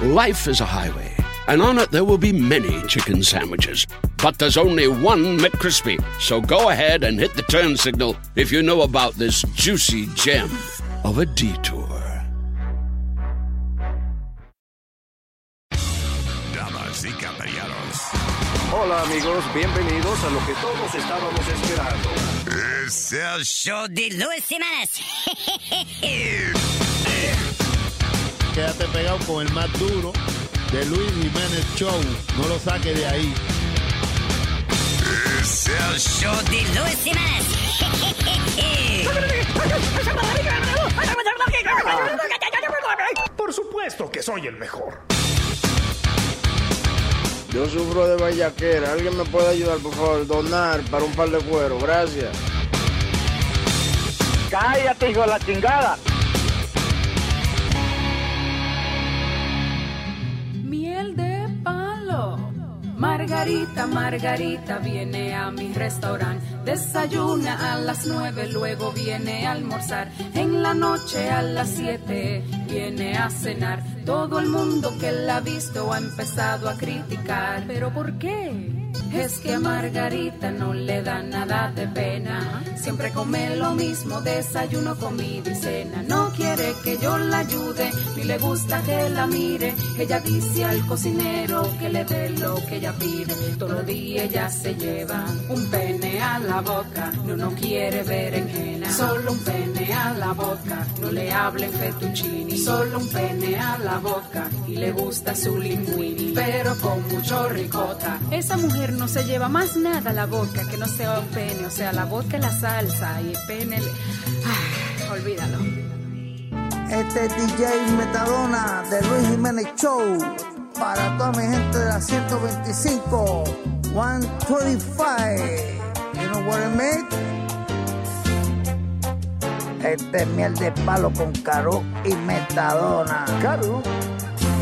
Life is a highway, and on it there will be many chicken sandwiches. But there's only one McCrispy. So go ahead and hit the turn signal if you know about this juicy gem of a detour. Damas y caballeros, Hola amigos, bienvenidos a lo que todos estábamos esperando. es el show de Luis Jiménez. Quédate pegado con el más duro de Luis Jiménez Show. No lo saque de ahí. Es el show de Luis Jiménez. Por supuesto que soy el mejor. Yo sufro de vallaquera. ¿Alguien me puede ayudar, por favor? Donar para un par de cuero. Gracias. Cállate, hijo de la chingada. Margarita, Margarita viene a mi restaurante. Desayuna a las nueve, luego viene a almorzar. En la noche a las siete viene a cenar. Todo el mundo que la ha visto ha empezado a criticar. ¿Pero por qué? Es que a Margarita no le da nada de pena. Siempre come lo mismo, desayuno, comida y cena. No quiere que yo la ayude, ni le gusta que la mire. Ella dice al cocinero que le dé lo que ella pide. Todos los días ella se lleva un pene a la boca. No, no quiere berenjena, solo un pene a la boca. No le hablen fettuccini, solo un pene a la boca. Y le gusta su linguini, pero con mucho ricota. Esa mujer no se lleva más nada a la boca que no sea un pene, o sea, la boca y la salsa y el pene. le- Ah, olvídalo. Este es DJ Metadona de Luis Jiménez Show. Para toda mi gente de la 125, 125. You know what I mean? Este es miel de palo con caro y metadona. ¿Caro?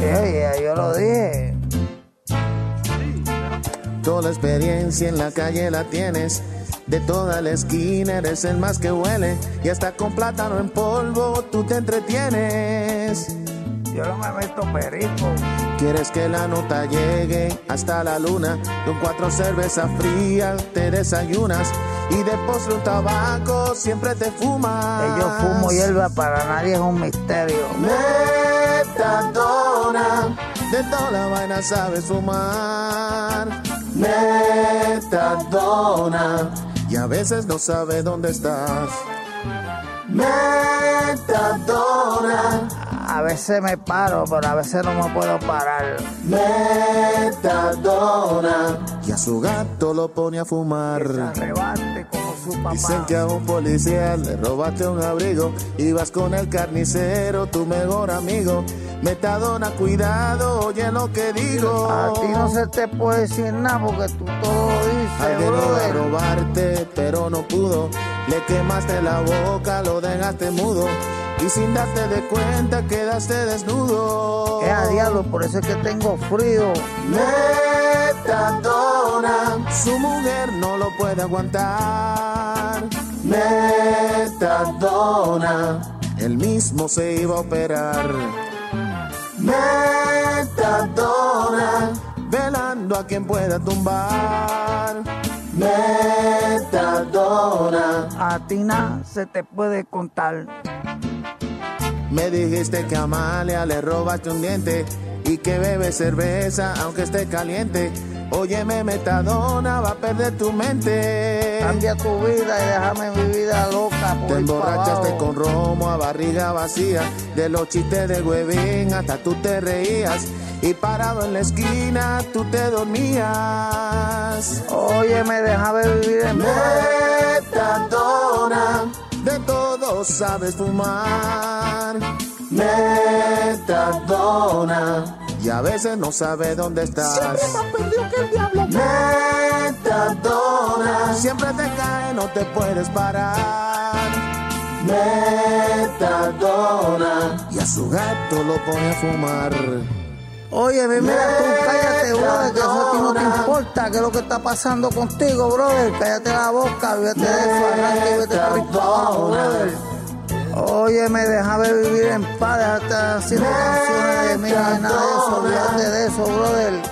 Yeah, yo lo dije. Toda la experiencia en la calle la tienes. De toda la esquina eres el más que huele. Y hasta con plátano en polvo tú te entretienes. Yo no me meto perico. Quieres que la nota llegue hasta la luna. Con cuatro cervezas frías te desayunas. Y de postre un tabaco siempre te fumas. Yo fumo hierba para nadie es un misterio. Metadona, de toda la vaina sabes fumar. Metadona, y a veces no sabe dónde estás. Metadona, A veces me paro, pero a veces no me puedo parar. metadona, y a su gato lo pone a fumar. Como su papá. Dicen que a un policía le robaste un abrigo y vas con el carnicero, tu mejor amigo. Metadona, cuidado, oye lo que digo. A ti no se te puede decir nada porque tú todo dices, Alguien iba a brother. robarte, pero no pudo. Le quemaste la boca, lo dejaste mudo. Y sin darte de cuenta, quedaste desnudo. Es a diablo, por eso es que tengo frío. Metadona, su mujer no lo puede aguantar. Metadona, él mismo se iba a operar. Metadona, velando a quien pueda tumbar. Metadona, A ti nada se te puede contar. me dijiste que a Amalia le robaste un diente y que bebe cerveza aunque esté caliente. Óyeme, metadona, va a perder tu mente. Cambia tu vida y déjame mi vida loca. Te emborrachaste con romo a barriga vacía. De los chistes de huevín hasta tú te reías. Y parado en la esquina tú te dormías. Óyeme, déjame vivir en. Metadona, de todo sabes fumar. Metadona, y a veces no sabes dónde estás. Siempre más perdido que el diablo. Metadona, siempre te cae, no te puedes parar. Metadona, y a su gato lo pone a fumar. Oye, mira tú, cállate, brother, que eso a ti no te importa, qué es lo que está pasando contigo, brother. Cállate la boca, vete de eso, arranca y vete para brother. Óyeme, déjame vivir en paz, déjate haciendo canciones de mí, nada de eso, de eso, brother.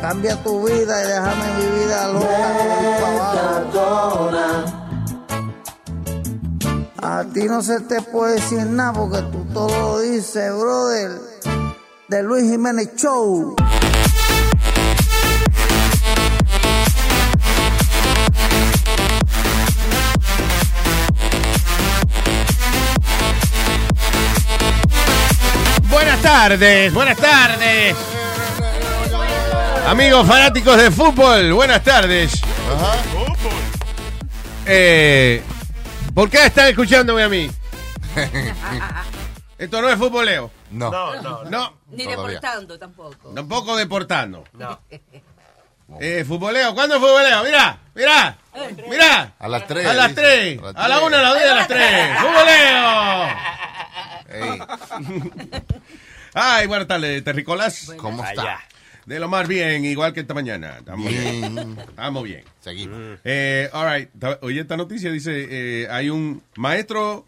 Cambia tu vida y déjame mi vida loca. A ti no se te puede decir nada porque tú todo lo dices, brother. De Luis Jiménez Show. Tardes, buenas tardes. Amigos fanáticos de fútbol, buenas tardes. Eh, ¿Por qué están escuchándome a mí? Esto no es futboleo. No. No, no, No, Ni Todavía. deportando tampoco. tampoco deportando. No. Eh, futboleo, ¿cuándo es futboleo? Mira, mira, mira. A las 3. A las 3, a la 1, a las 10, a las 3. ¡Futboleo! Ay, buenas tardes, Terricolas. ¿Cómo está? De lo más bien, igual que esta mañana. Estamos bien. Bien. Estamos bien. Seguimos. Eh, all right. Oye, esta noticia dice, eh, hay un maestro,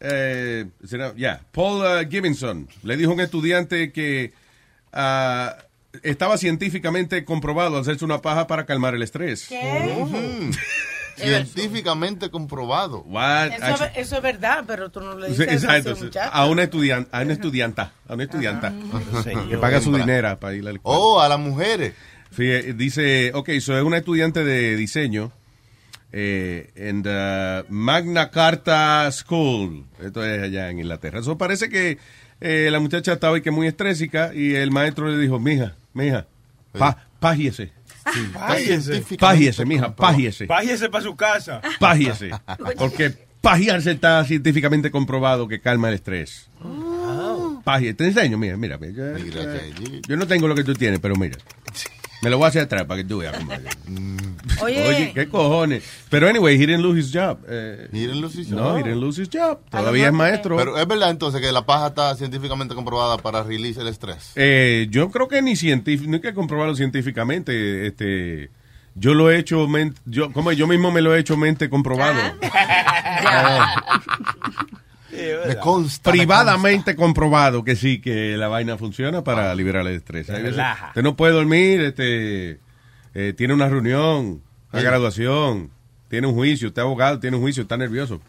eh, será- ya, Paul uh, le dijo a un estudiante que ah, estaba científicamente comprobado hacerse una paja para calmar el estrés. Ujú. Científicamente comprobado. What? Eso, eso es verdad, pero tú no le dices eso a exacto, muchacho. a una estudiante, a una estudianta, a una estudianta que paga su dinero para ir al Oh, a las mujeres. Fí- dice, ok, so es una estudiante de diseño eh, en the Magna Carta School. Esto es allá en Inglaterra. Eso parece que eh, la muchacha estaba ahí que muy estrésica y el maestro le dijo, mija, mija, pa, págiese. Científicamente Págiese, mija, comprobado. págiese. Págiese para su casa. Págiese. Porque pagiarse está científicamente comprobado que calma el estrés. Págiese. Te enseño, mira, mira. Yo no tengo lo que tú tienes, pero mira. Me lo voy a hacer atrás para que tú veas. Oye, Oye, qué cojones. Pero anyway, he didn't lose his job. Eh, He didn't lose his No, job. he didn't lose his job. Todavía es maestro. Pero es verdad entonces que la paja está científicamente comprobada para release el estrés. Eh, yo creo que ni científico, no hay que comprobarlo científicamente. Este, yo lo he hecho, yo, como yo mismo me lo he hecho mente comprobado. Me consta. me Privadamente comprobado que sí, que la vaina funciona para liberar el estrés. Relaja. Usted no puede dormir, este, eh, tiene una reunión, una Sí. graduación, tiene un juicio, usted es abogado, tiene un juicio, está nervioso.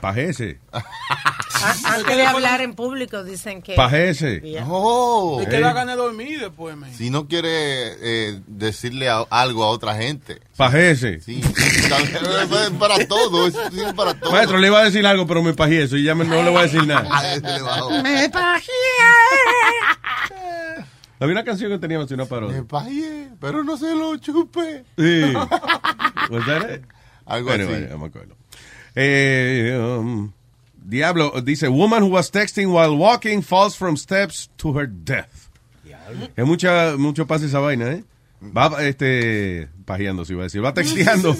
Pajese, antes de hablar en público dicen que... pajese. consta. Oh. Y que da ganas de dormir después, man. Si no quiere eh, decirle a- algo a otra gente. Pajese. Sí, es para todo, es para todo. Maestro, le iba a decir algo, pero me pajé eso y ya me- no le voy a decir nada. Ese le bajó. Me pajé. Había una canción que teníamos una parodia. Me pajé, pero no se lo chupe. Sí. It? Algo así. no me acuerdo. Eh, um, Diablo dice, woman who was texting while walking falls from steps to her death. Es mucha, mucho pasa esa vaina, ¿eh? Va, este, pajeando, si iba a decir. Va texteando,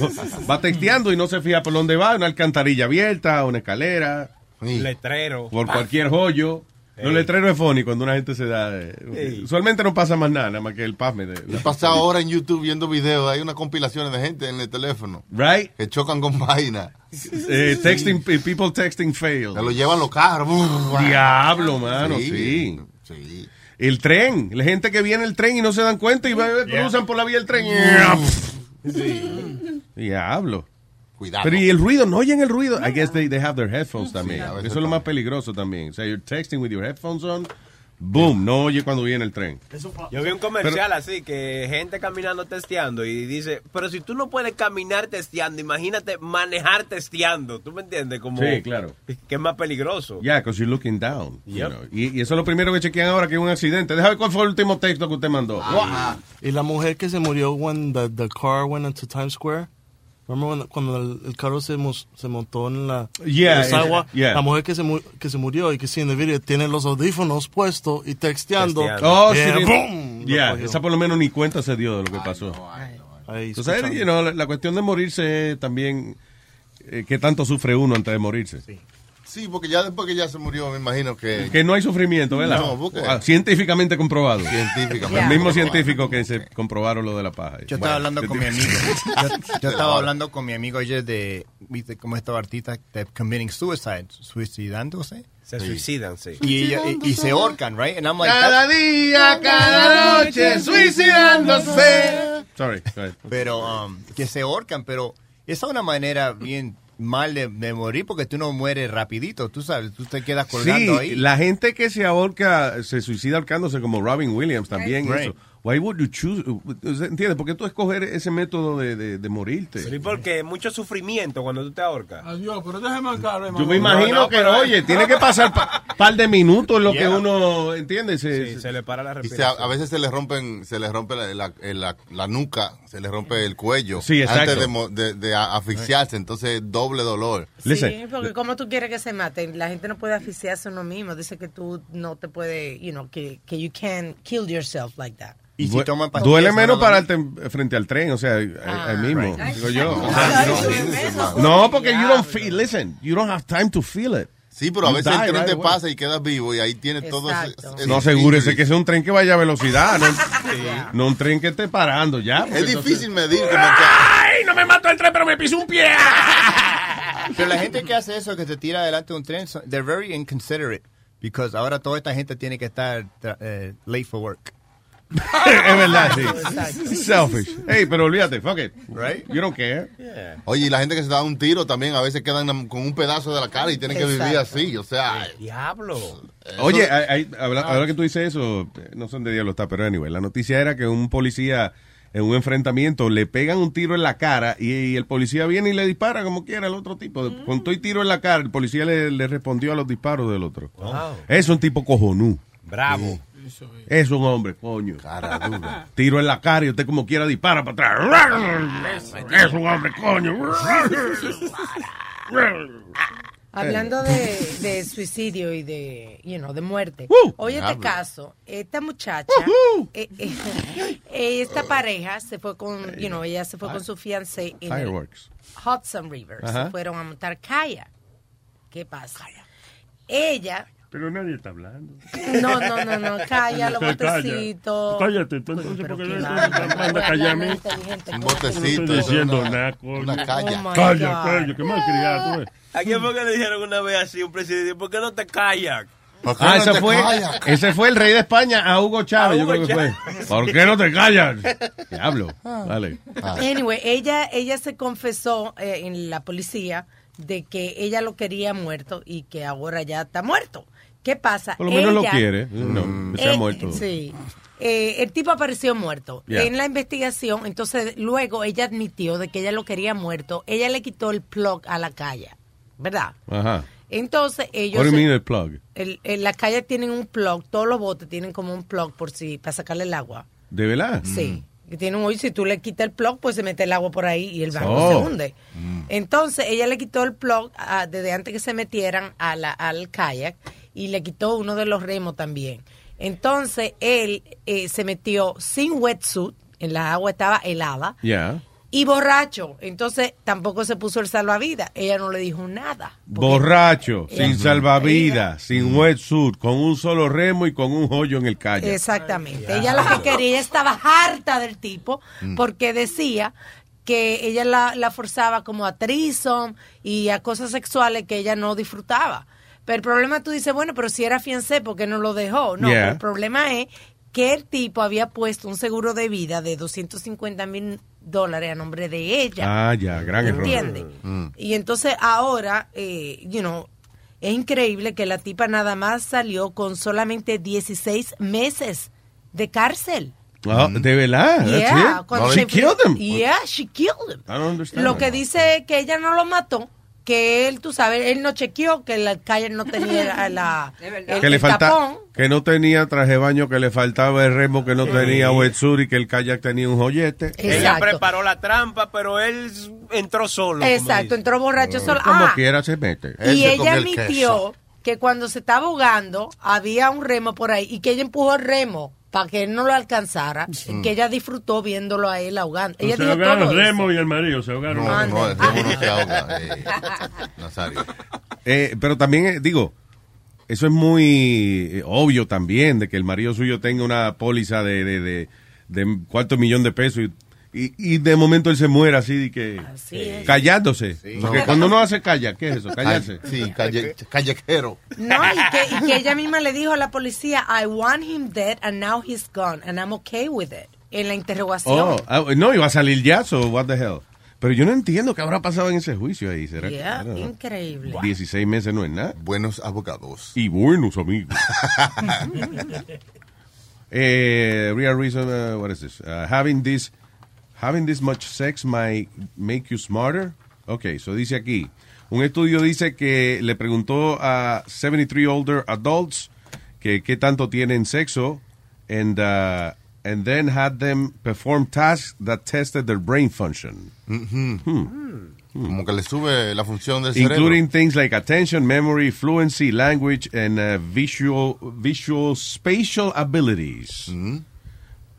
va texteando y no se fija por dónde va. Una alcantarilla abierta, una escalera, Sí. Letrero. por cualquier hoyo. Los letreros es funny cuando una gente se da. eh. Usualmente no pasa más nada, nada más que el pasme. De, He pasado ahora en YouTube viendo videos, hay unas compilaciones de gente en el teléfono right? que chocan con vaina. Eh, texting, people texting fail. Se lo llevan los carros. Diablo, mano, sí. Sí. El tren, la gente que viene el tren y no se dan cuenta y va- cruzan por la vía del tren. Diablo. Cuidado. Pero y el ruido, no oyen el ruido. I guess they, they have their headphones también. Eso es lo más peligroso también. O sea, you're texting with your headphones on, boom, no oye cuando viene el tren. Yo vi un comercial así, que gente caminando testeando y dice, pero si tú no puedes caminar testeando, imagínate manejar testeando. ¿Tú me entiendes? Como Sí, claro. Que es más peligroso. Yeah, because you're looking down. you Yep. know. y, y eso es lo primero que chequean ahora que es un accidente. Déjame ver cuál fue el último texto que usted mandó. Y la mujer que se murió when the, the car went into Times Square. Remember when- cuando el, el carro se, mos- se montó en la Yeah, en yeah. La mujer que se, mu- que se murió y que sí en el video tiene los audífonos puestos y texteando. Texteando. Oh, sí. Yeah, boom, Yeah, esa por lo menos ni cuenta se dio de lo que pasó. Sabes, escuchando. you know, la, la cuestión de morirse también eh, qué tanto sufre uno antes de morirse. Sí, porque ya después que ya se murió, me imagino que... Que no hay sufrimiento, ¿verdad? No, porque- Ah, Científicamente comprobado. Científicamente. El mismo científico que se comprobaron lo de la paja. Yo estaba Bueno, hablando con mi amigo. Yo, yo estaba hablando con mi amigo ayer de, viste, como estos artistas de committing suicide, suicidándose. Se suicidan, sí. Y, ella- y, y se ahorcan, right? And I'm like, Cada día, cada noche, suicidándose. Sorry, go ahead. pero um, que se ahorcan, pero esa es una manera bien mal de, de morir porque tú no mueres rapidito, tú sabes, tú te quedas colgando Sí, ahí. la gente que se ahorca, se suicida ahorcándose como Robin Williams también. Right. Eso. Why would you choose? ¿Entiendes? ¿Por qué tú escoger ese método de, de, de morirte? Sí, porque mucho sufrimiento cuando tú te ahorcas. Adiós, pero déjame acá. Yo me imagino No, no, que, pero- oye, tiene que pasar un par de minutos en lo que uno, ¿entiendes? Se, Sí, se le para la Y se- respiración. a, a veces se le rompen, se le rompe la, la- la- la nuca, se le rompe el cuello Sí, exacto. antes de, de- asfixiarse, entonces doble dolor. Sí, porque como tú quieres que se maten, la gente no puede asfixiarse uno mismo. Dice que tú no te puedes, you know, que, que you can kill yourself like that. Due- Duele menos pararte en- frente al tren, o sea, ahí- Ah. mismo, Right. digo yo. No- porque you don't feel, listen, you don't have time to feel it. Sí, pero a veces el tren right te pasa y quedas vivo y ahí tienes todo ese, ese- No, asegúrese que sea un tren que vaya a velocidad, no, no un tren que esté parando ya. Es entonces- difícil medir como que... ¡Ay, no me mato el tren, pero me piso un pie! Pero la gente que hace eso, que se tira delante de un tren, son- they're very inconsiderate. Because ahora toda esta gente tiene que estar tra- eh, late for work. es verdad, sí. Selfish. Hey, pero olvídate, fuck it. Right? You don't care. Oye, y la gente que se da un tiro también a veces quedan con un pedazo de la cara y tienen que vivir así, o sea... Diablo. Oye, hay- hay- habla- ahora que tú dices eso, no sé dónde diablo está, pero anyway, la noticia era que un policía en un enfrentamiento le pegan un tiro en la cara y, y el policía viene y le dispara como quiera al otro tipo. Con todo y tiro en la cara, el policía le, le respondió a los disparos del otro. Wow. Es un tipo cojonú. Bravo. Es un hombre, coño. Tiro en la cara y usted como quiera dispara para atrás. Es un hombre, coño. Hablando de, de suicidio y de, you know, de muerte. Uh, Oye, este caso, esta muchacha, eh, eh, eh, esta pareja se fue con, you know, ella se fue con su fiancé en el Fireworks. Hudson River. Se fueron a montar kayak. ¿Qué pasa? Ella, Pero nadie está hablando. no, no, no, no, calla los Calla. botecitos. Cállate, tú entonces, porque qué no manda a callar a mí. Inteligente, Un ¿cómo No botecito. estoy diciendo una- nada, coño. una calla. Oh, Calla, God. calla, que mal criado. ¿A quién fue que le dijeron una vez así a un presidente? ¿Por qué no te callas? Ah, ese fue, ese fue el rey de España a Hugo Chávez, A yo creo que fue. ¿Por qué no te callas? Diablo. Dale. Anyway, ella, ella se confesó eh, en la policía de que ella lo quería muerto y que ahora ya está muerto. ¿Qué pasa? Por lo menos lo Ella- quiere. No, se ha Eh, muerto. Sí. Eh, el tipo apareció muerto. Yeah. En la investigación, entonces luego ella admitió de que ella lo quería muerto. Ella le quitó el plug a la calle, ¿verdad? Ajá. Entonces ellos... Mean el plug? en la calle tienen un plug, todos los botes tienen como un plug por si, para sacarle el agua. ¿De verdad? Sí. Que tiene un hoyo, si tú le quitas el plug, pues se mete el agua por ahí y el barco Oh. se hunde. Entonces, ella le quitó el plug ah, desde antes que se metieran a la, al kayak y le quitó uno de los remos también. Entonces, él eh, se metió sin wetsuit, en la agua estaba helada, Ya. y borracho. Entonces, tampoco se puso el salvavidas. Ella no le dijo nada. Borracho, Ella- sin salvavidas, sin wetsuit, con un solo remo y con un hoyo en el calle. Exactamente. Ella lo que quería, ella estaba harta del tipo Mm. porque decía que ella la, la forzaba como a trisom y a cosas sexuales que ella no disfrutaba. Pero el problema tú dices, bueno, pero si era fiancé, ¿por qué no lo dejó? No, Yeah. pero el problema es que el tipo había puesto un seguro de vida de 250 mil dólares a nombre de ella. Ah, ya, gran error. ¿Entiende? Mm. Y entonces ahora, eh, you know, es increíble que la tipa nada más salió con solamente 16 meses de cárcel. Ah, ¿De verdad? That's Yeah, it? cuando She se- killed him. Yeah, she killed him. I don't understand. Lo que dice es que ella no lo mató, que él, tú sabes, él no chequeó que la calle no tenía la, el, que le el falta, tapón. que no tenía traje de baño, que le faltaba el remo, que no tenía wetsuit y que el kayak tenía un joyete. Ella preparó la trampa, pero él entró solo. Exacto, entró borracho solo. Como Ah, quiera se mete. Y ella admitió que cuando se estaba ahogando había un remo por ahí y que ella empujó el remo para que él no lo alcanzara, y que ella disfrutó viéndolo a él ahogando. Ella se dijo ahogaron todo eso. Remo y el marido, se ahogaron. No, los no, el remo no se ahoga, eh, Nazario. Eh, pero también, eh, digo, eso es muy eh, obvio también, de que el marido suyo tenga una póliza de, de, de, de cuarto millón de pesos y, Y, y de momento él se muere así, de que, es. callándose. Porque No. cuando uno hace calla, ¿qué es eso? Callarse. Sí, calle, callejero. No, y que, y que ella misma le dijo a la policía, I want him dead and now he's gone and I'm okay with it. En la interrogación. Oh, ah, no, iba a salir ya, so what the hell. Pero yo no entiendo qué habrá pasado en ese juicio ahí. ¿Será que- Yeah, I don't know. increíble. 16 meses no es nada. Buenos abogados. Y buenos amigos. eh, real reason, uh, what is this? Uh, having this, having this much sex might make you smarter. Okay, so dice aquí, un estudio dice que le preguntó a 73 older adults que qué tanto tienen sexo and uh, and then had them perform tasks that tested their brain function. Ujú. Hmm. Como que le sube la función del cerebro. including things like attention, memory, fluency, language, and uh, visual visual spatial abilities.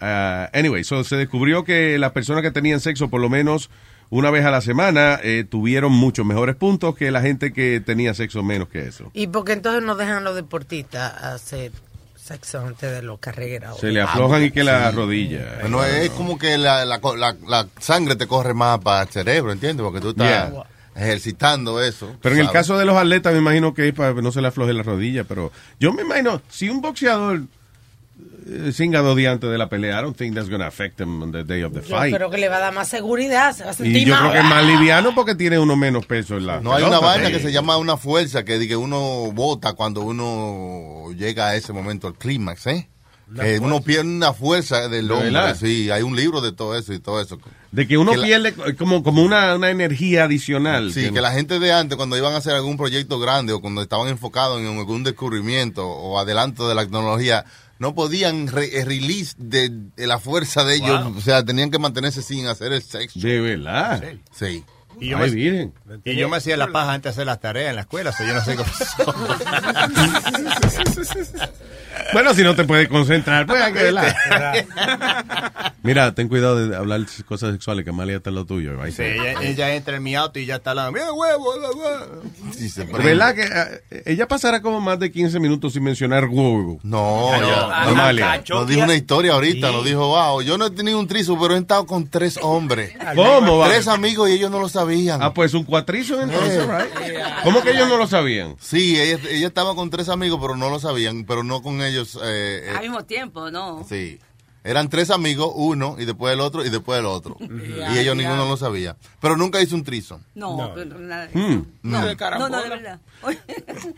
Uh, anyway, so se descubrió que las personas que tenían sexo por lo menos una vez a la semana eh, tuvieron muchos mejores puntos que la gente que tenía sexo menos que eso. Y porque entonces no dejan los deportistas hacer sexo antes de los carreras. Se le aflojan y que la Sí. rodilla. Bueno, es como que la, la, la- la sangre te corre más para el cerebro, ¿entiendes? Porque tú estás Yeah. ejercitando eso. Pero en el caso de los atletas me imagino que es para que no se le afloje la rodilla, pero yo me imagino, si un boxeador singa dos días antes de la pelea, I don't think that's going to affect him on the day of the Yo fight. creo que le va a dar más seguridad, se va a sentir Y yo creo que es más liviano porque tiene uno menos peso en la No hay una vaina que se llama una fuerza que, que uno bota cuando uno llega a ese momento, al clímax, ¿eh? La Que uno pierde una fuerza del ¿De hombre. verdad? Sí, hay un libro de todo eso y todo eso. De que uno pierde como, como una, una energía adicional. Sí, que la gente de antes, cuando iban a hacer algún proyecto grande o cuando estaban enfocados en algún descubrimiento o adelanto de la tecnología, no podían re- eh, release de, de la fuerza de ellos. Wow. O sea, tenían que mantenerse sin hacer el sexo. De verdad. Sí. Y yo, Ay, me, virgen. y yo me hacía la paja antes de hacer las tareas en la escuela, o sea, yo no sé cómo. Bueno, si no te puedes concentrar, pues hay que velar. Mira, ten cuidado de hablar cosas sexuales, que Amalia está en lo tuyo. ahí Sí, ella, ella entra en mi auto y ya está la. ¡Mira, huevo! huevo". ¿De ¿Verdad que eh, ella pasará como más de 15 minutos sin mencionar huevo? No, ya, Amalia. Nos dijo una historia ahorita, nos dijo, wow, yo no he tenido un trizo, pero he estado con tres hombres. ¿Cómo? Tres amigos y ellos no lo sabían. Ah, pues un cuatrizo entonces, Eh. right? ¿Cómo que ellos no lo sabían? Sí, ella, ella estaba con tres amigos, pero no lo sabían, pero no con ellos. eh, eh, Al mismo tiempo, ¿no? sí. Eran tres amigos, uno, y después el otro, y después el otro. Y ellos ninguno lo sabía. Pero nunca hizo un trizo. No, pero nada de eso. No, No. no, no, de verdad.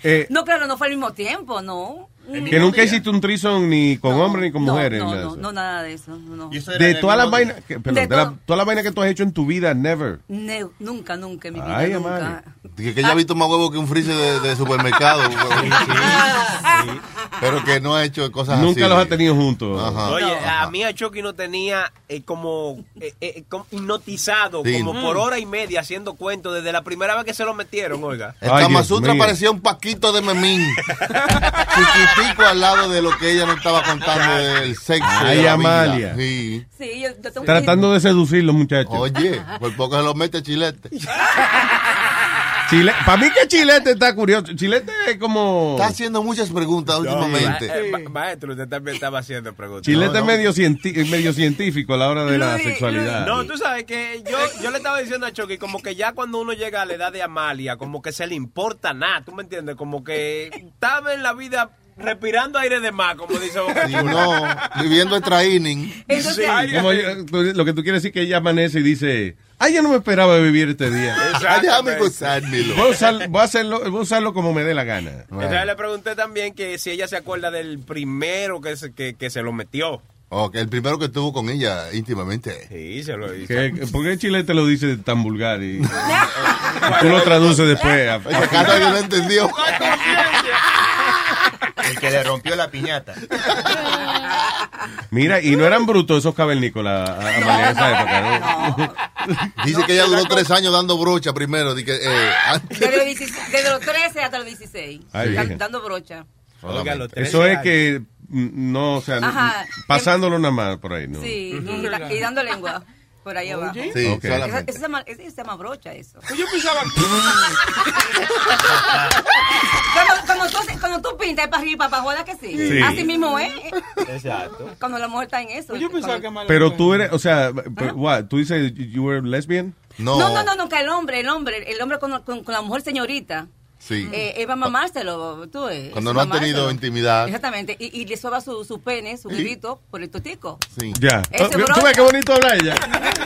Eh, No, claro, no fue al mismo tiempo, no. Que nunca hiciste un trison ni con hombres ni con No, mujeres. No, nada no, eso. no, nada de eso. No. De todas las vainas, que- perdón, De de la- todo. todas las vainas que tú has hecho en tu vida, never. Ne- nunca, nunca en mi vida. Ay, nunca. Que, que ella ha visto más huevos que un freezer de, de supermercado. Pero que no ha hecho cosas así. Nunca los ha tenido juntos. Ajá. Oye, a mí a Chucky no tenía eh, como, eh, eh, como hipnotizado Sí. como Mm. por hora y media haciendo cuentos desde la primera vez que se lo metieron, oiga. El Kama Sutra parecía un paquito de memín. Al lado de lo que ella nos estaba contando del sexo. Ay, de la Amalia. vida. Sí. Sí, yo, yo tengo Tratando de seducir los muchachos. Oye, por poco se lo mete chilete. Chile, para mí que Chilete está curioso. Chilete es como... Está haciendo muchas preguntas últimamente. Ma- eh, ma- maestro, usted también estaba haciendo preguntas. Chilete No, es no. medio, cienti- medio científico a la hora de la sexualidad. No, tú sabes que yo, yo le estaba diciendo a Chucky como que ya cuando uno llega a la edad de Amalia, como que se le importa nada, ¿tú me entiendes? Como que estaba en la vida respirando aire de mar, como dice Boca Chula. no, viviendo el training. Entonces, Como yo- tú- lo que tú quieres decir que ella amanece y dice, ay, yo no me esperaba vivir este día. Ay, déjame gozármelo. Voy a, usar- voy a hacerlo, voy a usarlo como me dé la gana. Entonces le pregunté también que si ella se acuerda del primero que se, que, que se lo metió. Ok, el primero que estuvo con ella íntimamente. Sí, se lo. ¿Qué- ¿Por qué Chilete lo dice tan vulgar? Y, tú lo traduces después. acá alguien no entendió. El que le rompió la piñata. Mira, y no eran brutos esos cavernícolas a- a Amalia en esa época, ¿no? Dice que ella duró tres años dando brocha primero. que, eh, antes- desde los, 16 desde los 13 hasta los 16. Ay, dan- virgen. dando brocha. Oiga, los 13 Eso es años. que no, o sea, Ajá. pasándolo nada más por ahí, ¿no? Sí, y, y dando lengua. Por ahí abajo. Sí, Ok. solamente. Eso, se llama, brocha, eso. Pues yo pensaba Cuando, cuando, tú, cuando tú pintas para arriba y para abajo, ¿verdad que sí? Sí. Así mismo es. Exacto. Cuando la mujer está en eso. yo pensaba Cuando- que Pero tú eres, o sea, pero, what, tú dices, you were lesbian? No. No, no, no, no, que el hombre, el hombre, el hombre con, con, con la mujer señorita. Sí. Eh, él va a mamárselo, tú ves. Cuando no han tenido intimidad. Exactamente, y, y le suba su, su pene, su grito por el totico. Sí. Ya. Oh, ¿Tú ves qué bonito habla ella?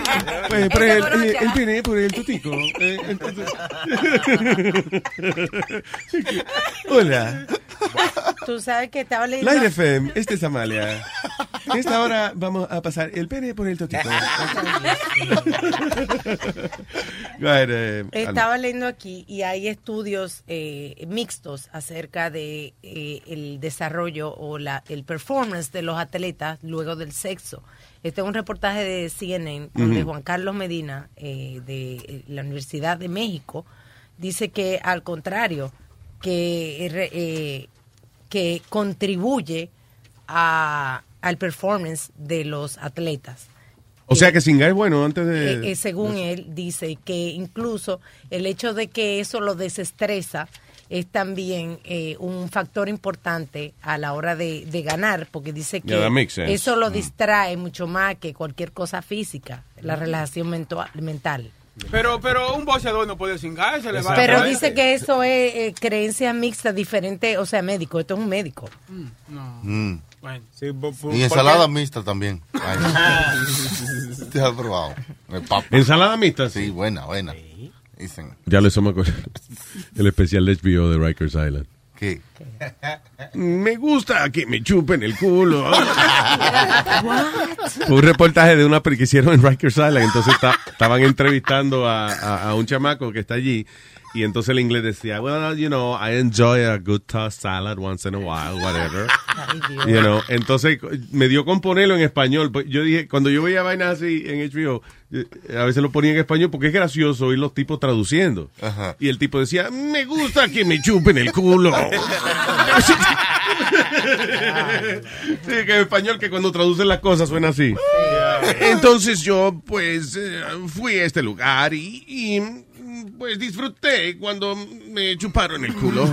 Pues, por el, el, el pene, por el tutico. Eh, Hola. Tú sabes que estaba leyendo. Light FM, este es Amalia. Esta hora vamos a pasar el pene por el ahead, eh, Estaba leyendo aquí y hay estudios eh, mixtos acerca de eh, el desarrollo o la, el performance de los atletas luego del sexo. Este es un reportaje de CNN donde Ujú. Juan Carlos Medina eh, de la Universidad de México dice que al contrario que que contribuye a, al performance de los atletas. O sea que Singa es bueno antes de... Eh, eh, según él, dice que incluso el hecho de que eso lo desestresa es también eh, un factor importante a la hora de, de ganar, porque dice que Yeah, eso lo Mm. distrae mucho más que cualquier cosa física, la relación mentua- mental. Pero, pero un boxeador no puede cingar, se le va Pero dice que eso es eh, creencia mixta, diferente, o sea, médico, esto es un médico. No. Mm. Bueno. Y ensalada mixta también. ¿Te has probado? ¿Ensalada mixta? Sí, buena, buena. Dicen. Ya le somos el especial de HBO de Rikers Island. ¿Qué? Me gusta que me chupen el culo. Fue un reportaje de una que hicieron en Rikers Island. Entonces esta- estaban entrevistando a, a- a un chamaco que está allí. Y entonces el inglés decía, well, you know, I enjoy a good tossed salad once in a while, whatever. You know, entonces me dio con ponerlo en español. Pues Yo dije, cuando yo veía vainas así en HBO, eh, a veces lo ponía en español porque es gracioso oír los tipos traduciendo. Y el tipo decía, me gusta que me chupen el culo. Sí, que en español que cuando traducen las cosas suena así. Entonces yo pues eh, fui a este lugar y, y, pues disfruté cuando me chuparon el culo.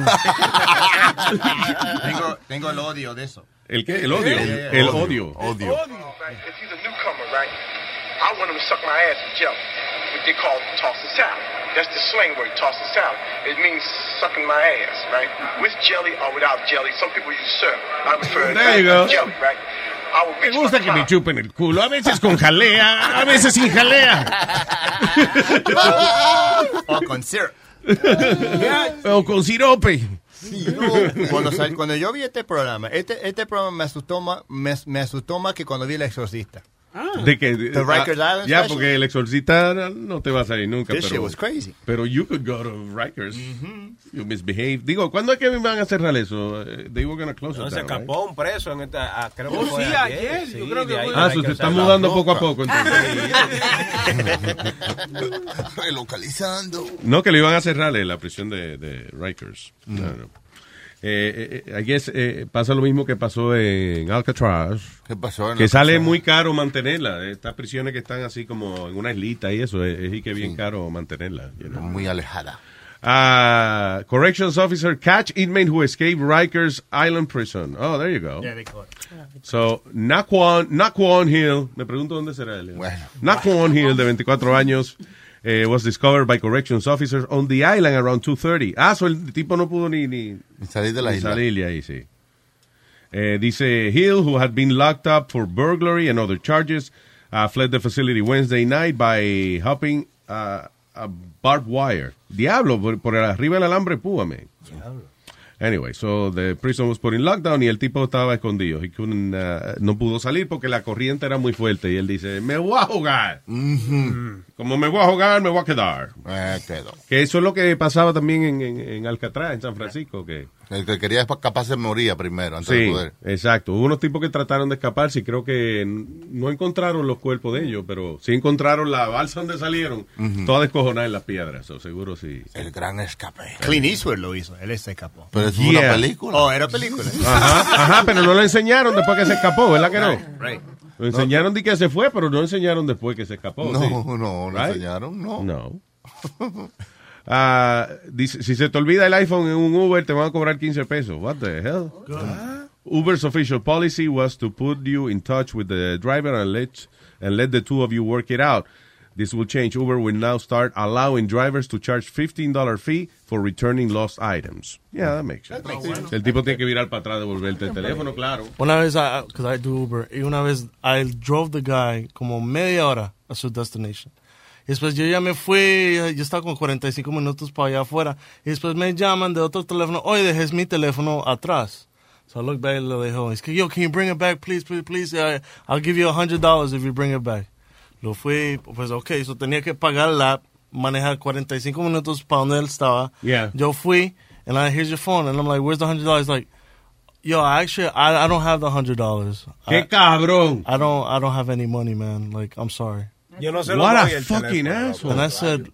tengo, tengo el odio de eso. ¿El qué? El odio. Eh, El odio. odio. Right? If he's a newcomer, right? I want him to suck my ass with jelly. What they call salad. That's the slang word, tossing salad. It means sucking my ass, right? With jelly or without jelly. Some people use syrup. I prefer There you go. jelly, right? Me gusta que me chupen el culo, a veces con jalea, a veces sin jalea. o con syrup. O con sirope. Cuando, sal- cuando yo vi este programa, este, este programa me asustó más, me, me asustó más que cuando vi El Exorcista. De que The Rikers ah, Island Ya, special. porque el exorcista no te vas a ir nunca. This pero, shit was crazy. Pero you could go to Rikers. You misbehave. Digo, ¿cuándo es que van a cerrar eso? Eh, They were gonna close No, it se escapó un preso en esta. ah, creo que Oh, fue sí, ayer, yo creo que Ah, se está mudando poco a poco. Relocalizando. No, que le iban a cerrar eh, la prisión de, de Rikers. No, no. Eh, eh, I guess, eh, pasa lo mismo que pasó en Alcatraz. ¿Qué pasó en Que sale muy caro mantenerla. Estas prisiones que están así como en una islita y eso, es, es y que bien caro mantenerla. you know. Muy alejada. Ah, corrections officer catch inmate who escaped Rikers Island prison. Oh, there you go. Yeah, they caught So, Naquan, Naquan Hill, me pregunto dónde será él. Naquan Hill, de 24 años, eh, was discovered by corrections officers on the island around 2.30. Ah, so el tipo no pudo ni, ni, salir de la ni isla. salir de ahí, sí. Eh, dice Hill, who had been locked up for burglary and other charges, uh, fled the facility Wednesday night by hopping uh, a barbed wire. Diablo, por, por arriba del alambre, púame. Anyway, so the prison was put in lockdown y el tipo estaba escondido. He couldn't, uh, no pudo salir porque la corriente era muy fuerte y él dice, me voy a jugar. Como me voy a jugar, me voy a quedar. Eh, quedó. Que eso es lo que pasaba también en, en, en Alcatraz, en San Francisco, que... El que quería capaz se moría primero antes de Sí, poder. exacto. Hubo unos tipos que trataron de escaparse y creo que no encontraron los cuerpos de ellos, pero sí encontraron la balsa donde salieron, Ujú. toda descojonada en las piedras, o seguro sí. El gran escape. Clint Eastwood lo hizo, él se escapó. Pero eso es una Yeah. película. Oh, era película. Ajá, ajá, pero no lo enseñaron después que se escapó, ¿verdad que no? Right. Lo enseñaron de que se fue, pero no enseñaron después que se escapó. No, ¿sí? no, no Right? enseñaron, no. No. Ah, dice, si se te olvida el iPhone en un Uber, te van a cobrar 15 pesos. What the hell? Uber's official policy was to put you in touch with the driver and let, and let the two of you work it out. This will change. Uber will now start allowing drivers to charge $15 fee for returning lost items. Yeah, that makes sense. El tipo tiene que virar para atrás, devolverte el teléfono, claro. Una vez, because I do Uber, y una vez I drove the guy como media hora a su destination. Después yo ya me fui, yo estaba con 45 minutos para allá afuera. Y después me llaman de otro teléfono, oye, dejes mi teléfono atrás. So I look back y le dejo, es que, yo, can you bring it back, please, please, please? I- I'll give you $100 if you bring it back. Lo fui, pues ok, so tenía que pagar la, manejar 45 minutos para donde él estaba. Yeah. Yo fui, and I, here's your phone, and I'm like, where's the $100? He's like, Yo, actually, I, I don't have the hundred dollars. ¡Qué cabrón! I don't I don't have any money, man. Like, I'm sorry. Yo no se What lo a doy el fucking teléfono, asshole. And I said,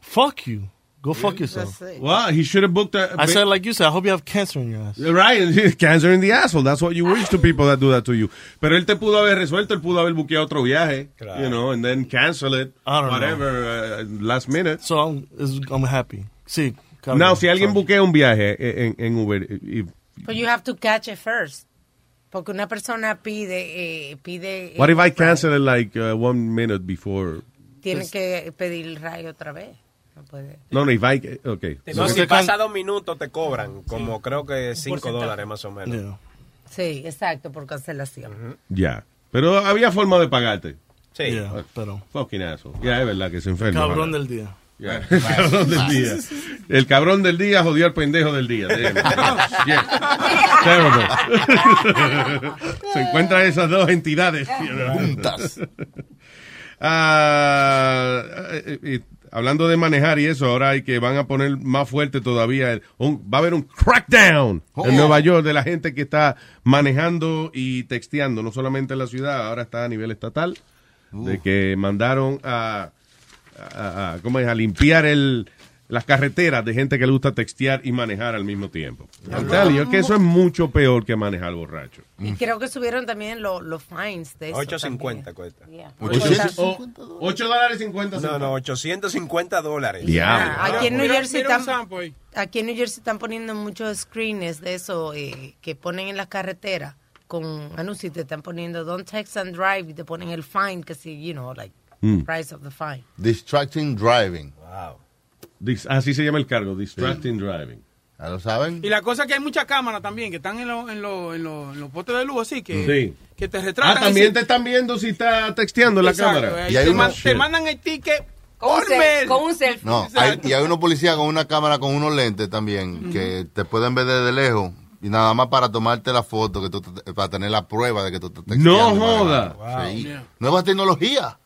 "Fuck you. Go fuck yourself." Well, he should have booked a. I said, like you said, I hope you have cancer in your ass. Right, cancer in the asshole. That's what you wish to people that do that to you. Pero él te pudo haber resuelto, él pudo haber buqueado otro viaje, you know, and then cancel it, I don't whatever, uh, last minute. So I'm is- I'm happy. Sí. cabrón. Now, si alguien Sorry. buquea un viaje en, en Uber, y- But you have to catch it first. Porque una persona pide, eh, pide, what if I eh, cancel it like uh, one minute before? tiene que pedir el rayo otra vez. No puede. No, no, if I, okay. No, si pasa dos minutos te cobran como creo que 5 porcentaje. dólares más o menos. Sí, exacto, por cancelación. Ya. Pero había forma de pagarte. Sí. Yeah, pero. Fucking asshole. Ya, es verdad que se enferma. Cabrón ¿verdad? del día. El cabrón del día. El cabrón del día jodió al pendejo del día. Yeah. Terrible. Se encuentran esas dos entidades. Juntas. Ah, eh, eh, hablando de manejar y eso, ahora hay que van a poner más fuerte todavía. el- un- va a haber un crackdown Oh. en Nueva York de la gente que está manejando y texteando, no solamente en la ciudad, ahora está a nivel estatal, de que mandaron a, a, a- ¿cómo es? a limpiar el, las carreteras de gente que le gusta textear y manejar al mismo tiempo. You, es que eso es mucho peor que manejar borracho. Y creo que subieron también lo- los fines de eso. 8.50 cuesta. Yeah. Ocho- 8 dólares 50 No, no, 850 dólares. Diablo. Ah, aquí en New Jersey están, aquí en New Jersey están poniendo muchos screens de eso eh, que ponen en las carreteras con anuncios te están poniendo don't text and drive y te ponen el fine que si you know like Mm. price of the fine. Distracting driving. Wow. Dis- así se llama el cargo, distracting driving. ¿Ya lo saben? Y la cosa es que hay muchas cámaras también que están en, los en, los en, los en los postes de luz, así que, Sí. que te Ah, retratan. también y te están viendo si está texteando en la Exacto, cámara. ahí Y hay te, uno- man- te Shit. mandan el ticket Con un, con un selfie. No, hay, y hay unos policías con una cámara con unos lentes también que te pueden ver desde lejos y nada más para tomarte la foto, que tú te- para tener la prueba de que tú te estás No texteando, joda. manejando. Sí. Yeah. Nueva tecnología.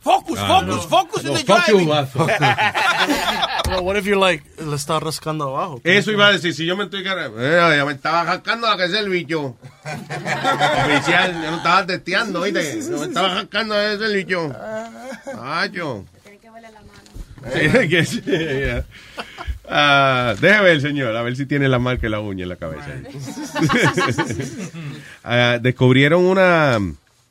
Focus, Ah, focus, no. focus in No, the fuck you, driving. vato. Well, what if you're like, le está rascando abajo? Eso iba a decir, si yo me estoy cargando, eh, ya me estaba rascando la que es el bicho. Oficial, yo no estaba testeando, ¿viste? Yo me estaba rascando la que es el bicho. Ay, yo. Sí, que sí, yeah. Ah, déjeme ver, señor, a ver si tiene la marca de la uña en la cabeza. Ah, descubrieron una,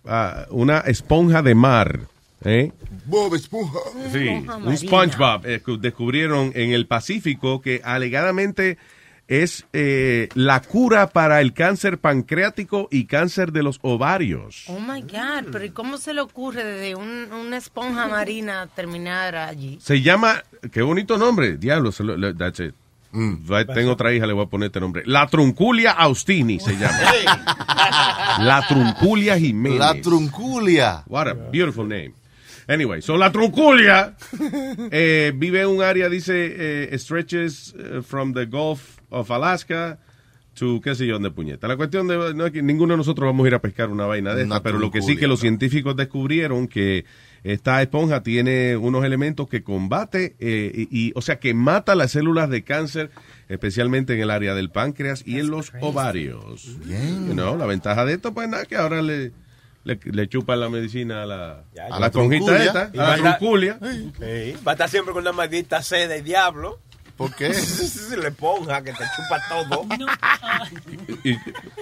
ah, una esponja de mar. ¿eh? Bob Esponja. Sí, un SpongeBob eh, que descubrieron en el Pacífico que alegadamente es eh, la cura para el cáncer pancreático y cáncer de los ovarios. Oh my God, pero ¿y cómo se le ocurre desde un- una esponja marina terminar allí? Se llama, qué bonito nombre, diablo, se lo- le- that's it. Va- Tengo otra hija, le voy a poner este nombre. La trunculia Austini se llama. La trunculia Jiménez. La trunculia. What a beautiful name. Anyway, so la trunculia eh, vive en un área, dice, eh, stretches eh, from the Gulf of Alaska to qué sé yo, dónde puñeta. La cuestión de, no es que ninguno de nosotros vamos a ir a pescar una vaina de esta, pero lo que sí que los científicos descubrieron que esta esponja tiene unos elementos que combate, eh, y, y- o sea, que mata las células de cáncer, especialmente en el área del páncreas y en los ovarios. Bien. You know, la ventaja de esto, pues nada, que ahora le, le, le chupan la medicina a la, Ya, a la esta, Y a la trunculia. Sí, Va a estar siempre con una maldita sed de diablo. ¿Por qué? La esponja que te chupa todo. Y-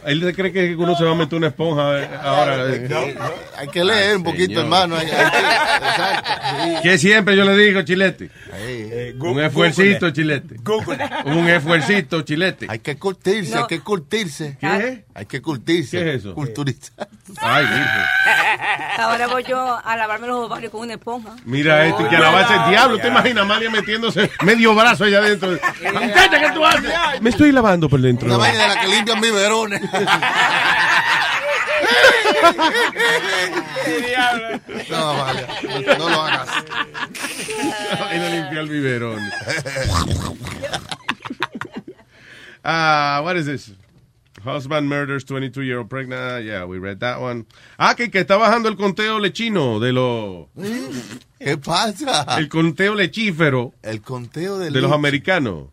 él cree que uno se va a meter una esponja eh, ahora. eh. Hay que leer un poquito, señor. hermano. hay- hay que- exacto. Que siempre yo le digo, Chilete. Ahí. Un esfuercito, Chilete. Un esfuercito, Chilete. Hay que curtirse, hay que curtirse. ¿Qué? Hay que curtirse. ¿Qué es eso? Culturizar. Ay, virgen. Ahora voy yo a lavarme los ovarios con una esponja. Mira esto, que alabarse el diablo. ¿Te imaginas a Amalia metiéndose medio brazo allá adentro? Muchacha, ¿qué tú haces? Me estoy lavando por dentro. Una vaina de la que limpian biberones. No, vale. No lo hagas. Y no limpia el biberón. Ah, what is this? Husband murders 22 year old pregnant. Yeah, we read that one. Ah, que, que está bajando el conteo lechino de los. ¿Qué pasa? El conteo lechífero El conteo de, de los americanos.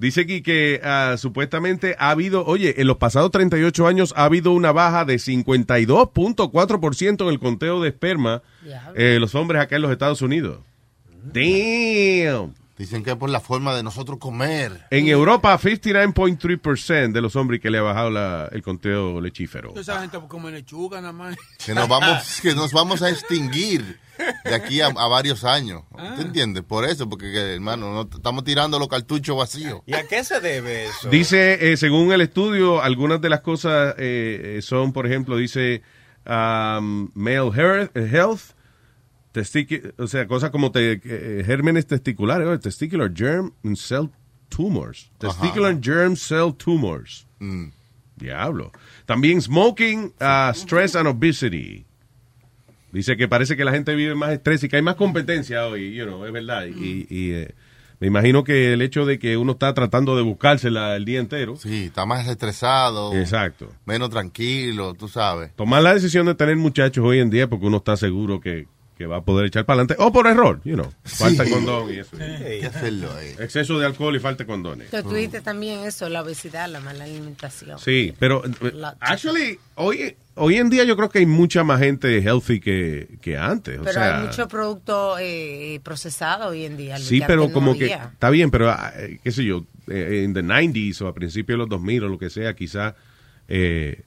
Dice aquí que ah, supuestamente ha habido, oye, en los pasados 38 años ha habido una baja de 52.4% en el conteo de esperma eh, los hombres acá en los Estados Unidos. Damn. Dicen que es por la forma de nosotros comer. En Europa, 59.3% de los hombres que le ha bajado la- el conteo lechífero. Esa gente come lechuga nada más. Que nos vamos, que nos vamos a extinguir de aquí a, a varios años. ¿Te entiendes? Por eso, porque que, hermano, no, estamos tirando los cartuchos vacíos. ¿Y a qué se debe eso? Dice, eh, según el estudio, algunas de las cosas eh, eh, son, por ejemplo, dice um, male hair- health, o sea, cosas como te- eh, gérmenes testiculares, oh, testicular germ and cell tumors. Ajá. Testicular germ cell tumors. Mm. Diablo. También smoking, uh, stress and obesity. Dice que parece que la gente vive más estrés y que hay más competencia hoy, you know, es verdad. Y, y, eh, me imagino que el hecho de que uno está tratando de buscársela el día entero. Sí, está más estresado. Exacto. Menos tranquilo, tú sabes. Tomar la decisión de tener muchachos hoy en día porque uno está seguro que, que va a poder echar para adelante. O por error, you know. Falta Sí. condón y eso. Hacerlo ahí. Exceso de alcohol y falta de condones. Pero tú dijiste también eso, la obesidad, la mala alimentación. Sí, pero eh, La- actually, hoy, hoy en día yo creo que hay mucha más gente healthy que, que antes. O Pero sea, hay mucho producto eh, procesado hoy en día. Sí, que pero no como que está bien, pero ah, eh, qué sé yo, eh, en the 90s o a principios de los 2000 o lo que sea, quizá eh,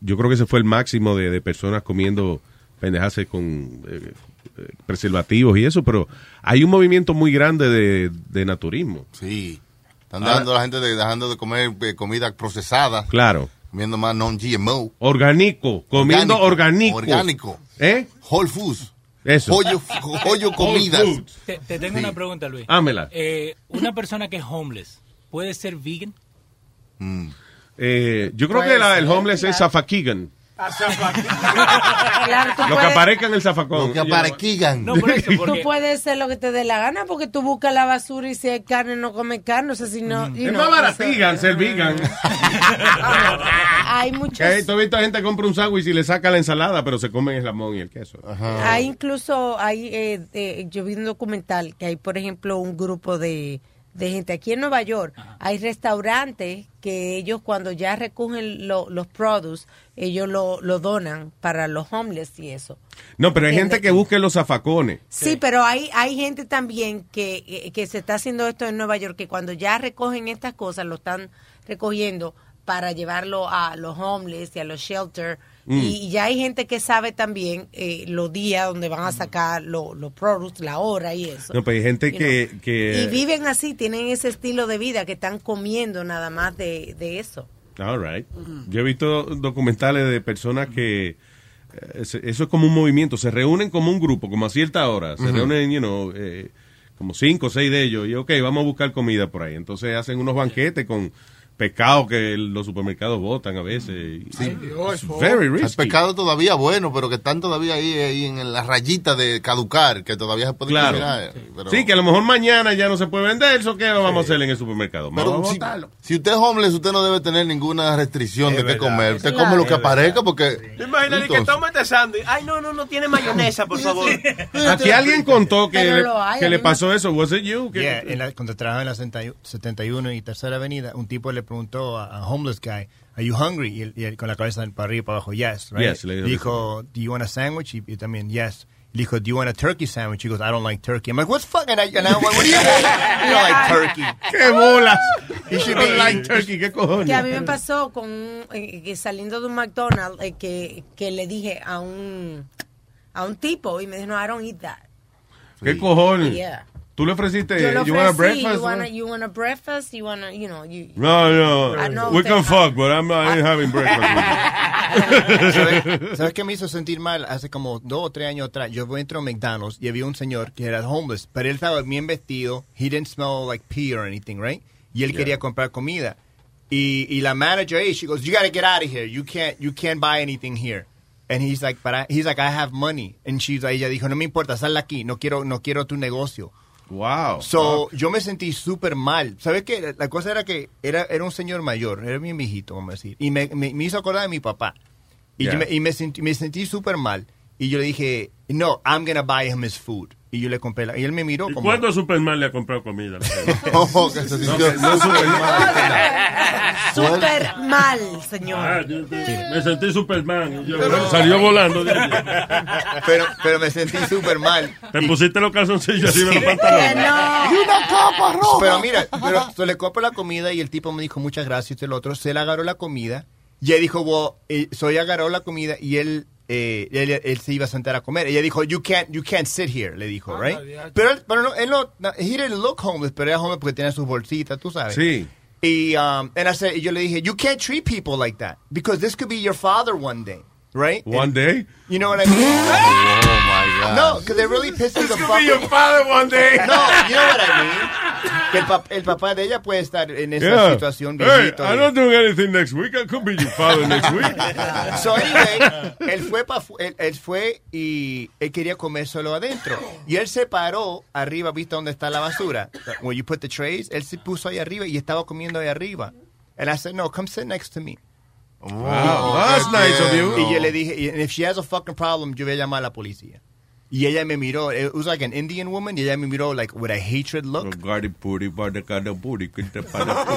yo creo que ese fue el máximo de, de personas comiendo pendejarse con eh, eh, preservativos y eso, pero hay un movimiento muy grande de, de naturismo. Sí. Están Ah. dejando a la gente de- dejando de comer eh, comida procesada. Claro. Comiendo más non-GMO. Orgánico, comiendo orgánico. Orgánico. ¿Eh? Whole Foods. Eso. Joyo, joyo comidas. Te, te tengo Sí. una pregunta, Luis. Hámela. Eh, una persona que es homeless, ¿puede ser vegan? Mm. Eh, yo creo que la- el homeless es claro. Claro, Lo que puedes- aparezca en el zafacón. Lo que aparequigan. No, por eso, Tú porque puedes hacer lo que te dé la gana porque tú buscas la basura y si hay carne no comes carne. O sea, si no. you Es know, más baratigan ser vegan. Hay muchos. Has visto gente que compra un sándwich y le saca la ensalada, pero se comen el jamón y el queso. Hay incluso, hay, eh, eh, yo vi un documental que hay, por ejemplo, un grupo de, de gente aquí en Nueva York. Hay restaurantes que ellos cuando ya recogen lo- los produce, ellos lo, lo donan para los homeless y eso. No, pero hay gente que busca los zafacones. Sí, pero hay, hay gente también que, que se está haciendo esto en Nueva York, que cuando ya recogen estas cosas, lo están recogiendo para llevarlo a los homeless y a los shelters. Mm. Y, y ya hay gente que sabe también eh, los días donde van a sacar lo- los productos, la hora y eso. No, pero hay gente que... que Y viven así, tienen ese estilo de vida que están comiendo nada más de, de eso. All right. Yo he visto documentales de personas que... eh, se- Eso es como un movimiento. Se reúnen como un grupo, como a cierta hora. Se reúnen, you know, eh, como cinco o seis de ellos. Y, ok, vamos a buscar comida por ahí. Entonces hacen unos banquetes con pescado que los supermercados botan a veces. Sí. It's very El risky. pescado todavía bueno, pero que están todavía ahí, ahí en la rayita de caducar, que todavía se puede Claro. cocinar. Pero, Sí, que a lo mejor mañana ya no se puede vender. ¿Eso qué vamos a hacer en el supermercado? pero Vamos a si, botarlo. si usted es homeless, usted no debe tener ninguna restricción Es de qué verdad. comer. Usted Claro. come lo que aparezca porque... ¿Te imaginas que toma este sándwich? Ay, no, no, no tiene mayonesa, por favor. Aquí alguien contó que, le, hay, que pasó eso. ¿Was it you? Que- Yeah, en la- cuando trabajaba en la 71 71 y Tercera Avenida, un tipo le preguntó a, a homeless guy, "Are you hungry?" Y él, y él con la cabeza para arriba y para abajo, "Yes." Right? Yes, le dijo "Do you want a sandwich?" Y, y también, "Yes." Le dijo, do you want a turkey sandwich? He goes, I don't like turkey. I'm like, what's fucking, and I, what do you want? You don't like turkey. ¡Qué bolas! You should be like turkey, ¿qué cojones? Que a mí me pasó con eh, que saliendo de un McDonald's eh, que, que le dije a un a un tipo y me dijo, no, I don't eat that. ¿Qué cojones? Yeah. ¿Tú le ofreciste, Yo le you want a ofrecí, breakfast? you want a, you want a breakfast, you want a, you know, you, No, no. I know We can fuck, but I'm not I ain't having breakfast. ¿Sabes, ¿Sabes qué me hizo sentir mal? Hace como dos o tres años atrás, yo entro a McDonald's y había un señor que era homeless, pero él estaba bien vestido. He didn't smell like pee or anything, right? Y él quería comprar comida. Y, y la manager, hey, she goes, you gotta get out of here. You can't, you can't buy anything here. And he's like, but I, he's like, I have money. And she's like, ella dijo, no me importa, sal de aquí. No quiero, no quiero tu negocio. Wow. So, yo me sentí súper mal. ¿Sabes qué? La cosa era que era, era un señor mayor, era bien viejito, vamos a decir. Y me, me, me hizo acordar de mi papá. Y, Yeah. yo me, y me sentí, me sentí súper mal. Y yo le dije, no, I'm gonna buy him his food. Y yo le compré la... Y él me miró ¿Y como... cuándo Superman le ha comprado comida? Oh, que se sintió- no, Súper mal, señor. Ah, yo- me sentí Superman. y yo- salió volando. de allí. pero, pero me sentí súper mal. Te pusiste los calzoncillos arriba de los pantalones. ¡Y una capa roja! Pero mira, pero so le compro la comida y el tipo me dijo muchas gracias. El otro se le agarró la comida y él dijo, well, eh, so ella agarró la comida y él, eh, él, él se iba a sentar a comer. Ella dijo, you can't, you can't sit here, le dijo, right? Pero, él- pero no, él no, no, he didn't look homeless, pero era homeless porque tenía sus bolsitas, tú sabes. Sí. Y, um, and I said, y yo le dije, you can't treat people like that because this could be your father one day, right? One day? You know what I mean? Oh my God. No, because they really pissed me the fuck be your father one day. No, you know what I mean. Que el, pap- el papá de ella puede estar en esa Yeah. situación Hey, viejito. I'm not doing anything next week. I could be your father next week. So anyway, él fue, pa él, él fue y él quería comer solo adentro. Y él se paró arriba, ¿viste dónde está la basura? Where you put the trays, él se puso ahí arriba y estaba comiendo ahí arriba. And I said, no, come sit next to me. Wow, that's nice of you. Y yo le dije, and if she has a fucking problem, yo voy a llamar a la policía. Y ella me miró, it was like an Indian woman, y ella me miró like with a hatred look.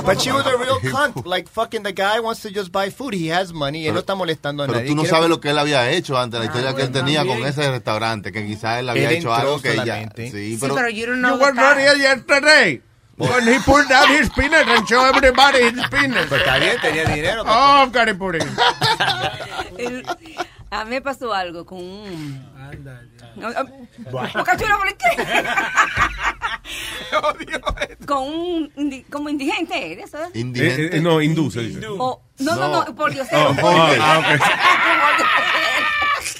But she was a real cunt. Like, fucking, the guy wants to just buy food. He has money. Él no está molestando a Pero nadie. tú no sabes lo que él había hecho antes, la historia Ah, que él tenía con ese restaurante, que quizás él había Él hecho algo que ella... Sí, Sí, pero... pero you don't know When he pulled out his peanut and showed everybody his peanut. Pues está bien, tenía dinero. Oh, I've got it put in. A mí me pasó algo con un... Ah, Boca Chula, ¿por qué? con un como indigente, ¿eh? ¿eso es? Eh, eh, no, hindú se dice. O- no, no, no, por Dios.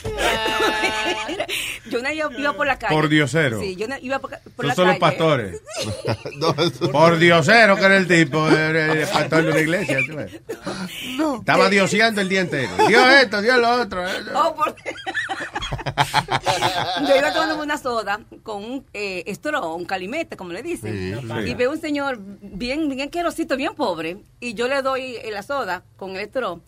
Yo no iba, iba por la calle. Por diosero. Sí, yo no iba por, por Esos la son los pastores. Por diosero que era el tipo, era el pastor de una iglesia. ves. Estaba dioseando el día entero. Dios esto, Dios lo otro. eh. Oh, por- Yo iba tomando una soda con un eh, estro, un calimete, como le dicen. Sí, sí. Y veo un señor bien, bien asquerosito, bien pobre. Y yo le doy eh, la soda con el estro.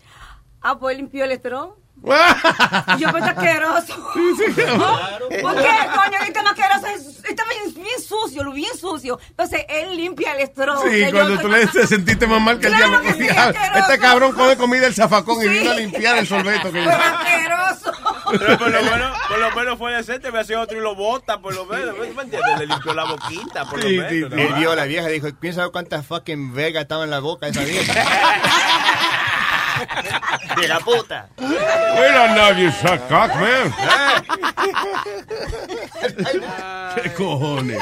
Ah, pues él limpió el estro. Yo, pues está asqueroso. ¿Por qué, coño? Este más asqueroso. es- Está bien, bien sucio, lo bien sucio. Entonces él limpia el estro. Sí, que yo cuando tú le te sentiste más mal que el Claro diablo. que sí, Diablo, asqueroso. Este cabrón come comida del zafacón y Sí. vino a limpiar el sorbeto que asqueroso. Pero por lo menos, por lo menos fue decente, me hacía otro y lo bota, por lo menos. ¿Me entiendes? Le limpió la boquita, por Sí, lo sí, menos. sí. Él vio a la vieja y dijo, ¿quién sabe cuántas fucking vegas estaban en la boca de esa vieja? Vieja puta. We don't know if you suck cock, man. ¿Qué cojones?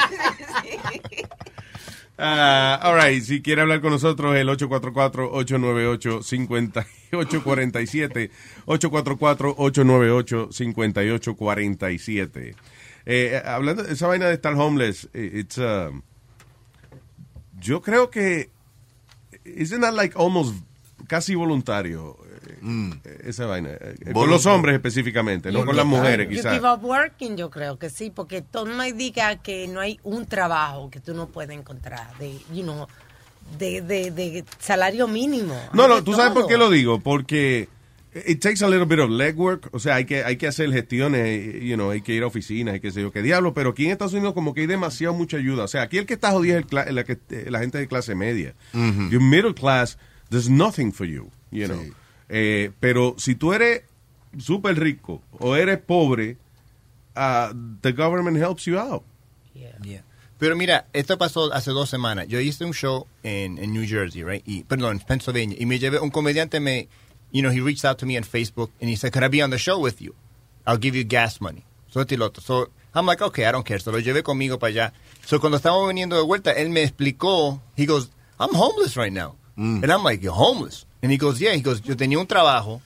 Ah, all right, si quiere hablar con nosotros, el 844-898-5847. 844-898-5847. Eh, hablando de esa vaina de estar homeless, eh, it's, um, yo creo que, isn't that like almost casi voluntario? eh, Esa vaina. eh, Con los Voluntario. hombres específicamente, no con las mujeres You quizás. give up working, yo creo que sí, porque tú no me digas que no hay un trabajo que tú no puedes encontrar de, you know, de, de, de salario mínimo. No, Hay no, tú sabes por todo. qué lo digo, porque it takes a little bit of legwork, o sea, hay que hay que hacer gestiones, you know, hay que ir a oficinas y qué sé yo, qué diablo, pero aquí en Estados Unidos como que hay demasiado mucha ayuda, o sea, aquí el que está jodido es el la, que- eh, la gente de clase media. Ujú. Your middle class, there's nothing for you, you know. Eh, pero si tú eres súper rico o eres pobre, uh, the government helps you out. Yeah. Pero mira, esto pasó hace dos semanas. Yo hice un show en, en New Jersey, right? Y, perdón, Pennsylvania. Y me llevé, un comediante me, you know, he reached out to me on Facebook and he said, can I be on the show with you? I'll give you gas money. So, lo otro. So, I'm like, okay, I don't care. So, lo llevé conmigo para allá. So, cuando estábamos viniendo de vuelta, él me explicó, he goes, I'm homeless right now. And I'm like, you're homeless? And he goes, yeah. He goes, yo tenía un trabajo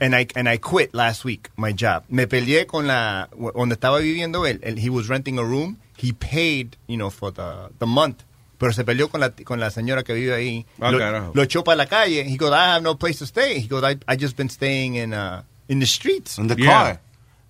and I, and I quit last week, my job. Me peleé con la, donde estaba viviendo él. él he was renting a room. He paid, you know, for the, the month. Pero se peleó con la, con la señora que vive ahí. Ah, lo, carajo. lo echó para la calle. He goes, I have no place to stay. He goes, I, I just been staying in, uh, in the streets. In the car.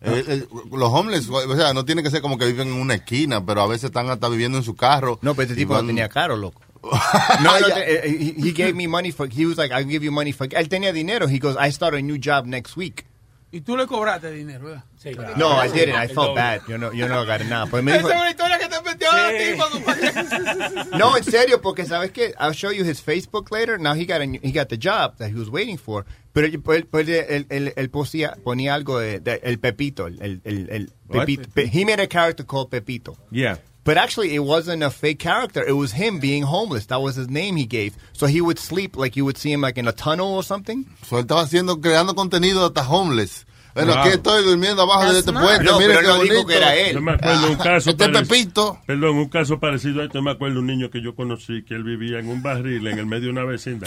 Eh, eh, los homeless, o sea, no tiene que ser como que viven en una esquina, pero a veces están hasta viviendo en su carro. No, pero este tipo no tenía carro, loco. no, no, te- eh, he, he gave me money for, he was like, I'll give you money for, él tenía dinero. He goes, I start a new job next week. Y tú le cobraste dinero, ¿verdad? Sí, No, I didn't. I felt bad. Yo no, yo no got it now. Pues me dijo, Esa es una historia que te metió a ti cuando no, en serio, porque sabes que I'll show you his Facebook later. Now he got a, new- he got the job that he was waiting for. Pero él, pues, pues, él, él, él posía- ponía algo de, de- el Pepito, el, el, el, el What? Pepito. Pe- he made a character called Pepito. Yeah. But actually, it wasn't a fake character. It was him being homeless. That was his name he gave. So he would sleep like you would see him like in a tunnel or something. So, él estaba haciendo, creando contenido hasta homeless. Bueno, Wow. aquí estoy durmiendo abajo de este puente. No, Mire pero qué no dijo bonito. que era él. Yo me acuerdo un caso Este parec- Pepito. Perdón, un caso parecido a esto. Me acuerdo un niño que yo conocí que él vivía en un barril en el medio de una vecindad.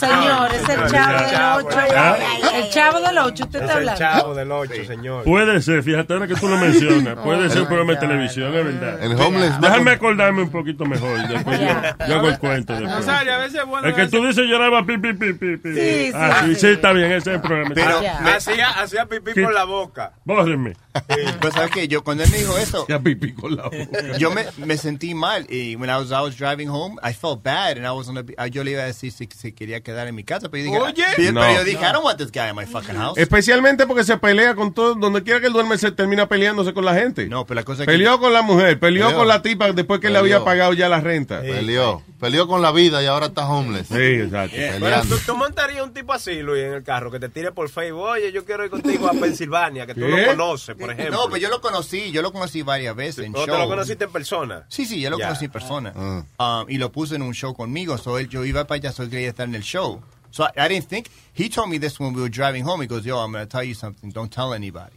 Señor, es el chavo del 8. ¿Ah? El chavo del 8, usted está hablando. del 8, señor. Puede ser, fíjate ahora que tú lo mencionas. Puede ser un programa de televisión, es verdad. El homeless. Déjame acordarme un poquito mejor. Después yo, hago el cuento. después. A veces es bueno. El que tú dices lloraba pi, pi, pi, pi, pi. Sí, sí, ah, está bien, ese es el programa. Pero Ah, Hacía, hacía pipí por la boca. Bórrenme. Pues sabes que yo cuando él me dijo eso, Ya pipí con la boca. yo me, me sentí mal y when I was I was driving home, I felt bad and I was gonna be, yo le iba a decir si, si quería quedar en mi casa, pero yo dije, Oye. pero No. yo dije, I don't want this guy in my fucking house. Especialmente porque se pelea con todo, donde quiera que él duerme se termina peleándose con la gente. No, pero la cosa es que Peleó con la mujer, peleó, Peleó. con la tipa después que le había pagado ya la renta. Peleó. Peleó con la vida y ahora está homeless. Sí, exacto. Peleando. ¿tú, tú montarías un tipo así, Luis, en el carro, que te tire por Facebook. Oye, yo quiero ir contigo a Pensilvania, que tú ¿Qué? lo conoces, por ejemplo. no, pues yo lo conocí, yo lo conocí varias veces en ¿O te lo conociste en persona? Sí, sí, yo lo Ya. conocí en persona. Ah. Um, y lo puse en un show conmigo, so él, yo iba para allá, so él quería estar en el show. So I, I didn't think, he told me this when we were driving home. He goes, yo, I'm going to tell you something, don't tell anybody.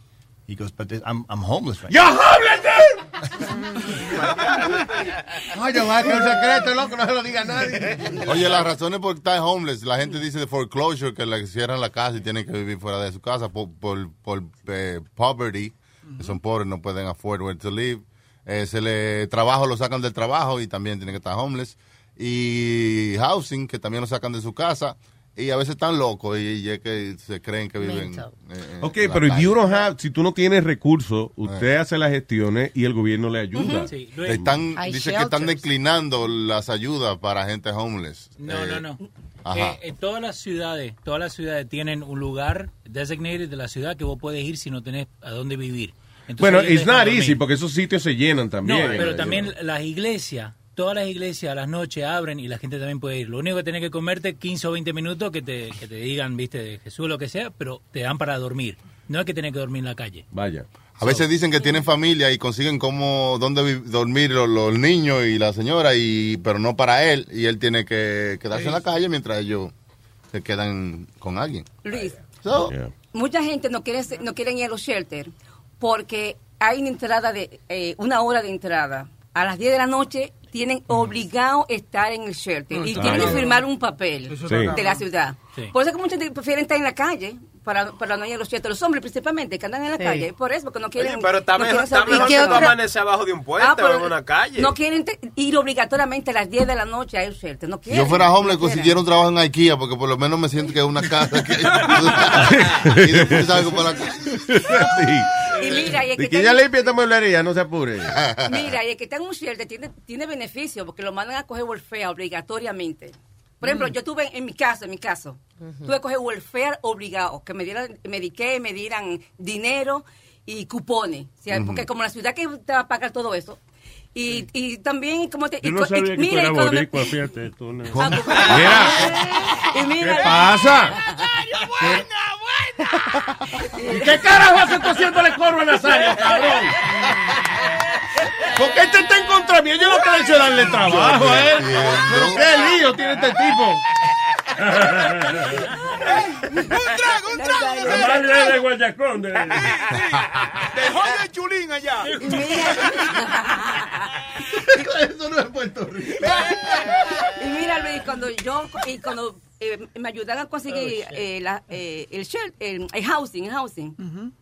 He goes, but this, I'm, I'm homeless right ¡Yo now. homeless! Ay, yo va a un secreto, loco, no se lo diga a nadie. Oye, las razones por estar homeless, la gente dice de foreclosure, que le cierran la casa y tienen que vivir fuera de su casa por, por, por, eh, poverty, que son pobres, no pueden afford where to live. Eh, se le trabajo lo sacan del trabajo y también tienen que estar homeless. Y housing, que también lo sacan de su casa. Y a veces están locos y, y es que se creen que viven. Eh, Ok, pero if calle. you don't have, si tú no tienes recursos, usted hace las gestiones y el gobierno le ayuda. Sí. Están, dice que están declinando las ayudas para gente homeless. No, Eh, no, no. Eh, en todas las ciudades, todas las ciudades tienen un lugar designated de la ciudad que vos puedes ir si no tenés a dónde vivir. Entonces, Bueno, it's not dormir. easy porque esos sitios se llenan también. No, pero Eh, también las iglesias, todas las iglesias a las noches abren y la gente también puede ir. Lo único que tenés que comerte 15 o 20 minutos que te, que te digan, viste, de Jesús o lo que sea, pero te dan para dormir. No es que tenés que dormir en la calle. Vaya. A veces dicen que tienen familia y consiguen como dónde dormir los, los niños y la señora, y pero no para él. Y él tiene que quedarse en la calle mientras ellos se quedan con alguien. Luis, So, Yeah. mucha gente no quiere no quieren ir a los shelters porque hay una entrada de eh, una hora de entrada a las 10 de la noche tienen obligado estar en el shelter y tienen que firmar un papel Sí. de la ciudad. Sí. Por eso que mucha gente prefiere estar en la calle para, para no ir a los shelters. Los hombres principalmente que andan en la Sí. calle. Por eso, porque no quieren. Oye, pero está no mejor, quieren está mejor ¿Y qué que otra- amaneces abajo de un puente Ah, o en una calle. No quieren te- ir obligatoriamente a las 10 de la noche a ir shelter. No quieren. yo fuera homeless, no consiguiera un trabajo en IKEA, porque por lo menos me siento que es una casa. Que, y después salgo por la calle. Sí. Y mira, y el que De que está ya limpia esta mueblería, no se apure. Mira, y el que está en un shelter tiene, tiene beneficio porque lo mandan a coger welfare obligatoriamente. Por ejemplo, yo tuve en mi caso, en mi caso, tuve que coger welfare obligado, que me dieran, me dediqué, me dieran dinero y cupones. Sea, Porque como la ciudad que te va a pagar todo eso. Y, y también, como te. Yo y no co- y sabía que tú mira, eras y cuando me- boricua, fíjate. Tú, no. Ah, Mira, y mira, ¿qué pasa? ¿Y qué carajo hace tú haciéndole coro a Nazario, cabrón? Porque este está en contra mío. Yo lo que le he hecho es darle trabajo a él. Pero qué lío tiene este tipo. un trago, un trago. Amalia es de Guayacón. De... Dejó de chulín allá. Eso no es Puerto Rico. Y mira, Luis, cuando yo, y cuando eh, me ayudaron a conseguir Oh, eh, la- eh, el, shel- el, el housing, el housing,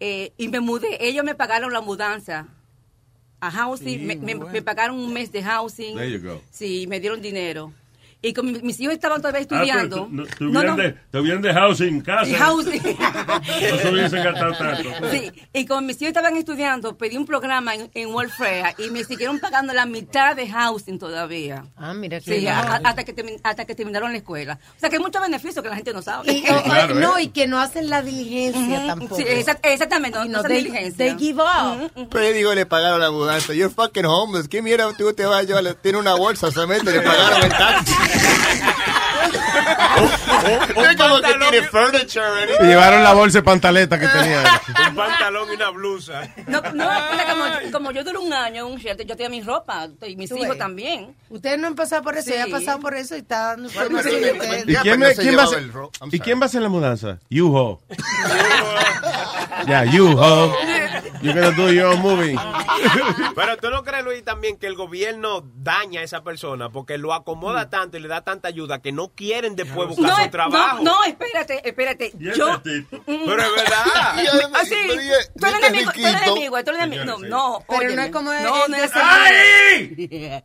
eh, y me mudé, ellos me pagaron la mudanza a housing, Sí, me, pagaron un mes de housing. There you go. Sí, me dieron dinero. Y con mi- mis hijos estaban todavía Ah, pero estudiando. no, te No, hubieran no. de, te hubieran de housing, casa. Housing. No se hubiesen gastado tanto. Sí, y como mis hijos estaban estudiando, pedí un programa en, en Welfare y me siguieron pagando la mitad de housing todavía. Ah, mira Sí, a- hasta, que hasta que terminaron la escuela. O sea, que hay muchos beneficios que la gente no sabe. Y, o- no, y que no hacen la diligencia tampoco. sí, exa- exactamente, no no, hacen they- diligencia. they give up. Pero yo digo, le pagaron la mudanza. You're fucking homeless. ¿Qué mierda tú te vas a llevar? Tiene una bolsa solamente, le pagaron el taxi. Se llevaron la bolsa de pantaleta que tenía. Un pantalón y una blusa. No, no, como, como yo duré un año en un shelter, yo tenía mi ropa y mis hijos ves. también. Ustedes no han pasado por eso, Sí. ya han pasado por eso y está dando información de ustedes. ¿Y quién, me- quién va a ¿Y quién va a hacer la mudanza? You-Ho. Ya, you-Ho. You're gonna do your own movie. Pero tú no crees, Luis, también que el gobierno daña a esa persona porque lo acomoda tanto y le da tanta ayuda que no quieren después buscar No, su es- trabajo. no, no, espérate, espérate. Y Yo, este tipo. Pero es verdad. Además, Ah, Tú eres este enemigo, tú eres enemigo, tú eres enemigo. No, no, Pero no es como no, el no es ¡Ay!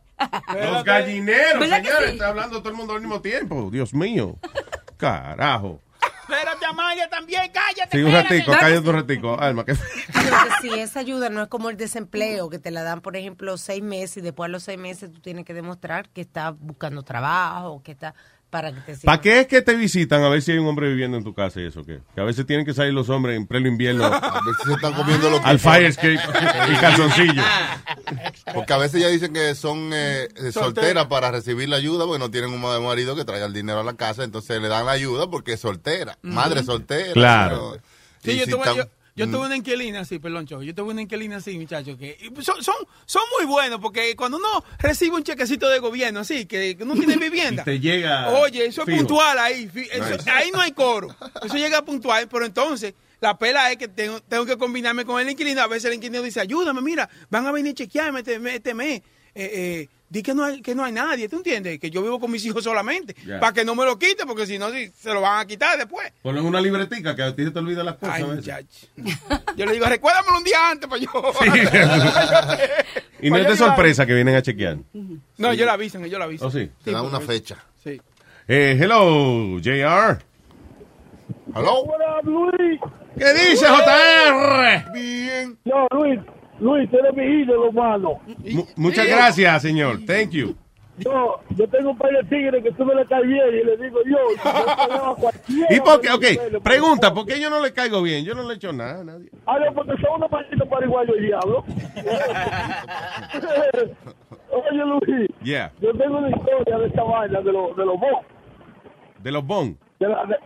Los gallineros, ¿Verdad que señores. Está hablando todo el mundo al mismo tiempo. Dios mío. Carajo. Espérate, Amalia, también, cállate. Sí, un ratico, cállate un ratico. Alma, que... Si esa ayuda no es como el desempleo, que te la dan, por ejemplo, seis meses y después a los seis meses tú tienes que demostrar que estás buscando trabajo, que está para que te ¿Para qué es que te visitan a ver si hay un hombre viviendo en tu casa y eso qué? Que a veces tienen que salir los hombres en pleno invierno A ver si se están comiendo los al fire escape y calzoncillo. Porque a veces ya dicen que son eh, eh, solteras para recibir la ayuda porque no tienen un marido que traiga el dinero a la casa, entonces le dan la ayuda porque es soltera, madre soltera. Claro. pero- Sí, yo si tuve, están- yo, yo Mm. tuve una inquilina así, perdón, Choco. Yo tuve una inquilina así, muchachos, que son, son, son muy buenos porque cuando uno recibe un chequecito de gobierno así, que, uno tiene vivienda. Y te llega Oye, eso es puntual ahí. fi- eso- Nice. Ahí no hay coro. Eso llega puntual, pero entonces la pela es que tengo, tengo que combinarme con el inquilino. A veces el inquilino dice, ayúdame, mira, van a venir a chequearme este, este mes. Eh, eh, di que no, hay, que no hay nadie, ¿tú entiendes? Que yo vivo con mis hijos solamente. Ya. Para que no me lo quite, porque si no, sí, se lo van a quitar después. Ponlo en una libretica que a ti se te olvidan las cosas. Ay, a veces. muchacho. Yo le digo, recuérdamelo un día antes para yo. Y no es de sorpresa que vienen a chequear. No, yo la avisan, yo la avisan. ¿Oh, sí? Te dan porque- una fecha. Sí. Eh, hello, JR. Hello. Luis. ¿Qué dice JR? Bien. No, Luis, Luis, tú eres mi ídolo, mano. Mu- muchas gracias, señor. Thank you. Yo, yo tengo un par de tigres que tú me le caes bien y le digo yo, yo pagaba a cualquiera ¿Y por qué? Ok, pregunta. ¿por qué yo no le caigo bien? Yo no le he hecho nada a nadie. Ah, no, porque son unos malditos pariguayos, diablo. Oye, Luis, Yeah. yo tengo una historia de esta vaina, de, los de los bots. De los bon. De la, de,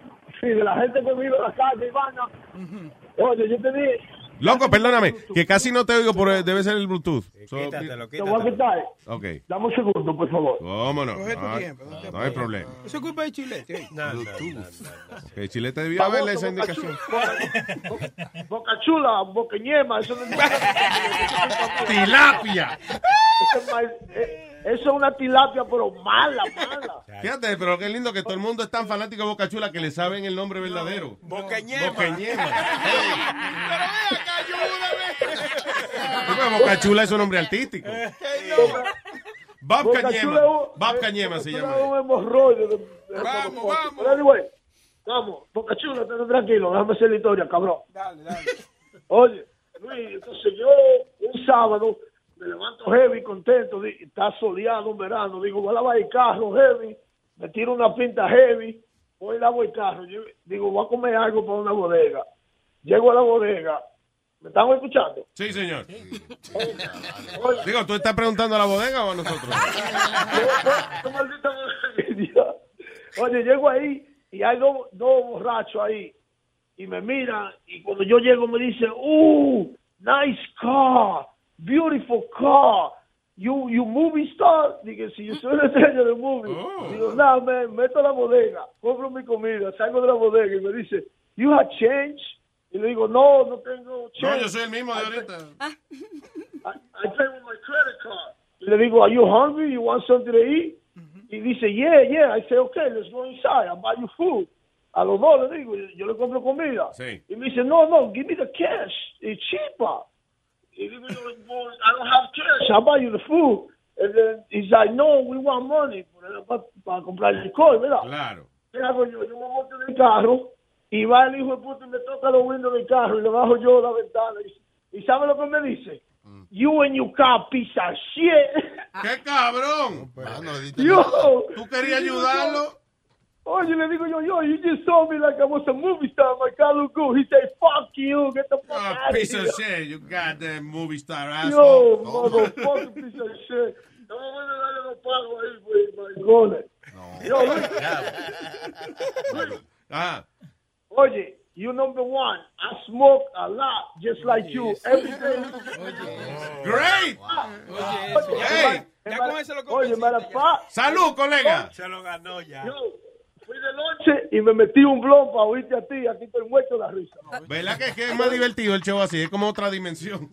sí, de la gente que vive en la calle y vaina. Oye, yo te dije, Loco, perdóname, que casi no te oigo, por debe ser el Bluetooth. So, Quítatelo, te voy a quítatelo. quitar. ok, Dame un segundo, por favor. cómo no. Coge tu No hay, tiempo, no te no hay problema. Eso es culpa de Chile. sí. No, no, no, no. Que Chile te debió haberle esa Boca indicación. Chula, Boca Chula, Boca Ñema, eso no es ¡Tilapia! Eso es mal- eh, eso es una tilapia, pero mala, mala. Fíjate, pero qué lindo que todo el mundo es tan fanático de Boca Chula que le saben el nombre verdadero. Bocañema. Bocañema. Hey. Boca Chula es un nombre artístico. Bob Boca Cañema. Chula es un- Bob Cañema se llama. es un hemorroide de- de- Vamos, vamos. Pero anyway, vamos, Boca Chula, estate tranquilo, déjame hacer la historia, cabrón. Dale, dale. Oye, Luis, entonces yo un sábado me levanto. Heavy, contento, está soleado un verano, digo, voy a lavar el carro heavy, me tiro una pinta heavy, voy a lavar el carro, yo digo, voy a comer algo para una bodega. Llego a la bodega, ¿me están escuchando? Sí, señor. Oye, Digo, ¿tú estás preguntando a la bodega o a nosotros? Oye, llego ahí y hay dos, dos borrachos ahí y me mira y cuando yo llego me dice, "Uh, nice car, beautiful car." You, you movie star, dije, si yo soy una estrella de movie, digo, nada, me meto a la bodega, compro mi comida, salgo de la bodega y me dice, you have change? Y le digo, no, no tengo change. No, yo soy el mismo de ahorita. I pay with my credit card. Y le digo, are you hungry? You want something to eat? Y dice, yeah, yeah. I say, okay, let's go inside. I'll buy you food. A los dos le digo, yo le compro comida. Sí. Y me dice, no, no, give me the cash. It's cheaper. Y digo, yo, well, I don't have cash. I'll buy you the food. And then he's like, no, we want money para, para comprar licor, ¿verdad? Claro. ¿Qué hago yo? Yo me monto en el carro y va el hijo de puta y me toca los windows del carro y le bajo yo la ventana. ¿Y, y sabe lo que me dice? You and your car, piece of shit. ¡Qué cabrón! Yo. ¿Tú querías ayudarlo? Oye, le digo yo, yo, you just saw me like I was a movie star. My car look good. He said, fuck you. Get the fuck out Oh, piece of of here. shit, you goddamn movie star Yo, asshole. motherfucker, piece of shit. No me voy a darle los pagos ahí, güey, maricones. Yo, Luis. Luis, Ah, Oye, you number one. I smoke a lot, just like you. Every day. Great. Oye, Hey. Ya con eso lo Oye, matter of fact, Salud, colega. Se lo ganó ya. Yo noche y me metí un blog para oírte a ti. Aquí estoy muerto de la risa. ¿Verdad que, que es más divertido el show así? Es como otra dimensión.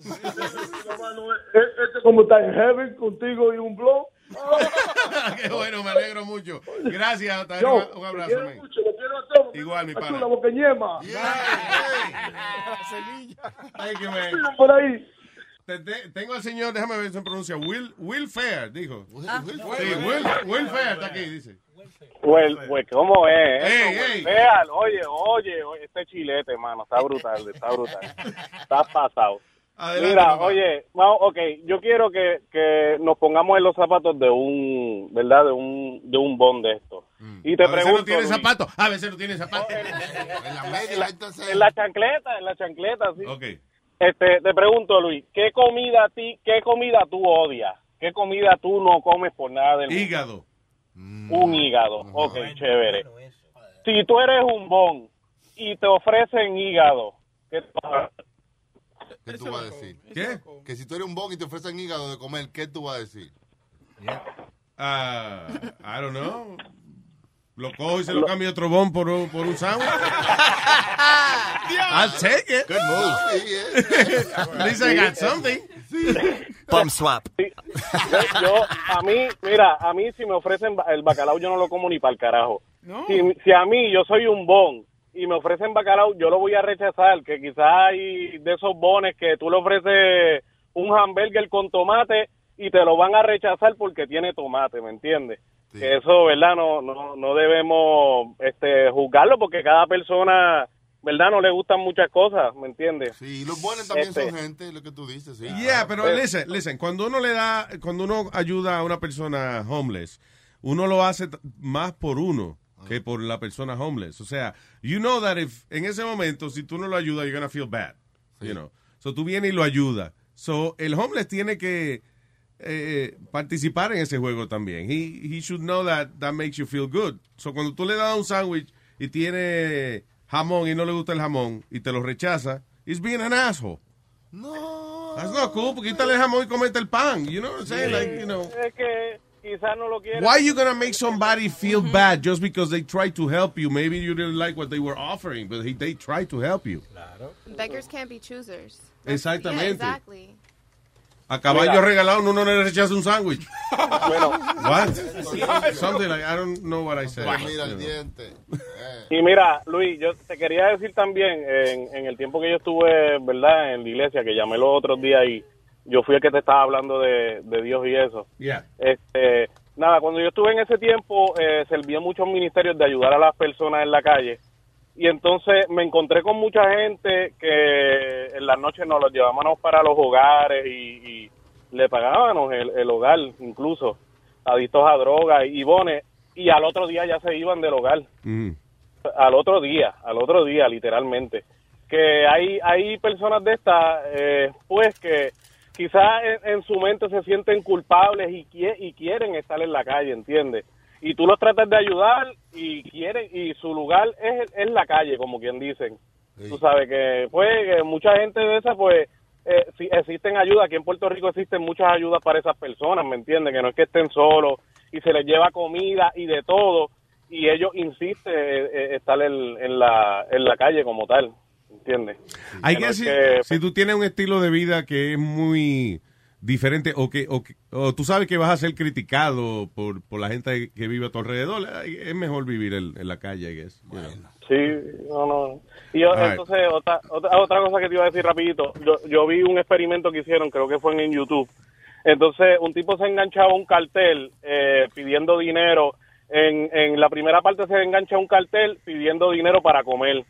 Como está en heaven contigo y un blog. Qué bueno, me alegro mucho. Gracias, Yo, un abrazo. te mucho, lo quiero a todos. Igual, mi pana. la boqueñema. Thank you, man. Sigan por ahí. Te- te- tengo al señor, déjame ver si se pronuncia, Will, Will Fair, dijo. Ah. Sí, Will, Will Fair está aquí, dice. Pues, pues, ¿cómo es? Ey, eso, ey. Oye, oye, oye, este chilete, mano, está brutal, está brutal. Está pasado. Adelante, Mira, papá. oye, Mao, ok, yo quiero que, que nos pongamos en los zapatos de un, ¿verdad? De un, de un bond de esto. Y te a veces pregunto, no tiene zapatos, a veces no tiene zapatos. En la media, entonces. en la chancleta, en la chancleta, sí. Ok. Este, te pregunto, Luis, ¿qué comida a ti, qué comida tú odias? ¿Qué comida tú no comes por nada del mundo? Hígado. Un hígado. Ok, chévere. Si tú eres un bon y te ofrecen hígado, ¿qué tú vas a hacer? ¿Qué tú vas a decir? ¿Qué? Que si tú eres un bon y te ofrecen hígado de comer, ¿qué tú vas a decir? Ah, I don't know. Lo cojo y se lo cambio otro bon por un, por un sándwich. I'll take it. Good move. At least I got something. Bum swap. Yo, yo- a mí, mira, a mí si me ofrecen el bacalao, yo no lo como ni para el carajo. Si, si a mí, yo soy un bon y me ofrecen bacalao, yo lo voy a rechazar, que quizás hay de esos bones que tú le ofreces un hamburger con tomate y te lo van a rechazar porque tiene tomate, ¿me entiendes? Que eso, ¿verdad? No, no, no debemos este, juzgarlo porque cada persona, ¿verdad? No le gustan muchas cosas, ¿me entiendes? Sí, los buenos también Este, son gente, lo que tú dices, sí. Yeah, pero Eh, listen, listen, cuando uno le da, cuando uno ayuda a una persona homeless, uno lo hace más por uno que por la persona homeless. O sea, you know that if, en ese momento, si tú no lo ayudas, you're gonna feel bad. You know. So tú vienes y lo ayudas. So el homeless tiene que eh, participar en ese juego también. He, he should know that that makes you feel good. So cuando tú le das un sándwich y tiene jamón y no le gusta el jamón y te lo rechaza, he's being an asshole. No. That's not cool, porque quítale el jamón y comete el pan. You know what I'm saying? Like, you know. Es que quizás no lo quiere. Why are you gonna make somebody feel bad just because they try to help you? Maybe you didn't like what they were offering, but he- they tried to help you. Beggars can't be choosers. Exactamente. Yeah, exactly. A caballo Mira. regalado uno no le rechaza un sándwich. Bueno. What? Something like I don't know what I said. Mira el diente. Y mira, Luis, yo te quería decir también, en, en el tiempo que yo estuve, ¿verdad?, en la iglesia, que llamé los otros días y yo fui el que te estaba hablando de, de Dios y eso. Yeah. Este, nada, cuando yo estuve en ese tiempo, eh, serví en muchos ministerios de ayudar a las personas en la calle. Y entonces me encontré con mucha gente que en las noches nos los llevábamos para los hogares y, y le pagábamos el, el hogar, incluso, adictos a drogas y bones, y al otro día ya se iban del hogar Mm. al otro día, al otro día, literalmente. Que hay, hay personas de estas, eh, pues que quizás en, en su mente se sienten culpables y, y quieren estar en la calle, ¿entiendes? Y tú los tratas de ayudar y quieren, y su lugar es, es la calle, como quien dicen. Tú sabes que, pues, que mucha gente de esa, pues, eh, sí, existen ayudas. Aquí en Puerto Rico existen muchas ayudas para esas personas, ¿me entiendes? Que no es que estén solos y se les lleva comida y de todo y ellos insisten eh, eh, estar en, en la, en la calle como tal, ¿entiendes? Hay Que no es decir, que- si tú tienes un estilo de vida que es muy diferente o que, o, que- o tú sabes que vas a ser criticado por, por la gente que vive a tu alrededor, es mejor vivir en, en la calle, I guess. Sí, no, no. Y yo, All right. entonces, otra, otra, otra cosa que te iba a decir rapidito. Yo, yo vi un experimento que hicieron, creo que fue en YouTube. Entonces, un tipo se enganchaba a un cartel eh, pidiendo dinero. En, en la primera parte se engancha a un cartel pidiendo dinero para comer.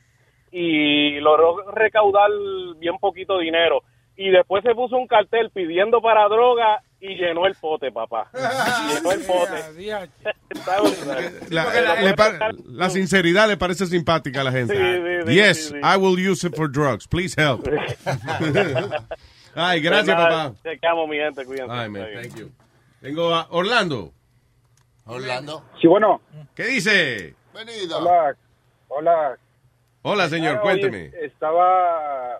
Y logró recaudar bien poquito dinero. Y después se puso un cartel pidiendo para droga y llenó el pote, papá. llenó el pote. Brutal. La, le pa- la sinceridad le parece simpática a la gente. Sí, sí, sí, yes, sí, sí. I will use it for drugs. Please help. Ay, gracias, Pues nada, papá. Te amo, mi gente, cuídense. Ay, man, thank you. Tengo a Orlando. Orlando. Sí, bueno. ¿Qué dice? Venido. Hola, hola. Hola, señor, Ah, cuénteme. oye, estaba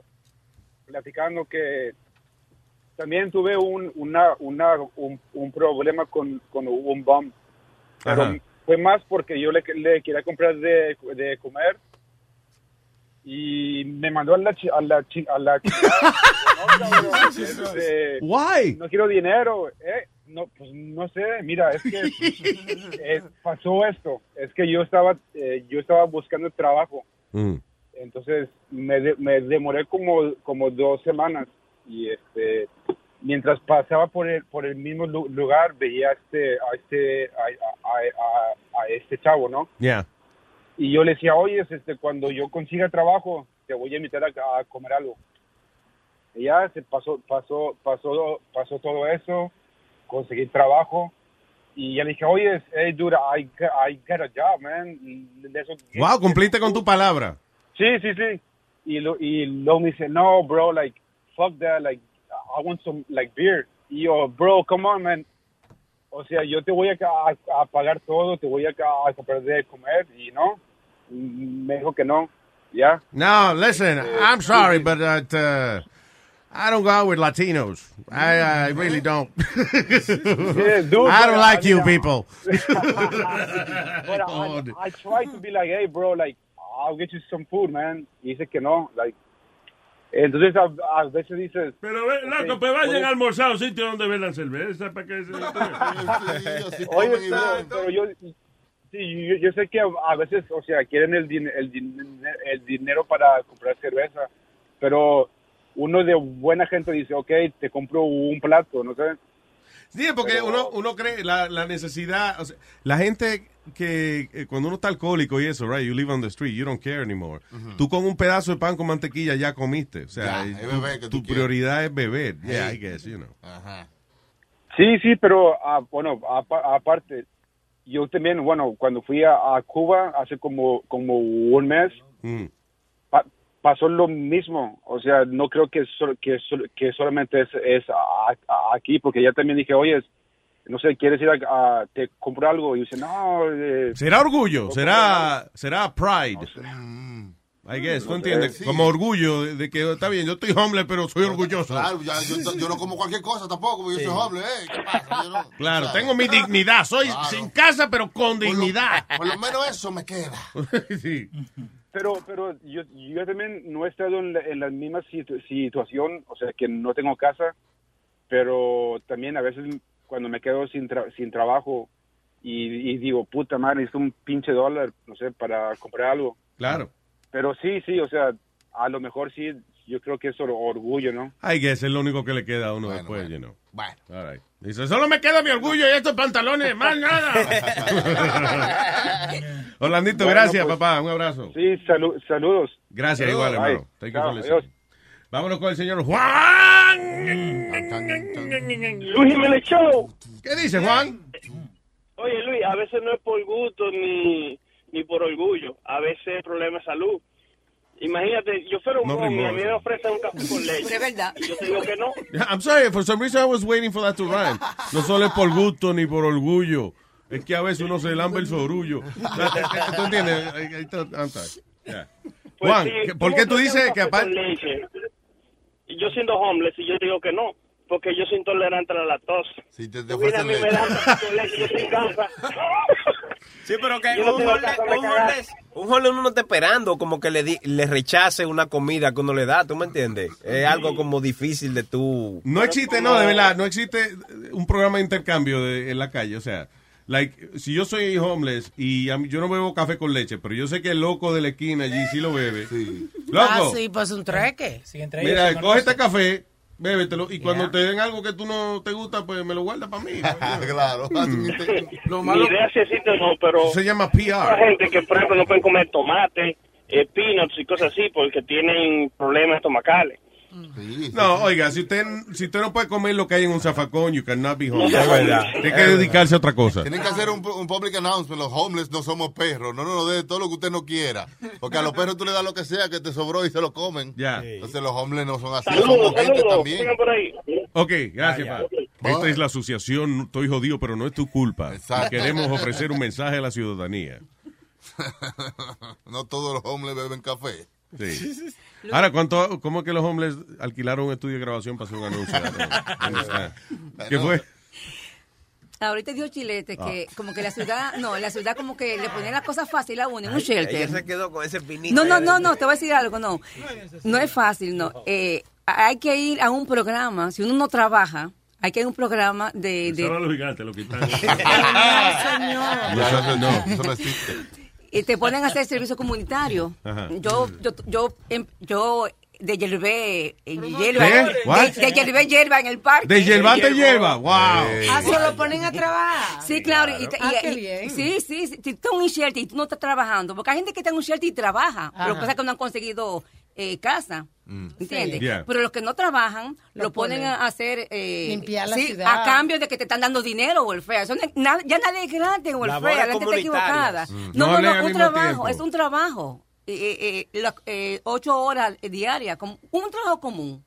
platicando que también tuve un, una, una, un, un problema con, con un bum. Pero Ajá. fue más porque yo le, le quería comprar de, de comer y me mandó a la chi- a la chi- a la Why? No quiero dinero. Eh, no, pues no sé. Mira, es que eh, pasó esto. Es que yo estaba eh, yo estaba buscando trabajo. Mm. Entonces me, de- me demoré como, como dos semanas y este mientras pasaba por el, por el mismo lu- lugar veía a este a este a, a- a- a este chavo, ¿no? Yeah. Y yo le decía, oye, este, cuando yo consiga trabajo, te voy a invitar a, a comer algo. Y ya se pasó, pasó, pasó, pasó todo eso, conseguí trabajo. Y ya le dije, oye, hey, dude, I, got- I got a job, man. Eso- Wow, cumpliste con tu palabra. Sí, sí, sí. Y, lo, y luego me dice, no, bro, like, fuck that, like, I want some, like, beer. Y yo, bro, come on, man. O sea, yo te voy a, a, a pagar todo, te voy a, a comprar de comer, y no. Me dijo que no, ya. No, listen, I'm sorry, but uh, I don't go out with Latinos. I, I really don't. dude, I don't like I you people. But I, I tried to be like, hey, bro, like, I'll get you some food, man. Y dice que no, like. Entonces, a, a veces dices... Pero, ve, loco, pues vayan a almorzar a un sitio donde vendan cerveza para que se... Oye, pero, pero yo, sí, yo, yo sé que a, a veces, o sea, quieren el, din- el, din- el dinero para comprar cerveza, pero uno de buena gente dice, ok, te compro un plato, no sé. Sí, porque uno, uno cree la, la necesidad, o sea, la gente que eh, cuando uno está alcohólico y eso, right, you live on the street, you don't care anymore. Tú con un pedazo de pan con mantequilla ya comiste, o sea, es tu, prioridad es beber. Yeah, Hey. I guess, you know. Ajá. Sí, sí, pero ah, bueno, apa- aparte, yo también, bueno, cuando fui a, a Cuba hace como, como un mes, Mm. Pa- pasó lo mismo. O sea, no creo que, sol- que, sol- que solamente es, es a- a- aquí, porque ya también dije, oye, no sé, ¿quieres ir a, a- te compro algo? Y dice, no. eh, Será orgullo, será, será pride. I guess, ¿tú No sé, entiendes? sí. Como orgullo de, de que está bien, yo estoy hombre, pero soy orgulloso. Claro, ya, yo, yo no como cualquier cosa tampoco, porque yo soy hombre, ¿eh? ¿Qué pasa? Yo no- Claro, tengo mi dignidad, soy Claro. sin casa, pero con dignidad. Por lo menos eso me queda. sí. Pero, pero yo, yo también no he estado en la, en la misma situ- situación, o sea, que no tengo casa, pero también a veces cuando me quedo sin, tra- sin trabajo y, y digo, puta madre, necesito un pinche dólar, no sé, para comprar algo. Claro. Pero sí, sí, o sea, a lo mejor sí, yo creo que es or- orgullo, ¿no? I guess es lo único que le queda a uno después, you know. Bueno. All right. Dice, solo me queda mi orgullo y estos pantalones, más nada. Orlandito, Bueno, gracias, pues, papá. Un abrazo. Sí, salu- saludos. Gracias, Saludos. igual, hermano. Bye. Thank you. Vámonos con el señor Juan. Luis Jiménez Show. ¿Qué dice, Juan? Oye, Luis, a veces no es por gusto ni, ni por orgullo. A veces es problema de salud. Imagínate, yo fuera un No y a mí me ofrecen un café con leche. Es verdad. Y yo te digo que no. Yeah, I'm sorry, for some reason I was waiting for that to rhyme. No solo es por gusto ni por orgullo. Es que a veces uno se lambe el sorullo. ¿Tú entiendes? I'm sorry. Yeah. Juan, sí, ¿qué- ¿por ¿cómo qué tú dices que aparte... yo siendo homeless, y yo digo que no, porque yo soy intolerante a la lactosa. Si te, te Mira, a mí me con leche, yo en casa. Sí, pero que no un me un homeless- un homeless uno no está esperando como que le, di- le rechace una comida que uno le da, ¿tú me entiendes? Es algo como difícil de tú... No existe, no, de verdad, no existe un programa de intercambio de- en la calle. O sea, like, si yo soy homeless y a mí- yo no bebo café con leche, pero yo sé que el loco de la esquina allí sí lo bebe. Loco, Ah, sí, pues un treque. mira, coge este café, bébetelo y cuando te den algo que tú no te gusta, pues me lo guarda para mí. claro. Lo Ni idea si existe o no, pero... Se llama Hay PR. gente que, por ejemplo, no pueden comer tomate, eh, peanuts y cosas así porque tienen problemas estomacales. No, oiga, si usted, si usted no puede comer lo que hay en un zafacón, you cannot be homeless. Es verdad. Tiene que dedicarse a otra cosa. Tienen que hacer un, un public announcement. Los homeless no somos perros. No nos dé todo lo que usted no quiera. Porque a los perros tú le das lo que sea que te sobró y se lo comen. Ya. Entonces los homeless no son así. Saludos, somos gente saludos. también. Sigan por ahí. Ok, gracias, Ah, pa. Esta es la asociación, estoy jodido, pero no es tu culpa. Exacto. Queremos ofrecer un mensaje a la ciudadanía. no todos los homeless beben café. Sí. Ahora, ¿cuánto, ¿cómo es que los homeless alquilaron un estudio de grabación para hacer un anuncio? ¿Qué fue? Ahorita dijo Chilete Ah. que como que la ciudad, no, la ciudad como que le ponían las cosas fácil a uno en un Ella shelter. se quedó con ese pinito. No, no, no, no, te voy a decir algo, no. No es fácil, no. Eh, hay que ir a un programa, si uno no trabaja, hay que ir a un programa de... de Estaban los gigantes, lo quitaron. No, no. Eso no existe. Y te ponen a hacer servicio comunitario. Ajá. Yo, yo, yo, em- yo de hiervé, eh, hierba, ¿Qué? de, de hierba en el parque. De hierbante hierba, wow. Ah, se lo ponen a trabajar. Sí, claro. Y, te- Ah, y- qué y- bien. Sí, sí, sí. Si tú estás en un shelter y tú no estás trabajando, porque hay gente que está en un shelter y trabaja, pero lo que Ajá. pasa es que no han conseguido eh, casa. ¿Entiendes? Sí. Yeah. Pero los que no trabajan lo, Lo ponen, ponen. a hacer. eh, Limpiar la sí, ciudad. A cambio de que te están dando dinero, welfare. Eso no nada- ya nadie es gratis en welfare. La gente está equivocada. comunitarias. Mm. No, No no, un trabajo. tiempo. Es un trabajo. Eh, eh, eh, la- eh, ocho horas diarias. como- Un trabajo común.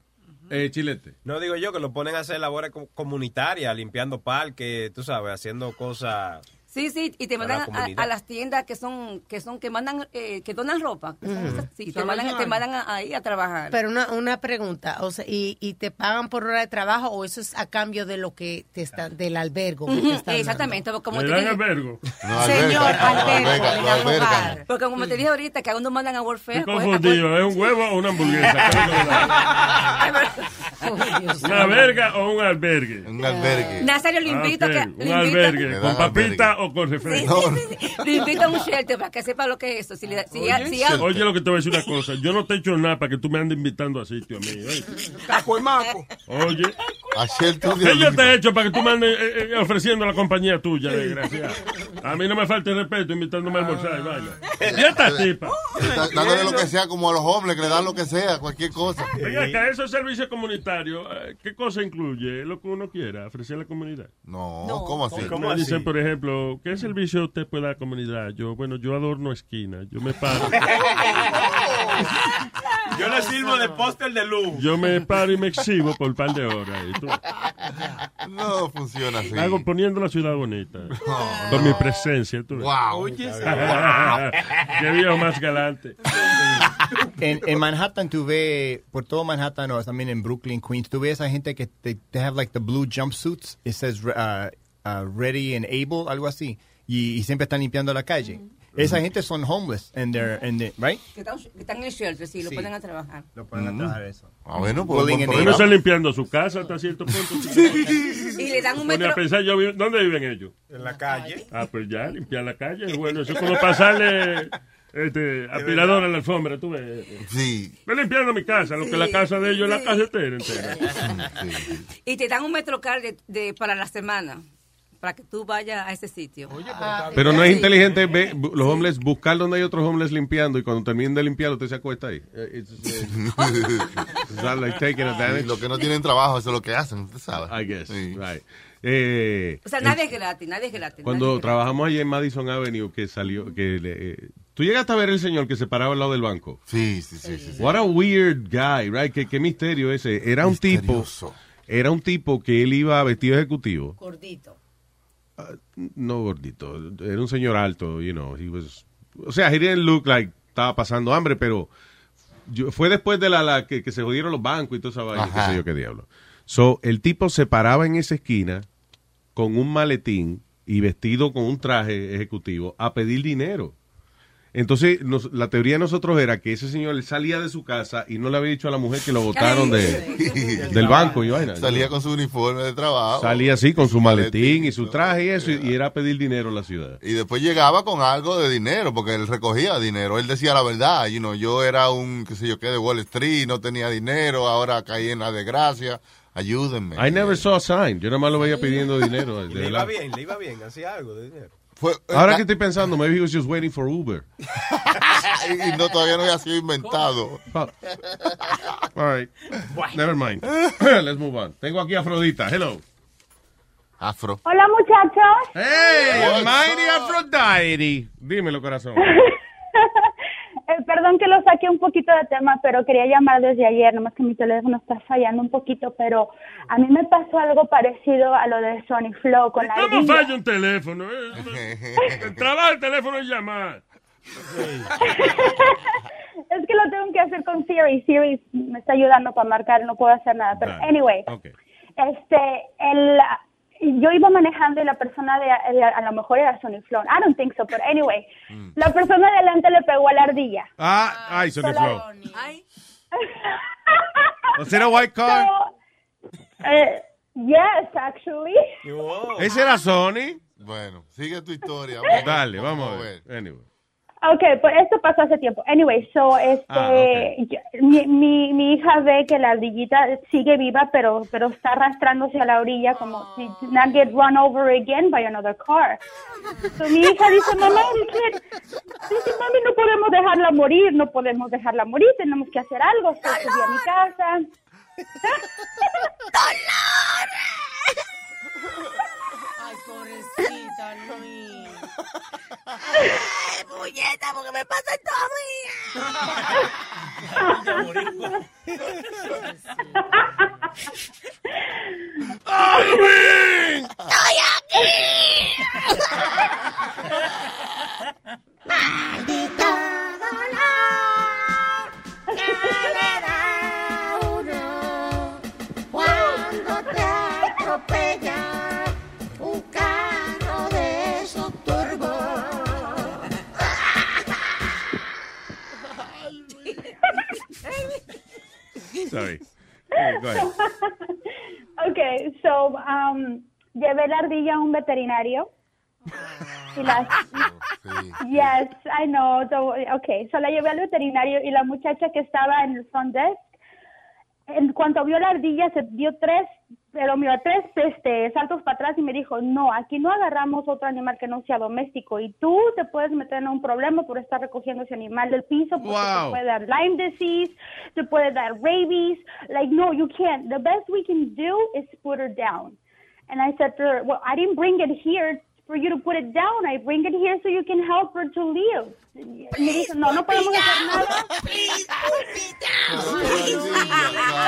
Eh, chilete. No digo yo que lo ponen a hacer labores co- comunitarias, limpiando parques, tú sabes, haciendo cosas. Sí, sí, y te mandan la a, comunidad. a las tiendas que son, que son, que mandan, eh, que donan ropa. que sí, te mandan, te mandan a- ahí a trabajar. Pero una, una pregunta, o sea, ¿y, ¿y te pagan por hora de trabajo o eso es a cambio de lo que te están, del albergo? que te están dando? exactamente, como ¿Le te dije- albergo? No, Señor, no, albergo, no. Porque como te dije ahorita, que a uno mandan a Warfare. Estoy coge- confundido, ¿es un huevo o una hamburguesa? ¿Una verga o un albergue? Un albergue. Nazario lo invita Ah, que- Un albergue, Le ¿con papita o con refresco? Lo invita a un shelter para que sepa lo que es eso. Si, le- si, ya- si ya- Oye, lo que te voy a decir una cosa. Yo no te he hecho nada para que tú me andes invitando a sitio a mí. oye. Caco y maco. Oye. Ayer tú ¿Qué yo te he hecho para que tú me andes eh, eh, ofreciendo la compañía tuya, desgraciado? A mí no me falta el respeto invitándome a almorzar y vaina. ¿Y esta tipa? Está- Dándole lo que sea como a los hombres, que le dan lo que sea, cualquier cosa. Venga, acá, esos servicios comunitarios, eh, ¿qué cosa incluye? Lo que uno quiera, ofrecer a la comunidad. No, ¿cómo así? Me dicen, por ejemplo, ¿qué servicio usted puede dar a la comunidad? Yo, bueno, yo adorno esquina, yo me paro. Yo le sirvo de póster de luz. Yo me paro y me exhibo por un par de horas. y tú- No funciona así. Hago poniendo la ciudad bonita. Con mi presencia. Tú. Wow. Oye, Qué viejo más galante. En, en Manhattan tú ves, por todo Manhattan o también en Brooklyn, Queens, tú ves a gente que te, they have like the blue jumpsuits. It says uh, uh, ready and able, algo así. Y, y siempre están limpiando la calle. Esa gente son homeless and they're, and they- right? que están, que están en el shelter, sí, lo Sí. ponen a trabajar. Lo ponen a trabajar eso. Ah, bueno, pues, Willing pues, and Uno able. está limpiando su casa hasta cierto punto. Y le dan un Pone a metro. pensar, yo ¿dónde viven ellos? En la calle. Ah, pues ya, limpiar la calle. Bueno, eso es como pasarle este, aspirador a la alfombra, tú ves. Sí. Estoy limpiando mi casa, lo que Sí, la casa de ellos es sí. la casa entera. entera. Y te dan un metrocar de, de, para la semana. Para que tú vayas a ese sitio. Pero no es Sí. inteligente ve- los homeless buscar donde hay otros homeless limpiando y cuando terminen de limpiar usted se acuesta ahí. Eh, it's- eh, it's not like taking advantage. Los que no tienen trabajo, eso es lo que hacen, usted sabe. I guess. Sí. Right. Eh, O sea, nadie es gratis, nadie es gratis. Cuando nadie es gratis. trabajamos allí en Madison Avenue, que salió, que le- eh, tú llegaste a ver el señor que se paraba al lado del banco. Sí, sí, sí, sí. sí. What a weird guy, right? Qué, qué misterio ese. Era un tipo, era un tipo que él iba vestido ejecutivo. Gordito. No gordito, era un señor alto, you know. He was, o sea, he didn't look like estaba pasando hambre, pero yo- fue después de la, la que, que se jodieron los bancos y toda esa vaina, qué Ajá. sé yo qué diablo. So, el tipo se paraba en esa esquina con un maletín y vestido con un traje ejecutivo a pedir dinero. Entonces, nos- la teoría de nosotros era que ese señor salía de su casa y no le había dicho a la mujer que lo botaron de, del banco y vaina. Salía con su uniforme de trabajo. Salía así con su maletín y su traje y eso, y, era a pedir dinero en la ciudad. Y después llegaba con algo de dinero, porque él recogía dinero. Él decía la verdad. You know, yo era un, qué sé yo qué, de Wall Street, no tenía dinero, ahora caí en la desgracia. Ayúdenme. I never saw a sign. Yo nada más lo veía pidiendo dinero. le iba bien, le iba bien, hacía algo de dinero. Ahora que estoy pensando, maybe he was just waiting for Uber. y no, todavía no había sido inventado. All right. Never mind. Let's move on. Tengo aquí a Afrodita. Hello. Afro. Hola muchachos. Hey, Mighty Aphrodite. Dímelo, corazón. Eh, perdón que lo saque un poquito de tema, pero quería llamar desde ayer, nomás que mi teléfono está fallando un poquito, pero a mí me pasó algo parecido a lo de Sony Flow con la ¿Cómo falla un teléfono? eh? Trabaja el teléfono y llamar. Es que lo tengo que hacer con Siri. Siri me está ayudando para marcar, no puedo hacer nada. Pero anyway, este, el, yo iba manejando y la persona de, de- a lo mejor era Sony Flow. I don't think so, but anyway, la persona de adelante le pegó a la ardilla. Ah, ay, Sola- Flow. ¿Was it a white car? Eh, yes, actually. ¿Ese era Sony? Bueno, sigue tu historia. Dale, vamos a ver. Anyway. Okay, pues esto pasó hace tiempo. Anyway, so este, Ah, ok. yo- mi, mi, mi hija ve que la ardillita sigue viva, pero pero está arrastrándose a la orilla como si not get run over again by another car. So mi hija dice, mamá, dice, mami, no podemos dejarla morir, no podemos dejarla morir, tenemos que hacer algo. So subí a mi casa. Ay, pobrecita, Luis. Puñeta, porque me pasa esto ¡Estoy aquí! Maldito dolor Sorry. Eh, go ahead. Okay, so um, llevé la ardilla a un veterinario. Y la, yes, I know. So, okay, so la llevé al veterinario y la muchacha que estaba en el front desk, en cuanto vio la ardilla se dio tres, pero mira, tres este, saltos para atrás y me dijo, no, aquí no agarramos otro animal que no sea doméstico y tú te puedes meter en un problema por estar recogiendo ese animal del piso porque Wow. te puede dar Lyme disease, te puede dar rabies. Like, no, you can't. The best we can do is put her down. And I said to her, well, I didn't bring it here for you to put it down. I bring it here so you can help her to live. Me dice, no, no podemos hacer nada. Please put me down.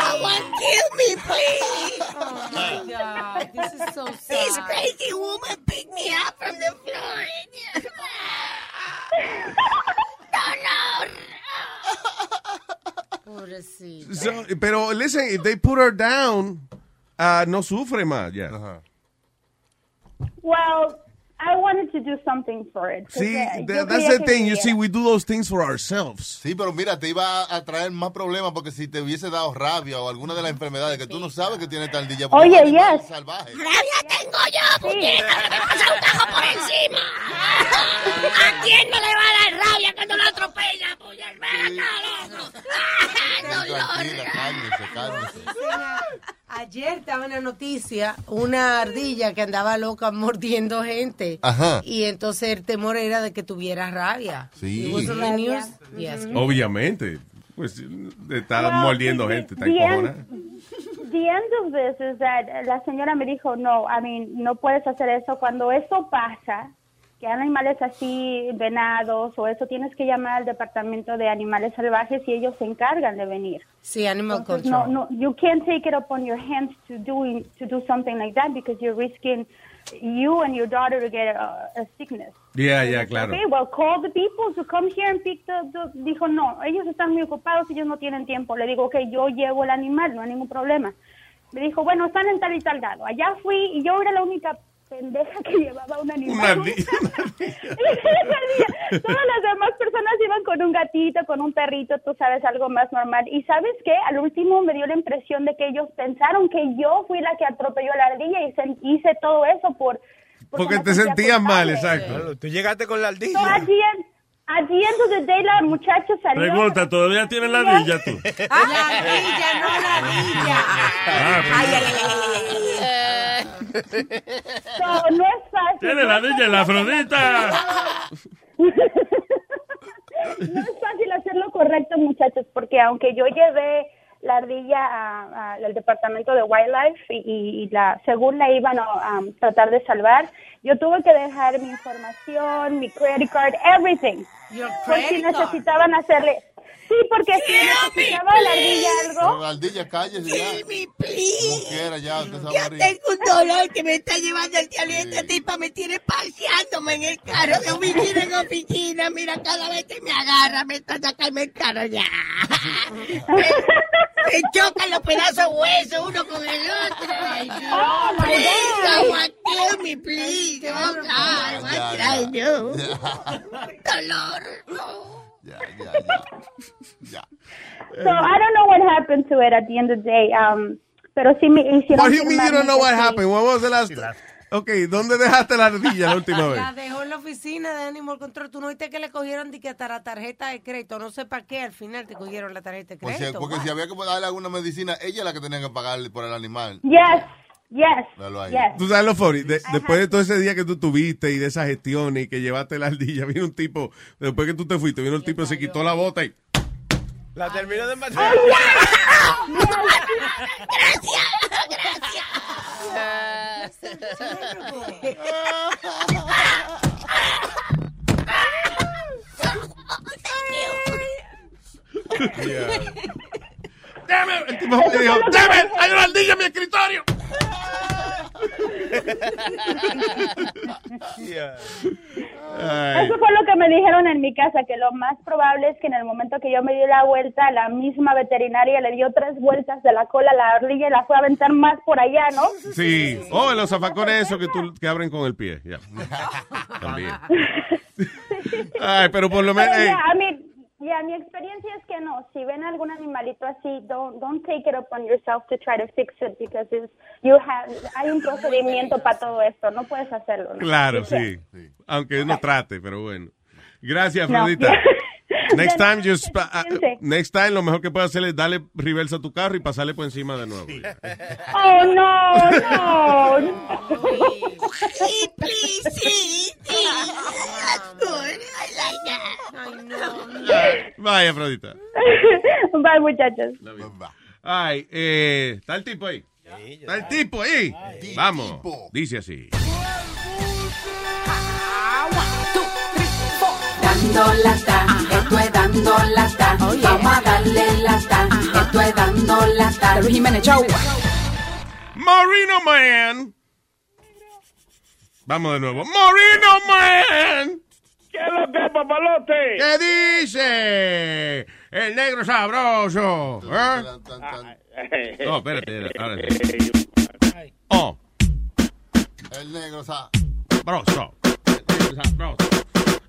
Someone kill me, please. Oh my God, this is so sad. This crazy woman picked me up from the floor. Dolor. Pobrecita. So, pero listen, if they put her down, ah, no sufre más ya. Well, I wanted to do something for it. Sí, Porque tha- yo that's the thing. You see, we do those things for ourselves. Sí, pero mira, te iba a traer más problemas porque si te hubiese dado rabia o alguna de las enfermedades que tú no sabes que tiene tardilla. porque Oye, yes. salvaje. Rabia tengo yo, puñeta, que me pasa un tajo por encima. ¿A quién no le va a dar rabia cuando lo atropella, puñeta, loco? Tranquila, cálmese, cálmese. Ayer estaba en la noticia una ardilla que andaba loca mordiendo gente. Ajá. Y entonces el temor era de que tuviera rabia. Sí. News. Yes. Obviamente. Pues está Well, mordiendo the- gente, está the encojonada. end- The end of this is that la señora me dijo, no, I mean, no puedes hacer eso. Cuando eso pasa, que animales así, venados o eso, tienes que llamar al departamento de animales salvajes y ellos se encargan de venir. Sí, animal Entonces, control. no, no, you can't take it upon your hands to doing to do something like that because you're risking you and your daughter to get a, a sickness. Yeah, yeah, claro. Okay, well, call the people to come here and pick the, the- Dijo, no, ellos están muy ocupados, ellos no tienen tiempo. Le digo, ok, yo llevo el animal, no hay ningún problema. Me dijo, bueno, están en tal y tal lado. Allá fui y yo era la única pendeja que llevaba un animal. Una ardilla. Todas las demás personas iban con un gatito, con un perrito, tú sabes, algo más normal. Y sabes qué, al último me dio la impresión de que ellos pensaron que yo fui la que atropelló a la ardilla y se- hice todo eso por... Porque te sentías mal, exacto. Tú llegaste con la ardilla. End, at the end of the day, la muchacha salió... Pregunta, ¿todavía tienes la ardilla tú? Ah, la ardilla, no la ardilla. Ah, pues. Ay, ay, ay, ay, ay, ay. So, no es fácil. Tiene la ardilla en la Afrodita. no es fácil hacer lo correcto, muchachos, porque aunque yo llevé la ardilla a- a- al departamento de wildlife y, y- y la según la iban a tratar de salvar, yo tuve que dejar mi información, mi credit card, everything. Si credit card. necesitaban hacerle. Sí, porque si necesitaba la ardilla algo. la ardilla, cállese ya. Como quiera ya, usted se va a Yo morir. tengo un dolor que me está llevando el diablo. Esta tipa me tiene paseándome en el carro de oficina en oficina. Mira, cada vez que me agarra me está sacando el carro ya. me, me chocan los pedazos de hueso uno con el otro. Ay, no. Oh, please, someone kill me, please. Oh, God, what Ya, did ya. I do? Dolor. no. So I don't know what happened to it at the end of the day. Um, pero sí me hicieron. What do you mean you don't know what happened? What was the last... Ok, ¿dónde dejaste la ardilla la última vez? La dejó en la oficina de Animal Control. Tú no viste que le cogieron de que hasta la tarjeta de crédito. No sé para qué. Al final te cogieron la tarjeta de Pues si- crédito. porque si había que darle alguna medicina, ella es la que tenía que pagarle por el animal. Yes, yes, yes. Tú sabes lo funny, de- después de todo ese día que tú tuviste y de esas gestiones y que llevaste la ardilla, vino un tipo, después que tú te fuiste, vino un tipo, se quitó la bota y... La terminó de matar. ¡Dame! El tipo me dijo, ¡Dame! ¡Hay una ardilla en mi escritorio! Eso fue lo que me dijeron en mi casa, que lo más probable es que en el momento que yo me di la vuelta, la misma veterinaria le dio tres vueltas de la cola a la ardilla y la fue a aventar más por allá, ¿no? Sí. Oh, los zafacones esos que, tú, que abren con el pie. Ya. También. Ay, pero por lo menos... Ya, a mí, ya, mi experiencia es que no, si ven algún animalito así, don't, don't take it upon yourself to try to fix it because it's, you have, hay un procedimiento para todo esto, no puedes hacerlo. ¿no? Claro, sí. Aunque uno trate, pero bueno. Gracias, No. Afrodita. Next time, just, ah, next time lo mejor que puedes hacer es darle reversa a tu carro y pasarle por encima de nuevo. Oh, no, no. Vaya, Afrodita. Bye, muchachos. Ay, eh, ¿está el tipo ahí? ¿Está el tipo ahí? Vamos. Dice así. Dando lata, esto es dando lata. Vamos a darle lata, esto es dando lata. Luis Jiménez Show. Marino Man. Vamos de nuevo. Marino Man. ¿Qué es lo que, papalote? ¿Qué dice? El negro sabroso. ¿eh? No, espérate. Ahora sí. Oh, El negro, sabroso. El negro sabroso.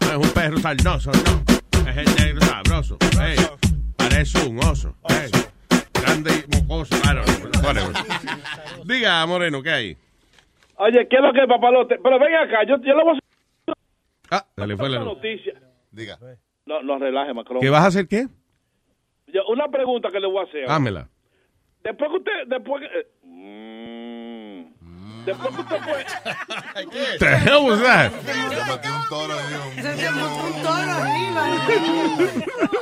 No es un perro sarnoso, no. Es el negro sabroso. Parece un oso. Grande y mocoso. Claro. Diga, Moreno, ¿qué hay? Oye, ¿qué es lo que, papalote? Pero ven acá, yo, yo le voy a Ah, dale, fue la noticia. Diga. No, no relaje, Macron. ¿Qué vas a hacer qué? Yo- una pregunta que le voy a hacer. Hámela. Después que usted, después que... eh, mm, después que usted fue... The hell was that? Se metió un toro ahí. Se te montó un toro arriba.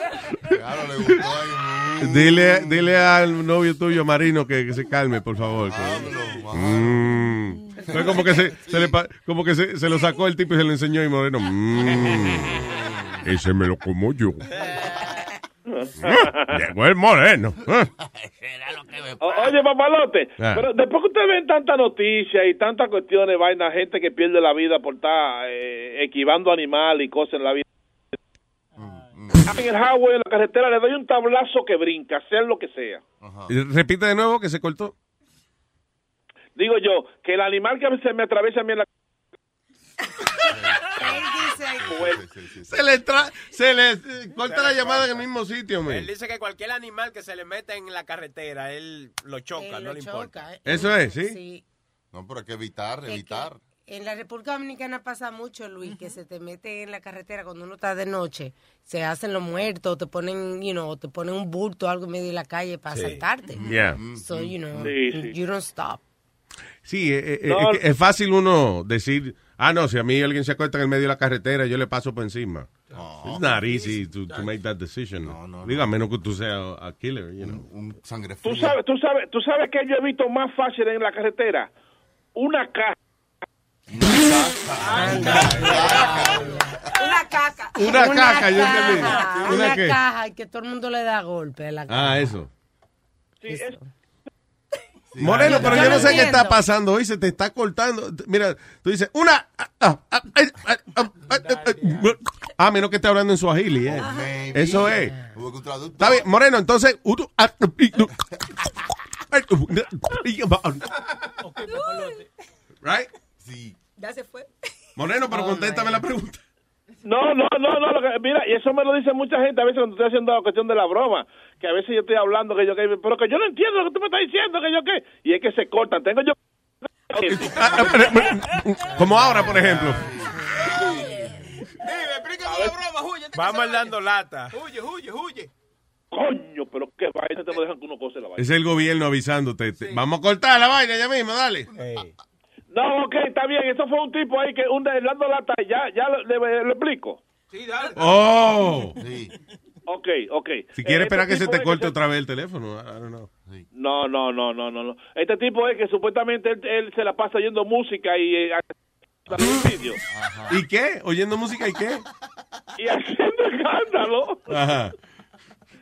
Claro, le gustó ahí. Dile, dile al novio tuyo, Marino, que, que se calme, por favor. que- Mm. Mm. Fue como que se, se le como que se, se lo sacó el tipo y se lo enseñó y Moreno. "Mm, ese me lo como yo. Ah, Llegó el Moreno. O- Oye, papalote, Ah. pero después que ustedes ven tanta noticia y tantas cuestiones, vaina, gente que pierde la vida por estar eh, esquivando animales y cosas en la vida. En el highway, en la carretera, le doy un tablazo que brinca, sea lo que sea. Y Repite de nuevo que se cortó. Digo yo, que el animal que se me atraviesa a mí en la... Se le, tra- se le eh, corta la llamada en el mismo sitio, man. Él dice que cualquier animal que se le meta en la carretera, él lo choca, no le importa. Eso es, ¿sí? Sí. No, pero hay que evitar, evitar. En la República Dominicana pasa mucho, Luis, que se te mete en la carretera cuando uno está de noche, se hacen los muertos, te ponen, you know, te ponen un bulto o algo en medio de la calle para Sí. asaltarte. Yeah. So, you know, Sí, sí. you don't stop. Sí, eh, eh, No. es, que es fácil uno decir, ah, no, si a mí alguien se acuesta en el medio de la carretera, yo le paso por encima. It's not easy to, to make that decision. Diga, a menos que tú seas a killer, you know. Un sangre Tú sabes, tú sabes, tú sabes que yo he visto más fácil en la carretera. Una caja. Una caca. Una, caca. Una, una qué? caja que todo el mundo le da golpe a. Ah, eso. Sí, Moreno, pero yo, no sé qué está pasando hoy, se te está cortando. Mira, tú dices, una. Ah, menos que esté hablando en su agili. Eh. Eso es. Está bien, Moreno, entonces. right? Sí. Ya se fue. Moreno, pero contéstame la pregunta. No, no, no, no, lo que- mira, y eso me lo dice mucha gente a veces cuando estoy haciendo la cuestión de la broma, que a veces yo estoy hablando que yo que, pero que yo no entiendo lo que tú me estás diciendo, que yo qué, y es que se cortan, tengo yo... Como ahora, por ejemplo. Vamos dando lata. Huye, huye, huye. Coño, pero qué vaina te lo dejan que uno cose la vaina. Es el gobierno avisándote. te- Vamos a cortar la vaina ya mismo, dale. No, ok, está bien, eso fue un tipo ahí que un de dando lata, ya, ya lo, le, le explico. Sí, dale. Oh. Ok, ok. Si quieres Eh, esperar este que se te corte otra vez el teléfono, I don't know. No, no, no, no, no, no. Este tipo es que supuestamente él, él se la pasa oyendo música y eh. ¿Y qué? ¿Oyendo música y qué? y haciendo escándalo Ajá.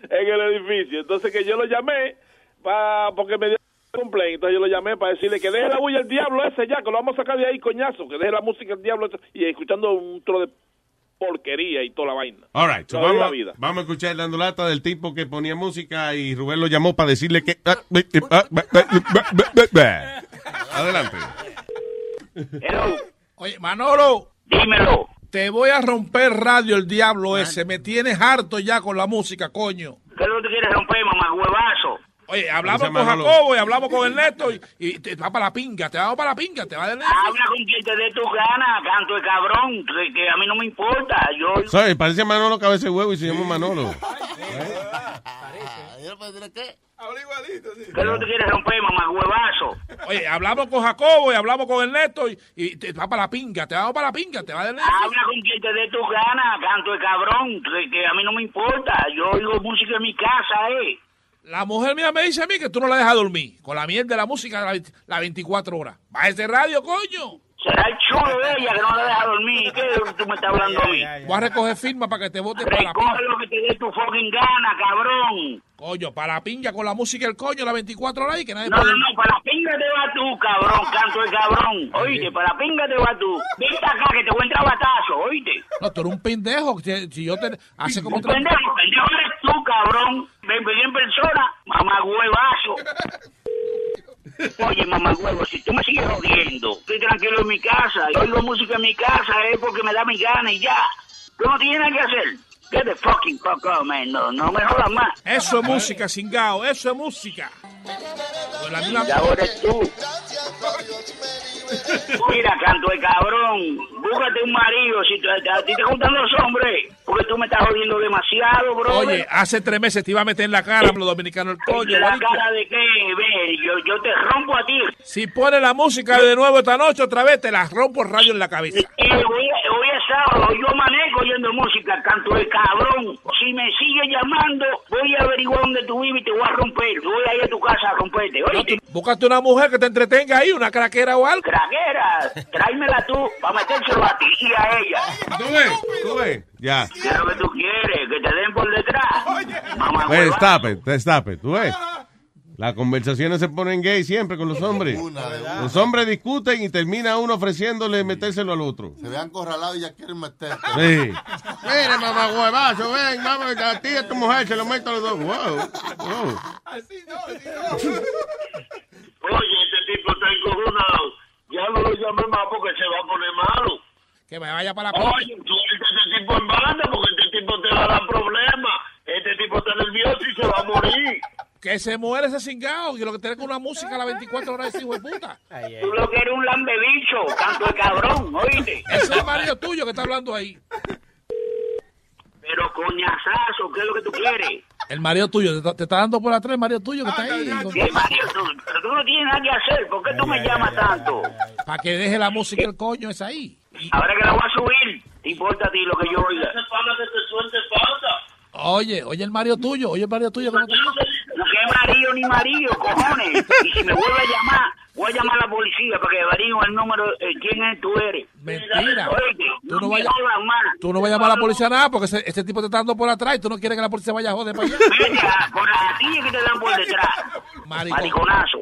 en el edificio. Entonces que yo lo llamé pa, porque me dio Entonces yo lo llamé para decirle que deje la bulla el diablo ese ya, que lo vamos a sacar de ahí, coñazo, que deje la música el diablo ese, y escuchando un tro de porquería y toda la vaina. All right, so la vamos, vida. vamos a escuchar dando lata del tipo que ponía música y Rubén lo llamó para decirle que... Adelante. Oye, Manolo. Dímelo. Te voy a romper radio el diablo ese. Me tienes harto ya con la música, coño. ¿Qué es lo que quieres romper, mamá huevazo? Oye, hablamos con. Jacobo y hablamos con Ernesto y, y te va para la pinga, te vamos para la pinga, te va del Habla con quien te dé tu gana, canto de cabrón, que, que a mí no me importa. Yo Sorry, parece Manolo Cabeza de Huevo y se llama Manolo. ¿Qué es lo que quieres romper, mamá huevazo? Oye, hablamos con Jacobo y hablamos con Ernesto y, y te va para la pinga, te vamos para la pinga, te va del Habla con quien te dé tu gana, canto de cabrón, que, que a mí no me importa. Yo oigo música en mi casa, eh. La mujer mía me dice a mí que tú no la dejas dormir con la mierda de la música la, la 24 horas. Baja ese radio, coño. Será el chulo de ella que no la deja dormir. ¿Qué es lo que tú me estás hablando a mí? Voy a recoger firma para que te vote para la Recoge lo que te dé tu fucking gana, cabrón. Coño, para la pinga con la música el coño la 24 horas y que nadie No, puede... no, no, para la pinga te vas tú, cabrón, canto de cabrón. Oíste, para la pinga te vas tú. Vente acá que te voy a entrar batazo, oíste. No, tú eres un pendejo. Si, si yo te... Hace como... Un pendejo, pendejo eres tú, cabrón. Ven, ven en persona, mamá huevazo. Oye, mamá huevo, si tú me sigues jodiendo, estoy tranquilo en mi casa, y oigo música en mi casa, es porque me da mi gana y ya. Tú no tienes nada que hacer. Get the fucking fuck up, man. No, no me jodas más. Eso es música, cingao. Eso es música. Pues la misma- Y ahora eres tú. Mira, canto de cabrón, búscate un marido, si te- a ti te gustan los hombres, porque tú me estás jodiendo demasiado, bro. Oye, hace tres meses te iba a meter en la cara los dominicanos el coño, ¿La marico. cara de qué? Ve, yo, yo te rompo a ti. Si pones la música de nuevo esta noche otra vez, te la rompo el radio en la cabeza. Y voy a, voy a sábado yo amanezco oyendo música, canto de cabrón. Si me sigue llamando, voy a averiguar dónde tú vives y te voy a romper. Voy a ir a tu casa a romperte, oíste. Búscate una mujer que te entretenga ahí, una craquera o algo. Craquera, tráemela tú para metérselo a ti y a ella. ¿Tú ves? ¿Tú ves? Ya. ¿Qué es lo que tú quieres? Que te den por detrás. Mamá, hueva. stop it, stop it. ¿Tú ves? Las conversaciones se ponen gay siempre con los hombres. Los hombres discuten y termina uno ofreciéndole metérselo al otro. Se vean corralados y ya quieren meter. Sí. Mire, mamá huevazo, ven, mamá, a ti y a tu mujer se lo meto a los dos. Wow. wow. Oye, este tipo está encojonado. Ya no lo llame más porque se va a poner malo. Que me vaya para la Oye, a ese tipo en banda porque este tipo te va a dar problemas. Este tipo está nervioso y se va a morir. Que se muere ese cingado. Y lo que tiene con una música a las 24 horas de ese hijo de puta. Tú lo que eres un lambebicho, canto de cabrón, oíste. Ese es el marido tuyo que está hablando ahí. Pero coñazazo, ¿qué es lo que tú quieres? El marido tuyo, te, está- te está dando por atrás el marido tuyo que está ahí. ¿Qué marido tú? Pero tú no tienes nada que hacer, ¿por qué tú me llamas tanto? Para que deje la música el coño es ahí. Ahora que la voy a subir, ¿te importa a ti lo que yo oiga? Oye, oye el marido tuyo, oye el marido tuyo que no te No que marido ni marido, cojones. Y si me vuelve a llamar, voy a llamar a la policía para que averigüen el número, eh, quién es tú eres. Mentira. Oíste, Tú no vayas- más. Tú no vas a llamar a la policía nada porque ese, ese tipo te está dando por atrás y tú no quieres que la policía vaya a joder para allá. Mira, por a ti es que te dan por detrás. Maricón. Mariconazo.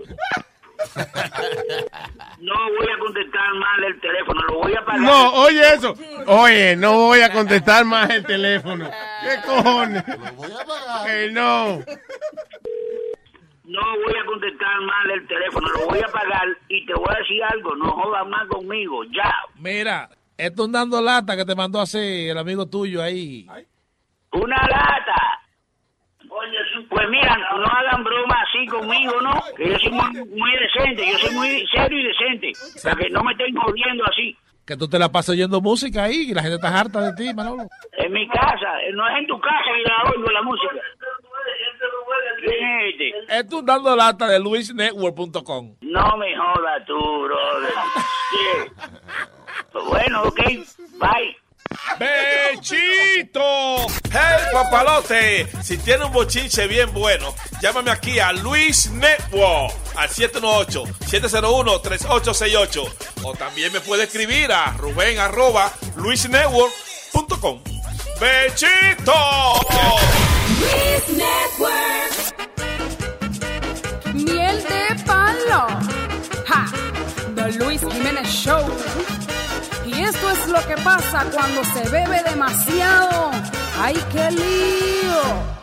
No voy a contestar mal el teléfono, lo voy a pagar. No, oye eso. Oye, no voy a contestar más el teléfono. ¿Qué cojones? Que no. No voy a contestar mal el teléfono, lo voy a pagar y te voy a decir algo, no jodas más conmigo, ya. Mira, esto es un dando lata que te mandó hacer el amigo tuyo ahí. Una lata. Pues mira, no hagan broma así conmigo, ¿no? Que yo soy muy, muy decente, yo soy muy serio y decente. Para que no me estén jodiendo así. Que tú te la pasas oyendo música ahí y la gente está harta de ti, Manolo. En mi casa, no es en tu casa que la oigo la música. ¿Quién es este? Esto dando lata de luisnetwork.com. No me jodas tú, brother. Sí. Bueno, ok, bye. ¡Bechito! ¡Hey, papalote! Si tiene un bochinche bien bueno, llámame aquí a Luis Network al 718-701-3868. O también me puede escribir a Rubén arroba luisnetwork.com. ¡Bechito! Miel de palo. Ja. The Luis Jiménez Show. Y esto es lo que pasa cuando se bebe demasiado. ¡Ay, qué lío!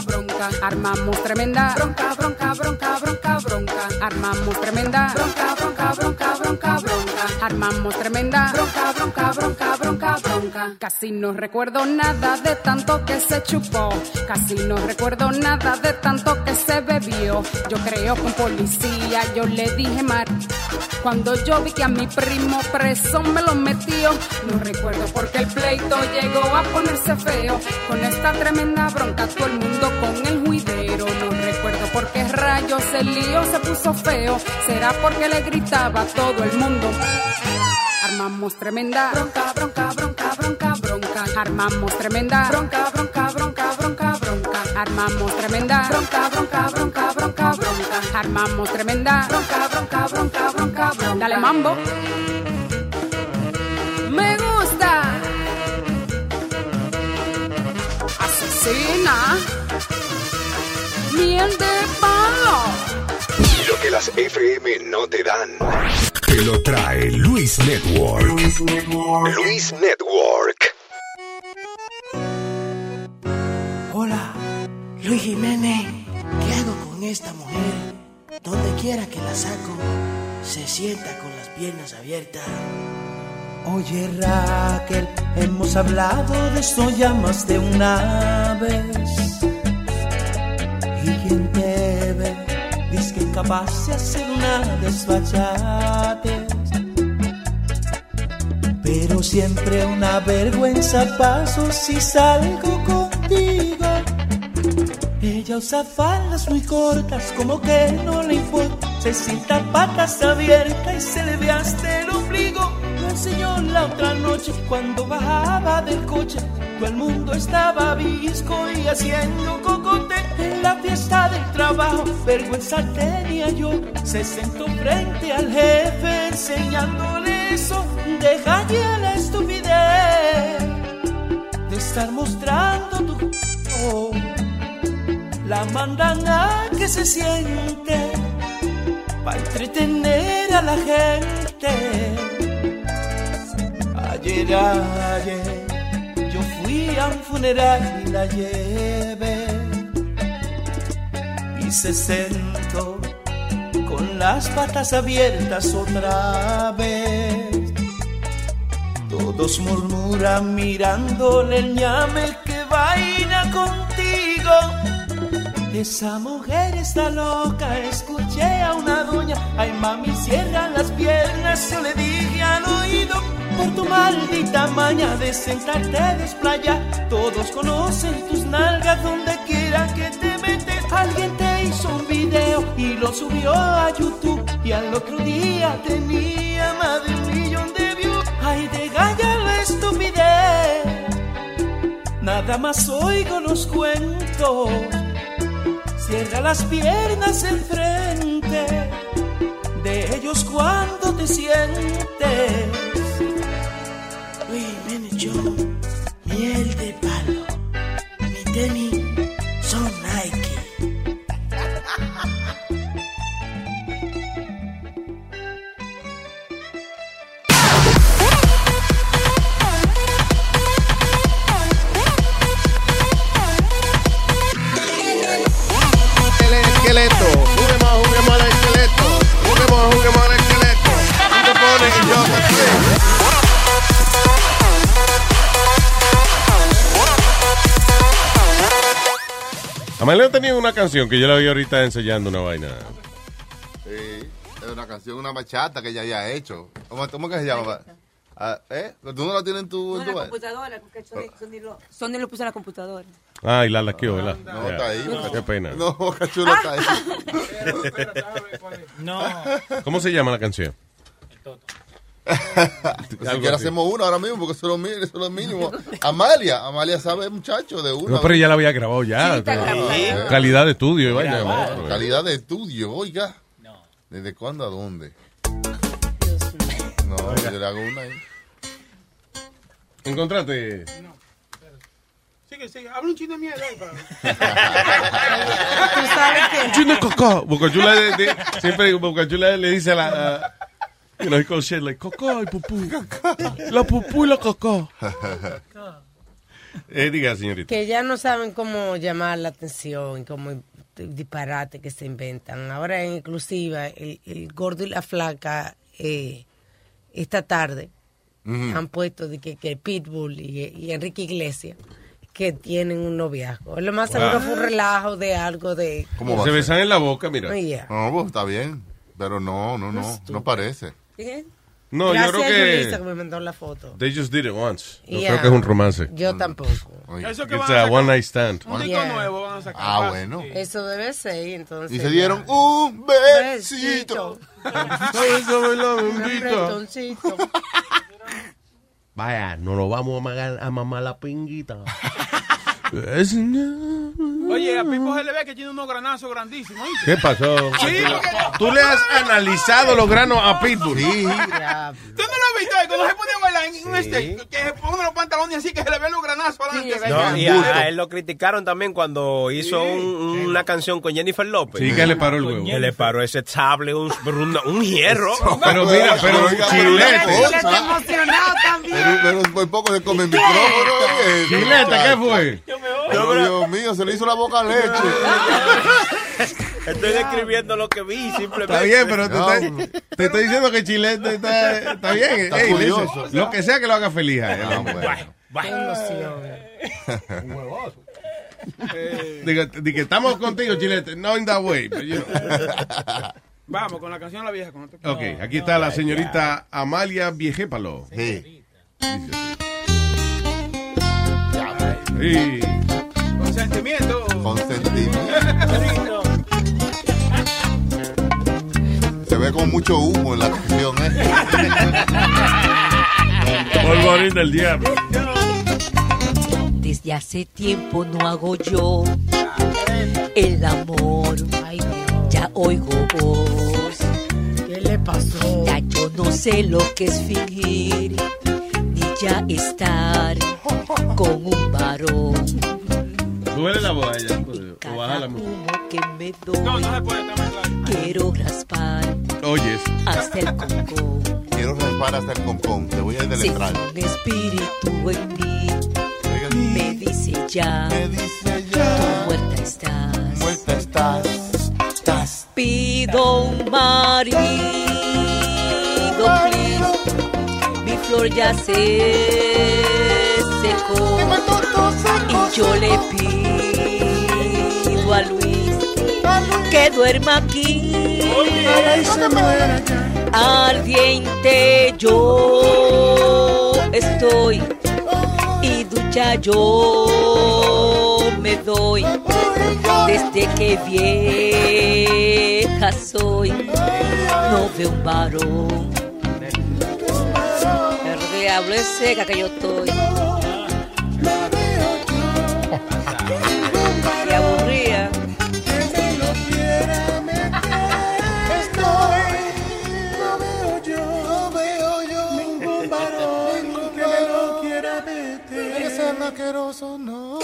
bronca. Armamos tremenda bronca, bronca, bronca, bronca, bronca. Armamos tremenda bronca, bronca, bronca, bronca, bronca. Armamos tremenda bronca, bronca, bronca, bronca, bronca. Casi no recuerdo nada de tanto que se chupó. Casi no recuerdo nada de tanto que se bebió. Yo creo que un policía yo le dije mar. Cuando yo vi que a mi primo preso me lo metió, no recuerdo por qué el pleito llegó a ponerse feo. Con esta tremenda bronca todo el mundo con el juidero. No recuerdo por qué rayos el lío se puso feo. Será porque le gritaba a todo el mundo. Armamos tremenda bronca, bronca, bronca, bronca, bronca. Armamos tremenda bronca, bronca, bronca, bronca, bronca. Armamos tremenda bronca, bronca, bronca, bronca, bronca. Armamos tremenda bronca, bronca, bronca, bronca, bronca. Dale mambo. Me gusta. Asesina. Miel de palo. Lo que las FM no te dan. Te lo trae Luis Network. Luis Network. Hola, Luis Jiménez. ¿Qué hago con esta mujer? Donde quiera que la saco, se sienta con las piernas abiertas. Oye Raquel, hemos hablado de esto ya más de una vez. Quien te que capaz de hacer una desfachate. Pero siempre una vergüenza paso si salgo contigo. Ella usa faldas muy cortas, como que no le importa. Se sienta patas abiertas y se le ve hasta el ombligo. Lo enseñó la otra noche cuando bajaba del coche. Todo el mundo estaba visco y haciendo cocote. En la fiesta del trabajo, vergüenza tenía yo. Se sentó frente al jefe enseñándole eso. Deja ya la estupidez de estar mostrando tu. La mandan a que se siente para entretener a la gente. Ayer, ayer, fui a un funeral y la llevé y se sentó con las patas abiertas otra vez. Todos murmuran mirándole el ñame que vaina contigo. Esa mujer está loca, escuché a una doña, ay mami cierra las piernas, yo le dije al oído, por tu maldita maña de sentarte a desplayar, todos conocen tus nalgas donde quiera que te metes, alguien te hizo un video y lo subió a YouTube, y al otro día tenía más de un millón de views, ay de galla la estupidez, nada más oigo los cuentos. Cierra las piernas enfrente de ellos cuando te sientes. Show, miel de Amaleo tenía una canción que yo la vi ahorita ensayando una vaina. Sí, es una canción, una bachata que ella ya ha hecho. ¿Cómo, cómo que se llama? Ah, ¿Eh? ¿Tú no la tienes en tu...? No, en tu la computadora, porque Sony, Sony lo, Sony lo puso en la computadora. Ah, y la laqueó, ¿verdad? No, está ahí. Qué pena. No, Cachulo está ahí. No. ¿Cómo se llama la canción? Si Algo quieres así. hacemos una ahora mismo, porque eso es lo, mi- eso es lo mínimo. Amalia, Amalia sabe, muchacho, de una. No, pero ella la había grabado ya. Sí. Calidad de estudio maestro. Calidad de estudio, oiga. ¿Desde cuándo a dónde? No, yo le hago una ahí. ¿Encontraste? Sigue, sigue. Habla un chino de mierda Tú sabes que. Chino de coco. Bocachula de, de- siempre Bocachula le dice a la. a- you know, he calls shit like coco y pupú. La pupú y la coco. Eh, diga, señorita. que ya no saben cómo llamar la atención, cómo disparate que se inventan. Ahora en exclusiva, el, el gordo y la flaca eh, esta tarde han puesto de que, que Pitbull y, y Enrique Iglesias que tienen un noviazgo. Lo más seguro Wow. fue un relajo de algo de... ¿Cómo Se besan en la boca, mira. Yeah. No, pues está bien. Pero no, no, no. No parece. ¿Qué? No, yo Gracias creo a que- Yulisa que me mandó la foto. They just did it once. No Yeah. creo que es un romance. Yo tampoco. Eso que It's van a a sacar one night stand. Un disco Yeah. nuevo van a sacar. Ah, bueno. Eso debe ser, entonces... Y se dieron ya. un besito. Un apretoncito. Vaya, no lo vamos a, magar- a mamar la pinguita. Es- Oye, a Pipo se le ve que tiene unos granazos grandísimos. ¿oíste? ¿Qué pasó? Sí, porque... ¿Tú le has analizado los granos a Pitbull? Sí. ¿Tú no lo has visto ahí? Cuando se pone a bailar en un stage, que se pone los pantalones así, que se le ven los granazos adelante. No, y a, él lo criticaron también cuando hizo un- una canción con Jennifer López. Sí, que le paró el huevo. Que le paró ese sable, un, un, un hierro. Pero mira, pero chilete. Está emocionado también. Pero, pero por poco se come el micrófono. Chilete, ¿qué fue? Pero, Dios mío, se le hizo la boca leche. Estoy describiendo lo que vi, simplemente. Está bien, pero te, estoy- te estoy diciendo que Chilete está, está bien. Está Ey, curioso. listen, lo que sea que lo haga feliz él. Ah, Qué emoción. Digo, di que estamos contigo, Chilete. No in that way. but, you know. Vamos, con la canción La Vieja. Con otro- Ok, aquí está la señorita Amalia Viejépalo. Sí. Sí. Consentimiento. Consentimiento. Se ve como mucho humo en la canción, ¿eh? Polvorín del diablo. Desde hace tiempo no hago yo el amor. Ya oigo voz. ¿Qué le pasó? Ya yo no sé lo que es fingir, ya estar con un varón. Súbele la voz a ella. O baja la música. Humo que me doy. Quiero raspar Oyes. hasta el concón. Quiero raspar hasta el concón. Te voy a deletrar. un espíritu en mí me dice ya, tú muerta estás. Muerta estás. Estás. Pido un marido, flor ya se secó. Y yo le pido a Luis que duerma aquí. Ardiente yo estoy y ducha yo me doy desde que vieja soy no veo un varón diablo es seca que yo estoy y no.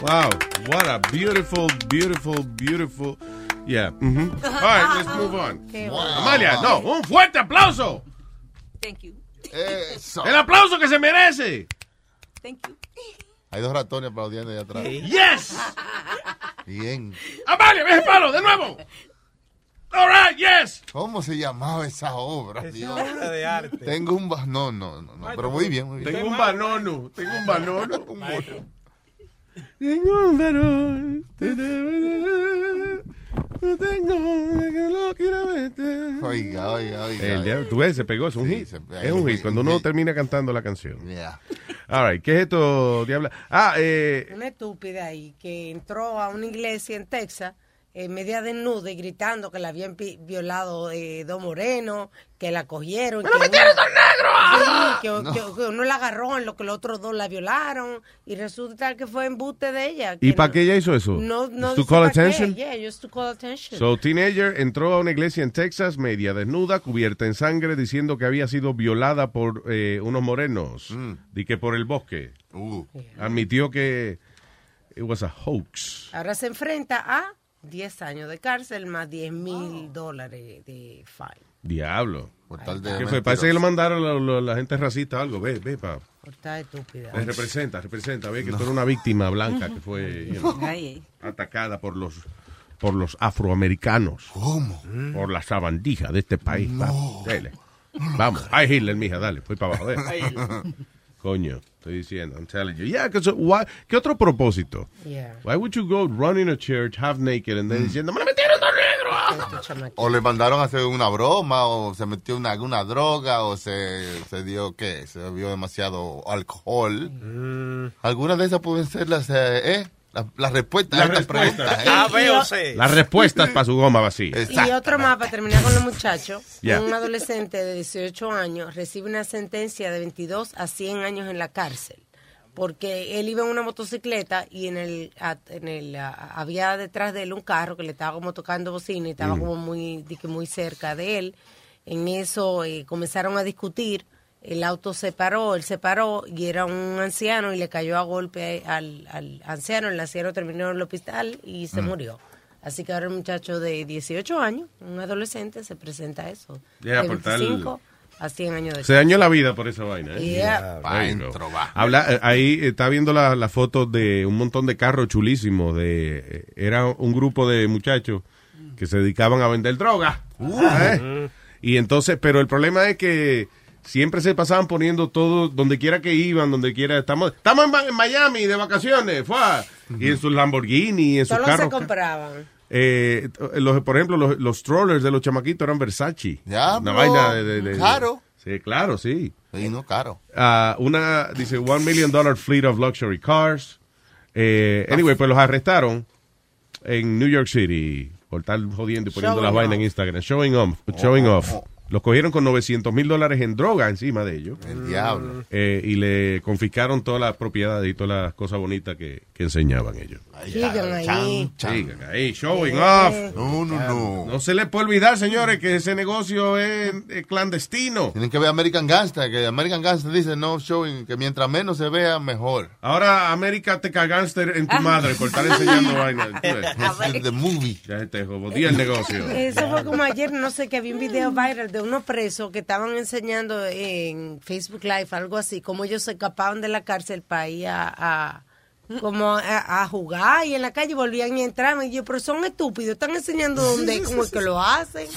Wow, what a beautiful, beautiful, beautiful. Yeah. mhm. All right, let's move on. Qué Amalia, no, un fuerte aplauso. Thank you. Eso. El aplauso que se merece. Thank you. Hay dos ratones aplaudiendo allá atrás. Yes. Bien. Amalia, ve ese palo de nuevo. All right, yes. ¿Cómo se llamaba esa obra? Dios? obra de arte. Tengo un... ba- No, no, no, no. Pero muy bien, muy bien. Tengo un banono, tengo un banono. Tengo un varón. No tengo que lo quiera meter. Oiga, oiga, oiga. El diablo, tú ves, se pegó, es un Sí, hit. se- es un hit, cuando uno termina cantando la canción. Yeah. All right, ¿qué es esto, diabla? Ah, eh, Una estúpida ahí que entró a una iglesia en Texas eh, media desnuda y gritando que la habían violado eh, dos morenos, que la cogieron. que uno- Sí, que, No. que- que uno la agarró en lo que los otros dos la violaron y resulta que fue embuste de ella. ¿y para no- qué ella hizo eso? No, no to call pa' qué. attention? Yeah, just to call attention. So, teenager entró a una iglesia en Texas, media desnuda, cubierta en sangre, diciendo que había sido violada por eh, unos morenos, y que por el bosque. Admitió que it was a hoax. Ahora se enfrenta a 10 años de cárcel más 10 mil dólares de fine. Diablo. tal de ¿Qué fue? Parece que lo mandaron la, la- la gente racista o algo. Ve, ve, pa. Por estar estúpida. Eh, Representa, representa. Ve que tú eres una víctima blanca que fue you know, Ay, atacada por los por los afroamericanos. ¿Cómo? Por la sabandija de este país. papi. Dele. Vamos. Ay, Hitler, mija, dale. Voy para abajo. Eh. Coño, estoy diciendo. I'm telling you. Yeah, 'cause, uh, why- ¿Qué otro propósito? Yeah. Why would you go running a church half naked and then diciendo, me la metieron dos negros? O le mandaron a hacer una broma, o se metió una, alguna droga, o se, se dio, ¿qué? Se bebió demasiado alcohol. Algunas de esas pueden ser las, eh, eh, las, las respuestas Las a estas respuestas. preguntas. ¿eh? A, B o C. Las respuestas para su goma vacía. Y otro más para terminar con los muchachos. Un adolescente de 18 años recibe una sentencia de 22 a 100 años en la cárcel. Porque él iba en una motocicleta y en el, en el había detrás de él un carro que le estaba como tocando bocina y estaba Mm. como muy, muy cerca de él. En eso eh, comenzaron a discutir. El auto se paró, él se paró y era un anciano y le cayó a golpe al, al anciano. El anciano terminó en el hospital y se Mm. murió. Así que ahora un muchacho de 18 años, un adolescente, se presenta a eso. Yeah, de por tal- 25 a 100 años de Se dañó la vida por esa vaina. ¿eh? Yeah. Va. Habla, eh, ahí está viendo la, la foto de un montón de carros chulísimos. De, eh, era un grupo de muchachos que se dedicaban a vender droga. ¿eh? Y entonces, pero el problema es que siempre se pasaban poniendo todo, donde quiera que iban, donde quiera. Estamos, estamos en, Miami de vacaciones, fue. Y en sus Lamborghini, en sus Solo se carros. compraban. Eh, los, por ejemplo, los, los strollers de los chamaquitos eran Versace. Ya, Una bro. vaina de, de- de- Caro. Sí, claro, sí. Sí, no, caro. Ah, una, dice, one million dollar fleet of luxury cars. Eh, anyway, pues los arrestaron en New York City por estar jodiendo y poniendo Showing las vainas en Instagram. Showing off. Showing Oh, off. oh. Los cogieron con 900 mil dólares en droga encima de ellos. El diablo. Eh, y le confiscaron todas las propiedades y todas las cosas bonitas que, que enseñaban ellos. Sigan ahí. Sigan ahí, showing Yeah. off. No, no, no. No se les puede olvidar, señores, que ese negocio es, es clandestino. Tienen que ver American Gangster, que American Gangster dice no showing, que mientras menos se vea, mejor. Ahora América te cagánster en tu madre por estar enseñando vainas. The movie. Ya se te jodía el negocio. Eso fue como ayer, no sé, que había un video viral de unos presos que estaban enseñando en Facebook Live, algo así, como ellos se escapaban de la cárcel para ir a, a- como a, a jugar y en la calle volvían y entraban. Y yo, pero son estúpidos, están enseñando dónde, cómo es que lo hacen.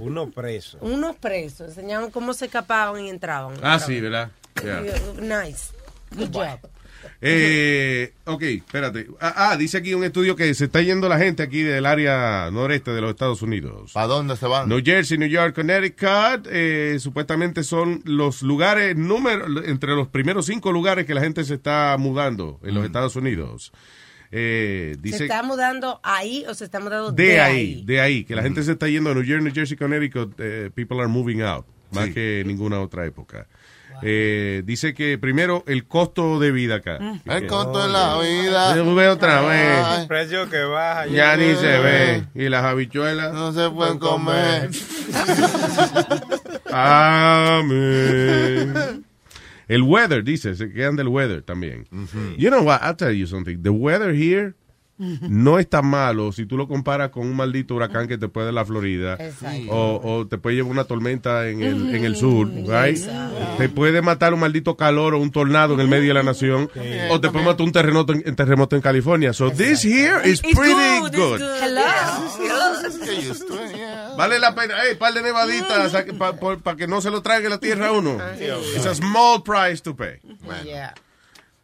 Uno preso. Unos presos, enseñaban cómo se escapaban y entraban. Ah, sí, ¿verdad? Nice. Good job. Eh, ok, espérate. Ah, ah, dice aquí un estudio que se está yendo la gente aquí del área noreste de los Estados Unidos. ¿Para dónde se van? New Jersey, New York, Connecticut, eh, supuestamente son los lugares, número, entre los primeros cinco lugares que la gente se está mudando en los Estados Unidos. Eh, ¿Se dice está mudando ahí o se está mudando de, de, ahí, de ahí, que la gente se está yendo a New York, New Jersey, Connecticut, eh, people are moving out, más Sí. que ninguna otra época. Eh, dice que primero el costo de vida acá. El costo de la vida. Se ve otra vez. Ay, Precio que baja. Ya ni se ve. Y las habichuelas. No se pueden comer. Amén. El weather, dice, se quedan del weather también. You know what, I'll tell you something. The weather here no es tan malo si tú lo comparas con un maldito huracán que te puede en la Florida. O, o te puede llevar una tormenta en el, en el sur, right? Te puede matar un maldito calor o un tornado en el medio de la nación. O te puede matar un terremoto en, un terremoto en California. So this here is It's pretty good. Vale la pena, hey, par de nevaditas para que no se lo trague la tierra a uno. It's a small price to pay. Yeah.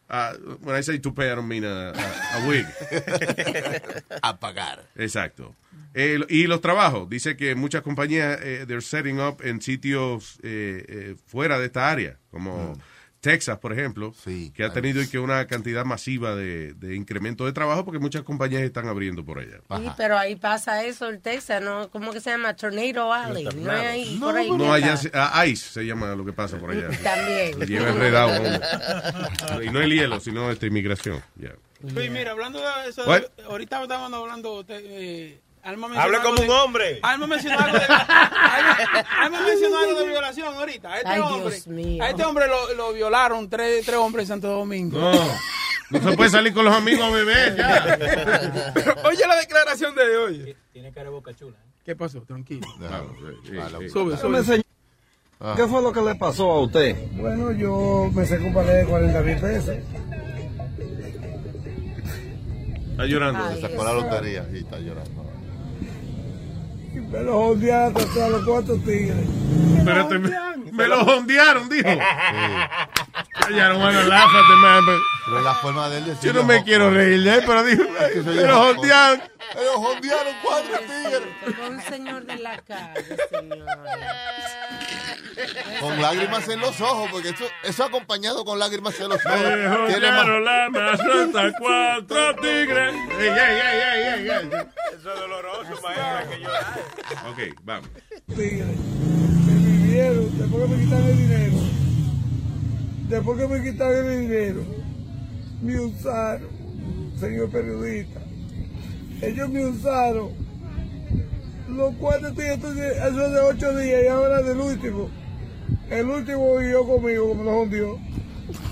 Uh, when I say to pay, I don't mean a, a, a wig. A pagar. Exacto. Eh, y los trabajos. Dice que muchas compañías, eh, they're setting up en sitios eh, eh, fuera de esta área, como Texas, por ejemplo, que ha tenido y que una cantidad masiva de, de incremento de trabajo porque muchas compañías están abriendo por allá. Sí, pero ahí pasa eso el Texas, ¿no? ¿Cómo que se llama? Tornado Alley. No es ahí, por ahí. No, allá se- ah, ice se llama lo que pasa por allá. También. Lo lleva enredado. hombre. Y no el hielo, sino esta inmigración. ya. Luis, mira, hablando de eso, What? ahorita estábamos hablando. de, eh, Hable como un hombre. Alma mencionó algo de, Alma, Alma mencionó algo de violación ahorita. A este Ay, hombre, Dios mío. a este hombre lo, lo violaron tres, tres hombres en Santo Domingo. No, no se puede salir con los amigos a beber ya. Oye la declaración de hoy. Tiene cara de boca chula. ¿Qué pasó? Tranquilo. Sube, sube. ¿Qué fue lo que le pasó a usted? Bueno, yo me saqué un palé de 40 mil pesos. Está llorando. Se sacó la lotería y está llorando. Me lo jondearon hasta los cuatro tigres. Espérate, me, me lo jondearon, dijo. Ya no van a láfate, man. but- Pero la forma de él Yo no me quiero reír de él, pero dijo, me lo jondearon. Ellos jondearon cuatro tigres. Con un señor de la calle. Con lágrimas en los ojos, porque eso, eso acompañado con lágrimas en los ojos. Me Tiene más- mascota cuatro tigres. Ey, ey, ey, ey, ey. Eso es doloroso, maestra, que llorar. Ok, vamos. Me vivieron después que me quitaron el dinero. Después que me quitaron el dinero, me usaron, señor periodista. Ellos me usaron. Los cuatro entonces, eso de ocho días y ahora del último. El último vivió conmigo, como lo hundió.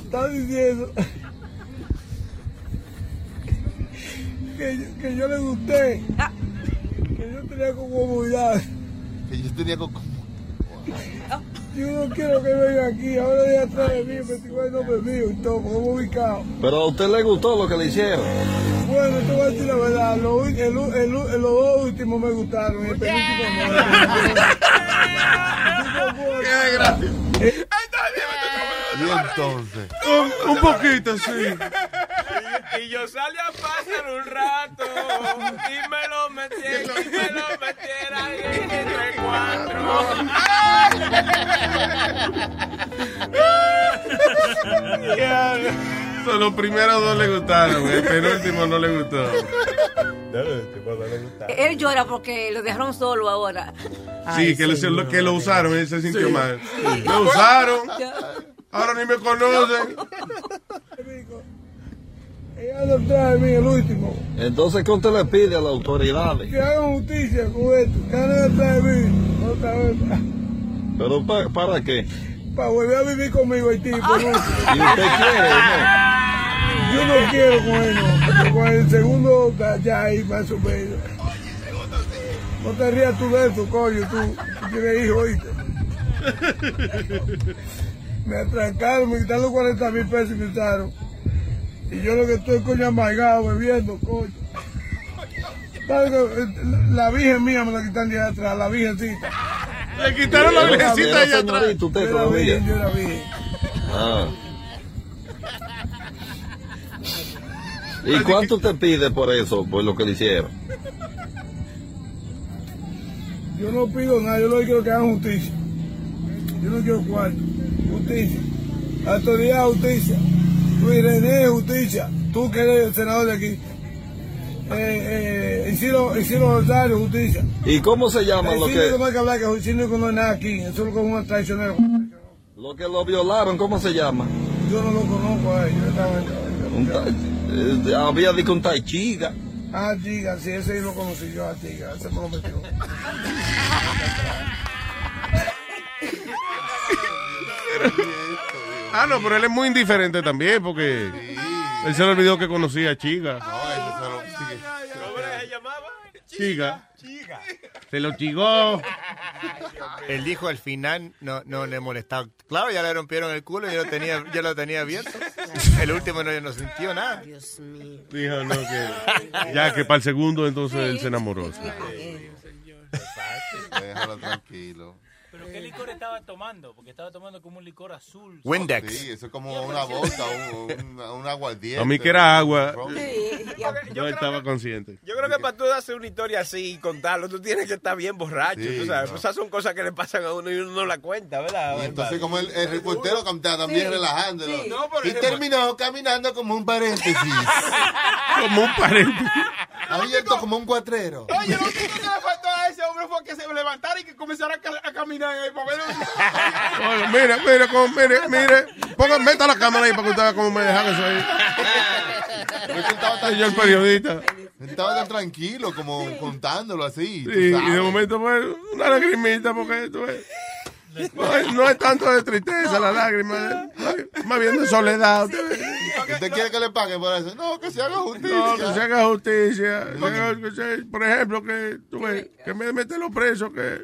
Está diciendo que, yo- que yo le gusté, que yo tenía comodidad. Que yo tenía con... Yo no quiero que venga aquí, ahora de atrás de mí, me digo el nombre mío y todo, como ubicado. Pero a usted le gustó lo que le hicieron. Bueno, te voy a decir la verdad, lo- el- el- el- los dos últimos me gustaron, el penúltimo Qué gracia. Y entonces. Un, un poquito, sí. Y yo salí a pasar un rato y me lo metí, y me lo metiera entre cuatro. So, los primeros dos le gustaron, el penúltimo no le gustó. Él llora porque lo dejaron solo ahora. Sí, que, lo- lo, que lo usaron, él se sintió mal. Lo usaron, ahora ni me conocen. Ella mí, el último. Entonces, ¿qué usted le pide a las autoridades? Que hagan justicia con esto, que anden atrás de mí, otra vez, ¿Pero pa- para qué? para volver a vivir conmigo el tipo. ¿no? ¿Y usted quiere no? Yo no quiero con él, no, con el segundo ya ahí más o menos. No te rías tú de eso, coño, tú, tú tienes hijos, ¿oíste? Me atrancaron, me quitaron 40 mil pesos y me quitaron. Y yo lo que estoy, coño, amargado, bebiendo, coño. ¿Sabes que, eh, La virgen mía me la quitan de atrás, la virgencita. Le quitaron la virgencita allá atrás. usted Yo era virgen, yo era virgen. Ah. ¿Y cuánto te pide por eso, por lo que le hicieron? Yo no pido nada, yo lo que quiero que hagan justicia. Yo no quiero cuarto. Justicia. Autoridad, justicia. Luis René, justicia. Tú que eres el senador de aquí. Eh, eh, Isidro, Isidro Rosario, justicia. ¿Y cómo se llama lo Isidro que, no hay que hablar que Isidro no es nada aquí. Es lo que es un traicionero. lo que lo violaron? ¿Cómo se llama? Yo no lo conozco a él. Yo estaba en- eh, había dicho un taichiga. Ah, Giga, sí, ese lo conocí yo a Giga. Ese me lo metió. Ah, no, pero él es muy indiferente también porque él se le olvidó que conocía a Chiga. Chiga. Se lo chigó. Él dijo al final, no, no le molestaba. Claro, ya le rompieron el culo y yo lo tenía, yo lo tenía abierto. El último no, no sintió nada. Dios mío. Dijo, no, que ya que para el segundo entonces él se enamoró. sí. Déjalo tranquilo. ¿Pero qué licor estaba tomando? Porque estaba tomando como un licor azul. Windex. Sí, eso es como una vodka, un, un, un aguardiente. A mí que era agua. Yo No creo estaba consciente. Yo creo que para tú hacer una historia así y contarlo, tú tienes que estar bien borracho, Sí, tú sabes. no. Esas son cosas que le pasan a uno y uno no la cuenta, ¿verdad? Y entonces como el, el reportero cantaba también Sí, relajándolo. sí. No, y terminó caminando como un paréntesis. como un paréntesis. Abierto como un cuatrero. Oye, lo único faltó a que se levantara y que comenzara a, ca- a caminar el papel. Oye, mire, mire, cómo- mire, mire. Ponga, meta la cámara ahí para que usted vea cómo me dejan eso ahí. Señor periodista. Estaba tan tranquilo como contándolo así. Sí, y de momento, pues, una lagrimita, porque tú ves, no, es, no es tanto de tristeza la lágrima, es más bien de soledad. Usted, ve. ¿Usted quiere que le paguen por eso? No, que se haga justicia. no, que se haga justicia. que haga- que se- por ejemplo, que, tú ves, que me meten los presos, que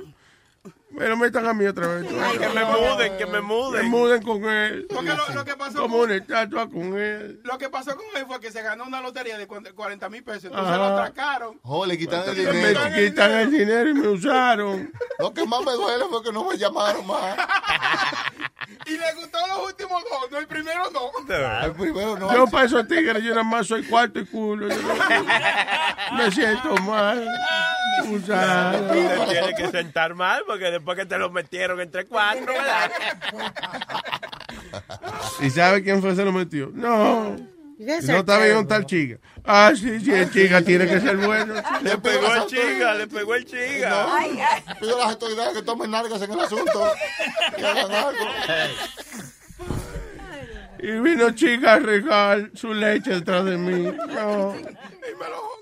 me lo metan a mí otra vez. Que me muden, que me muden. Me muden con él. Porque lo, lo que pasó Como con, una estatua con él. lo que pasó con él fue que se ganó una lotería de 40 mil pesos. Entonces Ajá. lo atracaron. Oh, le quitaron el Me dinero. quitan el dinero y me usaron. Lo que más me duele fue que no me llamaron más. Y le gustó los últimos dos, no el primero no. El primero no. Yo para esos tigres, yo nada más soy cuarto y culo. Yo no- me siento mal. Usado. Te tienes que sentar mal porque después que te lo metieron entre cuatro, ¿verdad? ¿Y sabe quién fue que se lo metió? No. No estaba bien un tal chica. Ah, sí, sí, el chica tiene que ser bueno. Le pegó el chiga, le pegó el chiga. No, pido a las autoridades que tomen nalgas en el asunto. Y hagan algo. Y vino chica a regar su leche detrás de mí. No. Señor. Me lo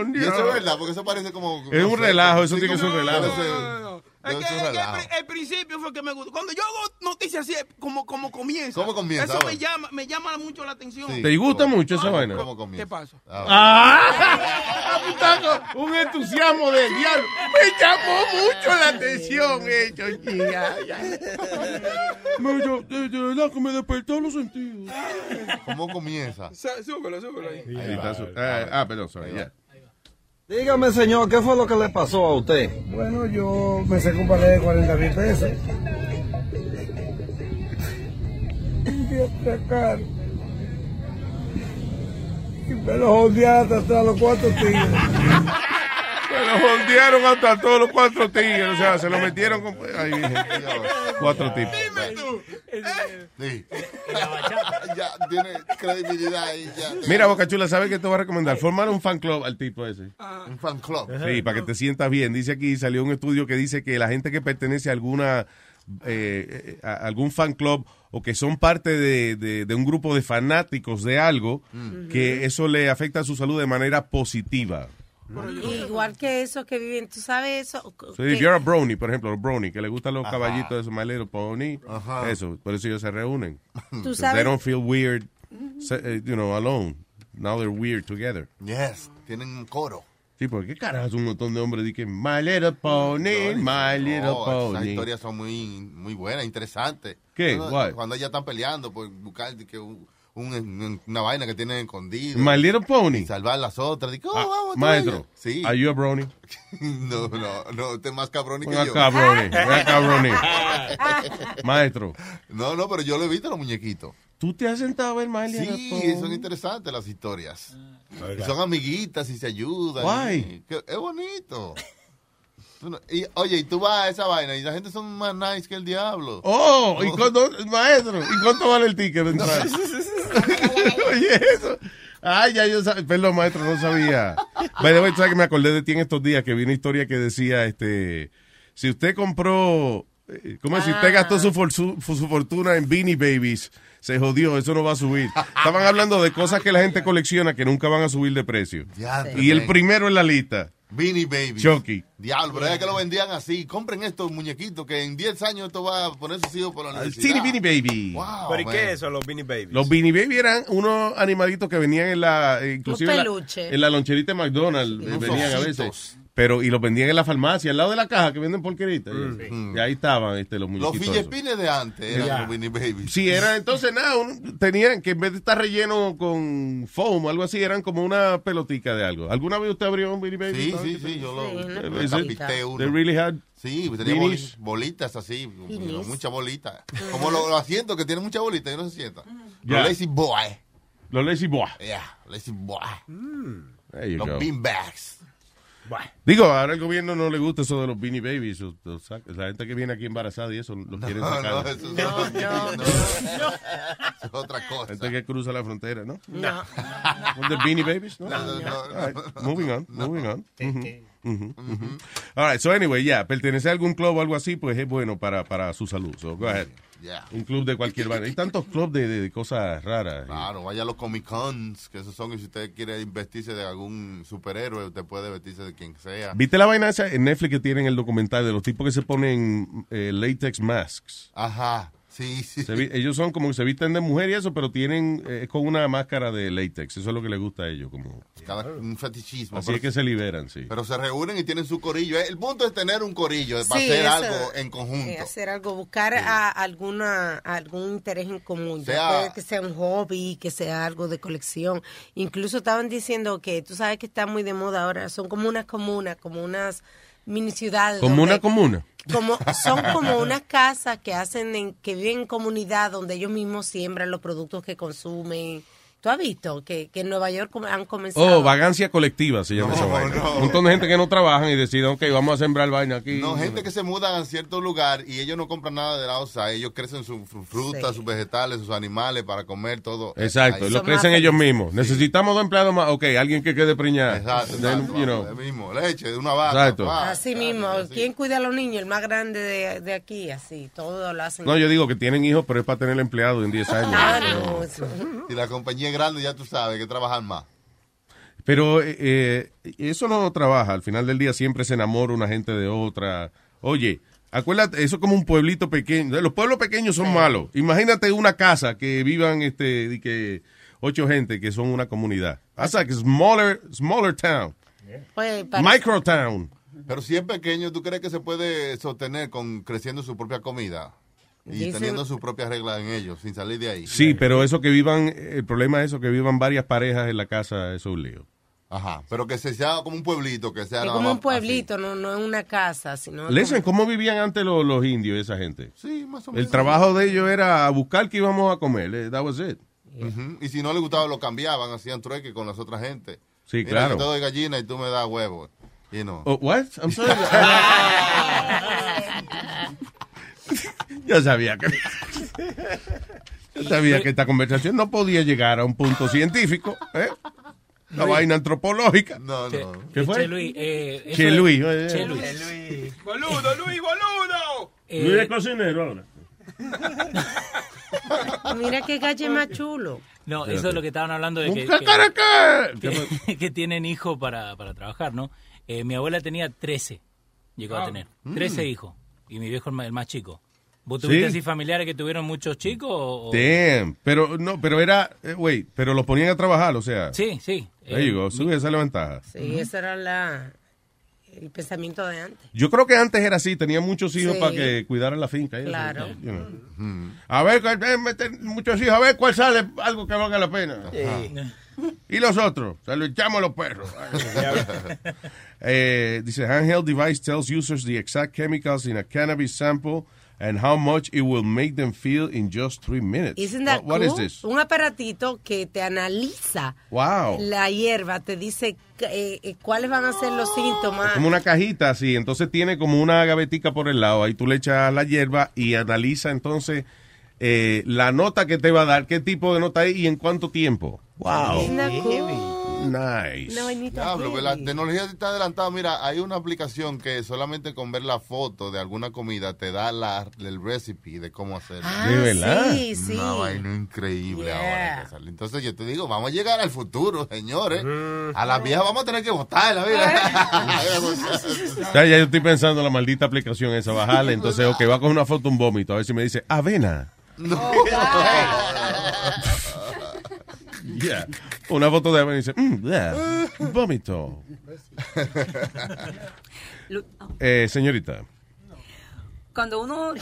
hundió. Y eso es verdad, porque eso parece como. Es no un relajo, eso tiene que ser un relajo. Es que, es que el, principio fue que me gustó. Cuando yo hago noticias así, como, como comienza. ¿Cómo comienza? Eso me llama, me llama mucho la atención. ¿Te gusta mucho esa vaina? ¿Cómo comienza? ¿Qué pasó? ¡Ah! Un entusiasmo del diablo. Me llamó mucho la atención, eh. Ya, ya. Me- yo- de, de verdad que me despertó los sentidos. ¿Cómo comienza? Sú- Súbelo, súbelo ahí. Ahí está su- ah, ah, perdón, sorry, ya. Dígame, señor, ¿qué fue lo que le pasó a usted? Bueno, yo me saqué un de 40 mil pesos. Y me lo jodearon hasta los cuatro tigres. Se lo jondearon hasta todos los cuatro tigres. O sea, se lo metieron con. Ahí dije. Cuatro tipos. Sí. ya tiene credibilidad ahí. Ya. Mira, Boca Chula, ¿sabes qué te voy a recomendar? Formar un fan club al tipo ese. Un fan club. Sí, para que te sientas bien. Dice aquí, salió un estudio que dice que la gente que pertenece a alguna eh, a algún fan club o que son parte de, de- de un grupo de fanáticos de algo, Mm. que eso le afecta a su salud de manera positiva. Igual que esos que viven, tú sabes eso. So, que- if you're a brownie, por ejemplo, los brownie, que le gustan los Ajá. caballitos de esos My Little Pony, Ajá. eso, por eso ellos se reúnen. Tú sabes- They don't feel weird, se- eh, you know, alone. Now they're weird together. Yes, tienen un coro. Sí, porque qué carajo es un montón de hombres que My Little Pony, My Little No, esas Pony. historias son muy, muy buenas, interesantes. ¿Qué? Cuando, What? cuando ellas están peleando por buscar que un- un- una vaina que tienen escondida. My Little Pony. Y salvar las otras. oh, Ah, vamos, maestro. Sí. are you a brownie? no, no, no, usted es más cabrón que yo. acá, brownie. Maestro. No, no, pero yo lo he visto los muñequitos. ¿Tú te has sentado a ver My Little Sí, Pony? son interesantes las historias. Y son amiguitas y se ayudan. Guay. es bonito. Y, oye, y tú vas a esa vaina y la gente son más nice que el diablo. Oh, ¿y cuánto, maestro? ¿Y cuánto vale el ticket de entrar? Oye, eso. Ay, ya yo sabía. Perdón, maestro, no sabía. By the way, sabes que me acordé de ti en estos días que vi una historia que decía, este, si usted compró, eh, ¿cómo es? Si usted gastó su, for- su, su fortuna en Beanie Babies, se jodió, eso no va a subir. Estaban hablando de cosas que la gente colecciona que nunca van a subir de precio. Y el primero en la lista, Beanie Baby. Chucky. Diablo, pero es que lo vendían así. Compren estos muñequitos que en 10 años esto va a poner sus hijos por la universidad. Teeny Beanie Baby. Wow, ¿Pero y qué es eso, los Beanie Babies? Los Beanie Baby eran unos animalitos que venían en la, inclusive en la, peluches. en la loncherita de McDonald's, venían a veces. Pero, y los vendían en la farmacia, al lado de la caja, que venden porqueritas. Y ahí estaban este, los Los muñequitos. esos. Fillespines de antes eran los Beanie Babies. Sí, era entonces nada, un- tenían que en vez de estar relleno con foam o algo así, eran como una pelotica de algo. ¿Alguna vez usted abrió un Beanie Baby? Sí, ¿Sabe sí, sí, yo lo, Sí, lo it? tapité uno. They really had Sí, tenía bolitas así, muchas bolitas. Como los los asientos que tienen muchas bolitas y no se sientan. Ya. Los Lazy Boy. Los Lazy Boy. Yeah, Lazy Boy. There you Los go. beanbags. Digo, ahora al gobierno no le gusta eso de los Beanie Babies. o- o saca- la gente que viene aquí embarazada y eso, los quieren No, sacar. no, eso es- No, no, no. Es otra cosa. Gente que cruza la frontera, ¿no? No. With the Beanie Babies, ¿no? No, no, right, Moving on, moving on. All right, so anyway, yeah, pertenecer a algún club o algo así, pues es bueno para, para su salud. So go ahead. Yeah. Un club de cualquier vaina. Hay tantos clubs de, de- de cosas raras. Claro, vaya a los Comic Cons, que esos son, y si usted quiere vestirse de algún superhéroe, usted puede vestirse de quien sea. ¿Viste la vaina esa en Netflix que tienen el documental de los tipos que se ponen eh, latex masks? Ajá, sí, sí. Se vi- ellos son como que se visten de mujer y eso, pero tienen eh, con una máscara de latex. Eso es lo que les gusta a ellos. Como... Cada, un fetichismo. Así pero, es que se liberan, sí. pero se reúnen y tienen su corillo. El punto es tener un corillo, para Sí, hacer eso, algo en conjunto. eh, hacer algo, buscar a alguna algún interés en común. Ya Sea- puede que sea un hobby, que sea algo de colección. Incluso estaban diciendo que tú sabes que está muy de moda ahora. Son como unas comunas, como unas mini ciudades. Como una comuna. como son como unas casas que hacen en, que viven en comunidad donde ellos mismos siembran los productos que consumen. ¿Tú has visto que, que en Nueva York han comenzado? Oh, vagancia colectiva se llama No, esa vaina. no. Un montón de gente que no trabajan y deciden, ok, vamos a sembrar vaina aquí. No, gente que se mudan a cierto lugar y ellos no compran nada de la outside. Ellos crecen sus fru- frutas, Sí. sus vegetales, sus animales para comer todo. Exacto, Ahí. lo Son crecen ellos mismos. Necesitamos dos empleados más. Ok, alguien que quede preñado. Exacto, Then, exacto, you know. mismo. Leche de una vaca. Exacto. pa, Así pa, mismo. así. ¿Quién cuida a los niños? El más grande de, de aquí, así. Todo lo hacen. No, yo digo que tienen hijos, pero es para tener empleados en 10 años. Ah, no, Si la compañía grande, ya tú sabes hay que trabajar más. Pero eh, eh, eso no trabaja. Al final del día siempre se enamora una gente de otra. Oye, Acuérdate, eso es como un pueblito pequeño. Los pueblos pequeños son malos. Imagínate una casa que vivan este, de que ocho gente que son una comunidad. That's like a smaller, smaller town. Pues, Micro town. Pero si es pequeño, ¿tú crees que se puede sostener con creciendo su propia comida? Y teniendo sus propias reglas en ellos, sin salir de ahí. Sí, pero eso que vivan, el problema es eso, que vivan varias parejas en la casa, eso es un lío. Ajá, pero que se sea como un pueblito, que sea nada como un pueblito, no, no es una casa, sino. Listen, ¿cómo vivían antes los, los indios, esa gente? Sí, más o El menos. trabajo de ellos era buscar qué íbamos a comer. eh, That was it. Y si no le gustaba, lo cambiaban, hacían trueque con las otras gente. Sí, Mira, claro. Yo te doy gallina y tú me das huevo. Y no. Oh, what? I'm sorry. Yo sabía que. Yo sabía que esta conversación no podía llegar a un punto científico, ¿eh? Una Luis. vaina antropológica. No, Che- ¿Qué fue? Che Luis, eh, Che es- Luis, oye, Che eh. Luis. Boludo, Luis, boludo. Eh, Luis es cocinero ahora. Mira qué galle más chulo. No, eso es lo que estaban hablando de ¡Un que, que, que tienen hijos para, para trabajar, ¿no? Eh, mi abuela tenía 13, llegó a Ah. tener. Mm. 13 hijos. Y mi viejo el más chico. ¿Vos tuviste Sí. así familiares que tuvieron muchos chicos? O, Damn. Pero no, pero era, eh, wait, pero lo ponían a trabajar, o sea. Sí, sí. There you go, sube esa es la ventaja. Sí, ese era la, el pensamiento de antes. Yo creo que antes era así, tenía muchos hijos Sí. para que cuidaran la finca. Claro. you know. A ver, cuál- eh, meter muchos hijos, a ver cuál sale algo que valga la pena. Y los otros, se lo echamos a los perros. Eh, dice, handheld device tells users the exact chemicals in a cannabis sample and how much it will make them feel in just three minutes. Isn't that what, what is cool? this? Un aparatito que te analiza Wow. la hierba, te dice eh, eh, cuáles van a ser los síntomas. Como una cajita así, entonces tiene como una gavetica por el lado, ahí tú le echas la hierba y analiza entonces eh, la nota que te va a dar, qué tipo de nota es y en cuánto tiempo. Wow. Isn't that cool? Nice. No, Diablo, pues la tecnología está adelantada. Mira, hay una aplicación que solamente con ver la foto de alguna comida te da la, el recipe de cómo hacerlo. Ah, ¿De verdad? sí, sí. Una vaina increíble Yeah. ahora. que sale. Entonces yo te digo, vamos a llegar al futuro, señores. A las viejas vamos a tener que votar la vida. Ya, ya yo estoy pensando en la maldita aplicación esa, bajarle, entonces, ok, va con una foto un vómito, a ver si me dice, avena. Yeah. Una foto de avena y dice, mm, yeah, vómito. Eh, señorita. Cuando uno...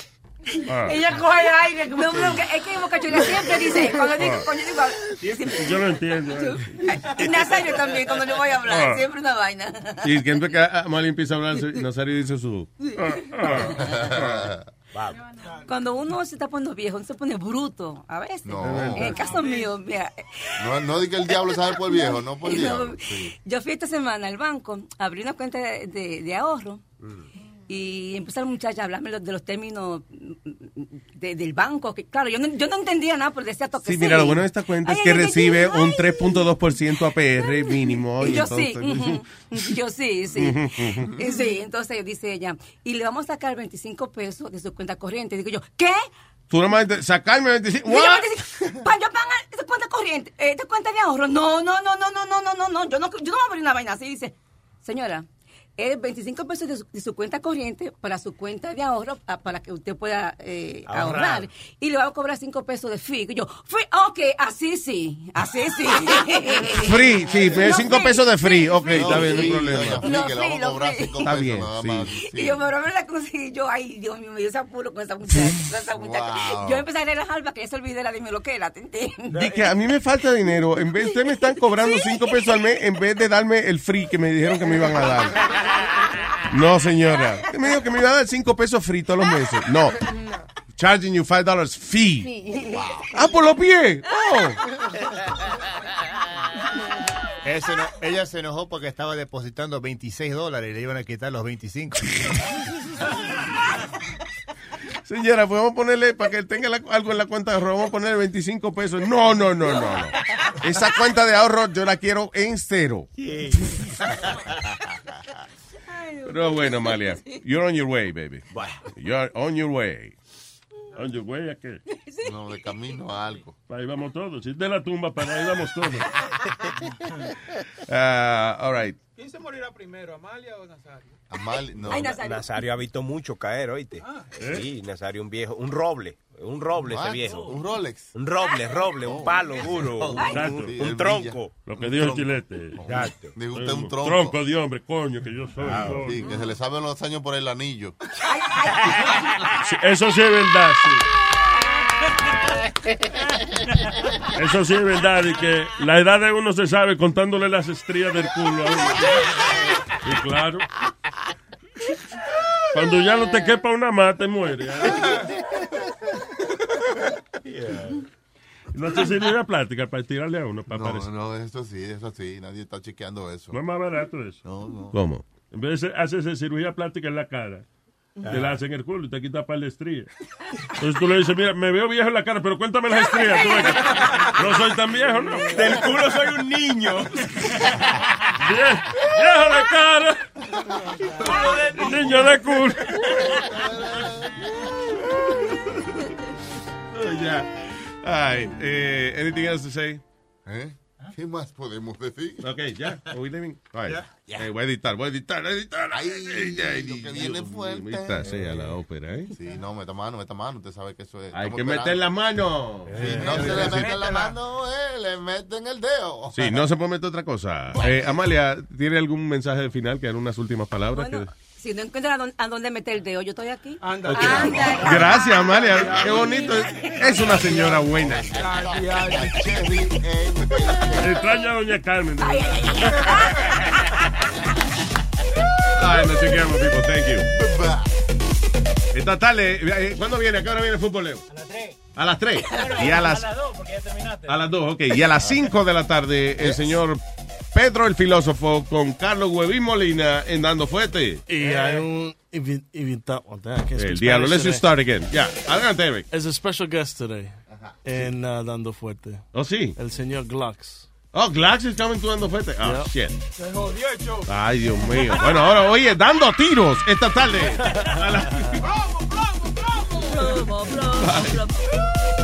Ah. Ella coge aire. No, no, que- es que Boca Chula siempre dice, cuando digo, cuando digo, siempre- Yo no entiendo. eh. y Nazario también, cuando yo voy a hablar, Ah. siempre una vaina. Y entonces que Amalia empieza a hablar, Nazario dice su... Cuando uno se está poniendo viejo, uno se pone bruto a veces. No. En el caso mío, mira, No, no di que el diablo sabe por viejo, no por diablo. Sí. yo fui esta semana al banco, abrí una cuenta de, de- de ahorro y empezó la muchacha a hablarme de los términos de- del banco. Que, claro, yo no, yo no entendía nada, pero decía toque Sí, mira, lo bueno de esta cuenta es Ay, que ay, recibe ay, un 3.2% APR mínimo. Y yo sí, ujú. yo sí, sí. Y sí, entonces dice ella, y le vamos a sacar 25 pesos de su cuenta corriente. Digo yo, ¿qué? Tú nomás sacarme 25. Digo yo, What? 25, Para yo pagar esa cuenta corriente, eh, esta cuenta de ahorro. No, no, no, no, no, no, no, no, no. Yo no, yo no voy a abrir una vaina así. Dice, señora, es 25 pesos de su, de su cuenta corriente para su cuenta de ahorro ah, para que usted pueda eh, Ahorrar. ahorrar. Y le va a cobrar 5 pesos de fee. Y yo, free, ok, así sí, así sí. Free, sí, No, 5 free, pesos de free. Ok, está bien, no hay problema. Free, free, free. Está bien, nada sí. más. Y yo, pero me la conseguí yo, ay, Dios mío, me dio ese apuro con esa muchacha. con esa muchacha. Wow. Yo empecé a relajar para que ella se olvide la de mi loquera, ¿te entiendes? Di que a mí me falta dinero. En vez, ustedes me están cobrando 5 pesos al mes en vez de darme el free que me dijeron que me iban a dar. No, señora. Usted me dijo que me iba a dar 5 pesos free todos los meses. No. Charging you 5 dollars fee. Ah, por los pies. Oh. Ella se, eno- ella se enojó porque estaba depositando 26 dólares y le iban a quitar los 25. Señora, pues vamos a ponerle, para que él tenga la- algo en la cuenta de ahorro, vamos a ponerle 25 pesos. No, no, no, no, no. Esa cuenta de ahorro yo la quiero en cero. Pero bueno, Amalia, you're on your way, baby. You're on your way. On your way, ¿a qué? No, de camino a algo. Para ahí vamos todos. Si es de la tumba, para ahí vamos todos. Ah, all right. ¿Quién se morirá primero, Amalia o Nazario? Amalia, no. Ay, Nazario. Nazario ha visto mucho caer, oíste. Ah. Sí, Nazario un viejo, un roble, un roble ese viejo. Un Rolex. Un roble, roble, un palo duro, un, Sí, tronco. Lo que dijo el chilete. Exacto. Dijo usted un tronco. Tronco de hombre, coño, que yo soy. Ah, sí, que se le saben los años por el anillo. Sí, Eso sí es verdad, sí. Eso sí es verdad, y que la edad de uno se sabe contándole las estrías del culo a uno. Y claro. Cuando ya no te quepa una más, te muere. No te sirve una plática para tirarle a uno, para No, aparecer. no, eso sí, eso sí. Nadie está chequeando eso. No es más barato eso. No, no. ¿Cómo? En vez de hacerse cirugía plástica en la cara, te la hacen el culo y te quita par de estrías. Entonces tú le dices, mira, me veo viejo en la cara, pero cuéntame las estrías. Tú ves que no soy tan viejo, ¿no? Del culo soy un niño. Vie- viejo de cara. Niño de culo. Oh, ya. Ay, eh, anything else to say? ¿Eh? ¿Qué más podemos decir? Ok, ya. Voy a editar, voy a editar, voy a editar. Ay, Ay, ay, lo que viene fuerte. maldita sea la ópera, ¿eh? Sí, no, meta mano, meta mano. Usted sabe que eso es. Hay que meter la mano. Si no se le mete la mano, eh, le meten el dedo. Sí, no se puede meter otra cosa. Eh, Amalia, ¿tiene algún mensaje final que eran unas últimas palabras? Bueno, que- si no encuentran a dónde, a dónde meter el dedo, yo estoy aquí. Anda. Ok. Gracias, Amalia. Qué bonito. Es una señora buena. Extraña a doña Carmen. Ay, nos chequeamos, people. Thank you. Esta tarde, eh, ¿cuándo viene? ¿A qué hora viene el fútbol, Leo? A las 3. Y a las, A las 2, porque ya terminaste. a las 2, ok. Y a las 5 de la tarde, el señor Pedro el filósofo con Carlos Huevín Molina en Dando Fuerte. Y hay un invi- invitado. oh, El diablo. Let's just start again. Ya, adelante, Eric. There's a special guest today en uh, Dando Fuerte. Oh, sí. El señor Glux. Oh, Glax is coming to Dando Fuerte. Oh, Yeah. shit. Se jodió el show. Ay, Dios mío. Bueno, ahora, oye, dando tiros esta tarde. A la- Plomo, plomo, plomo.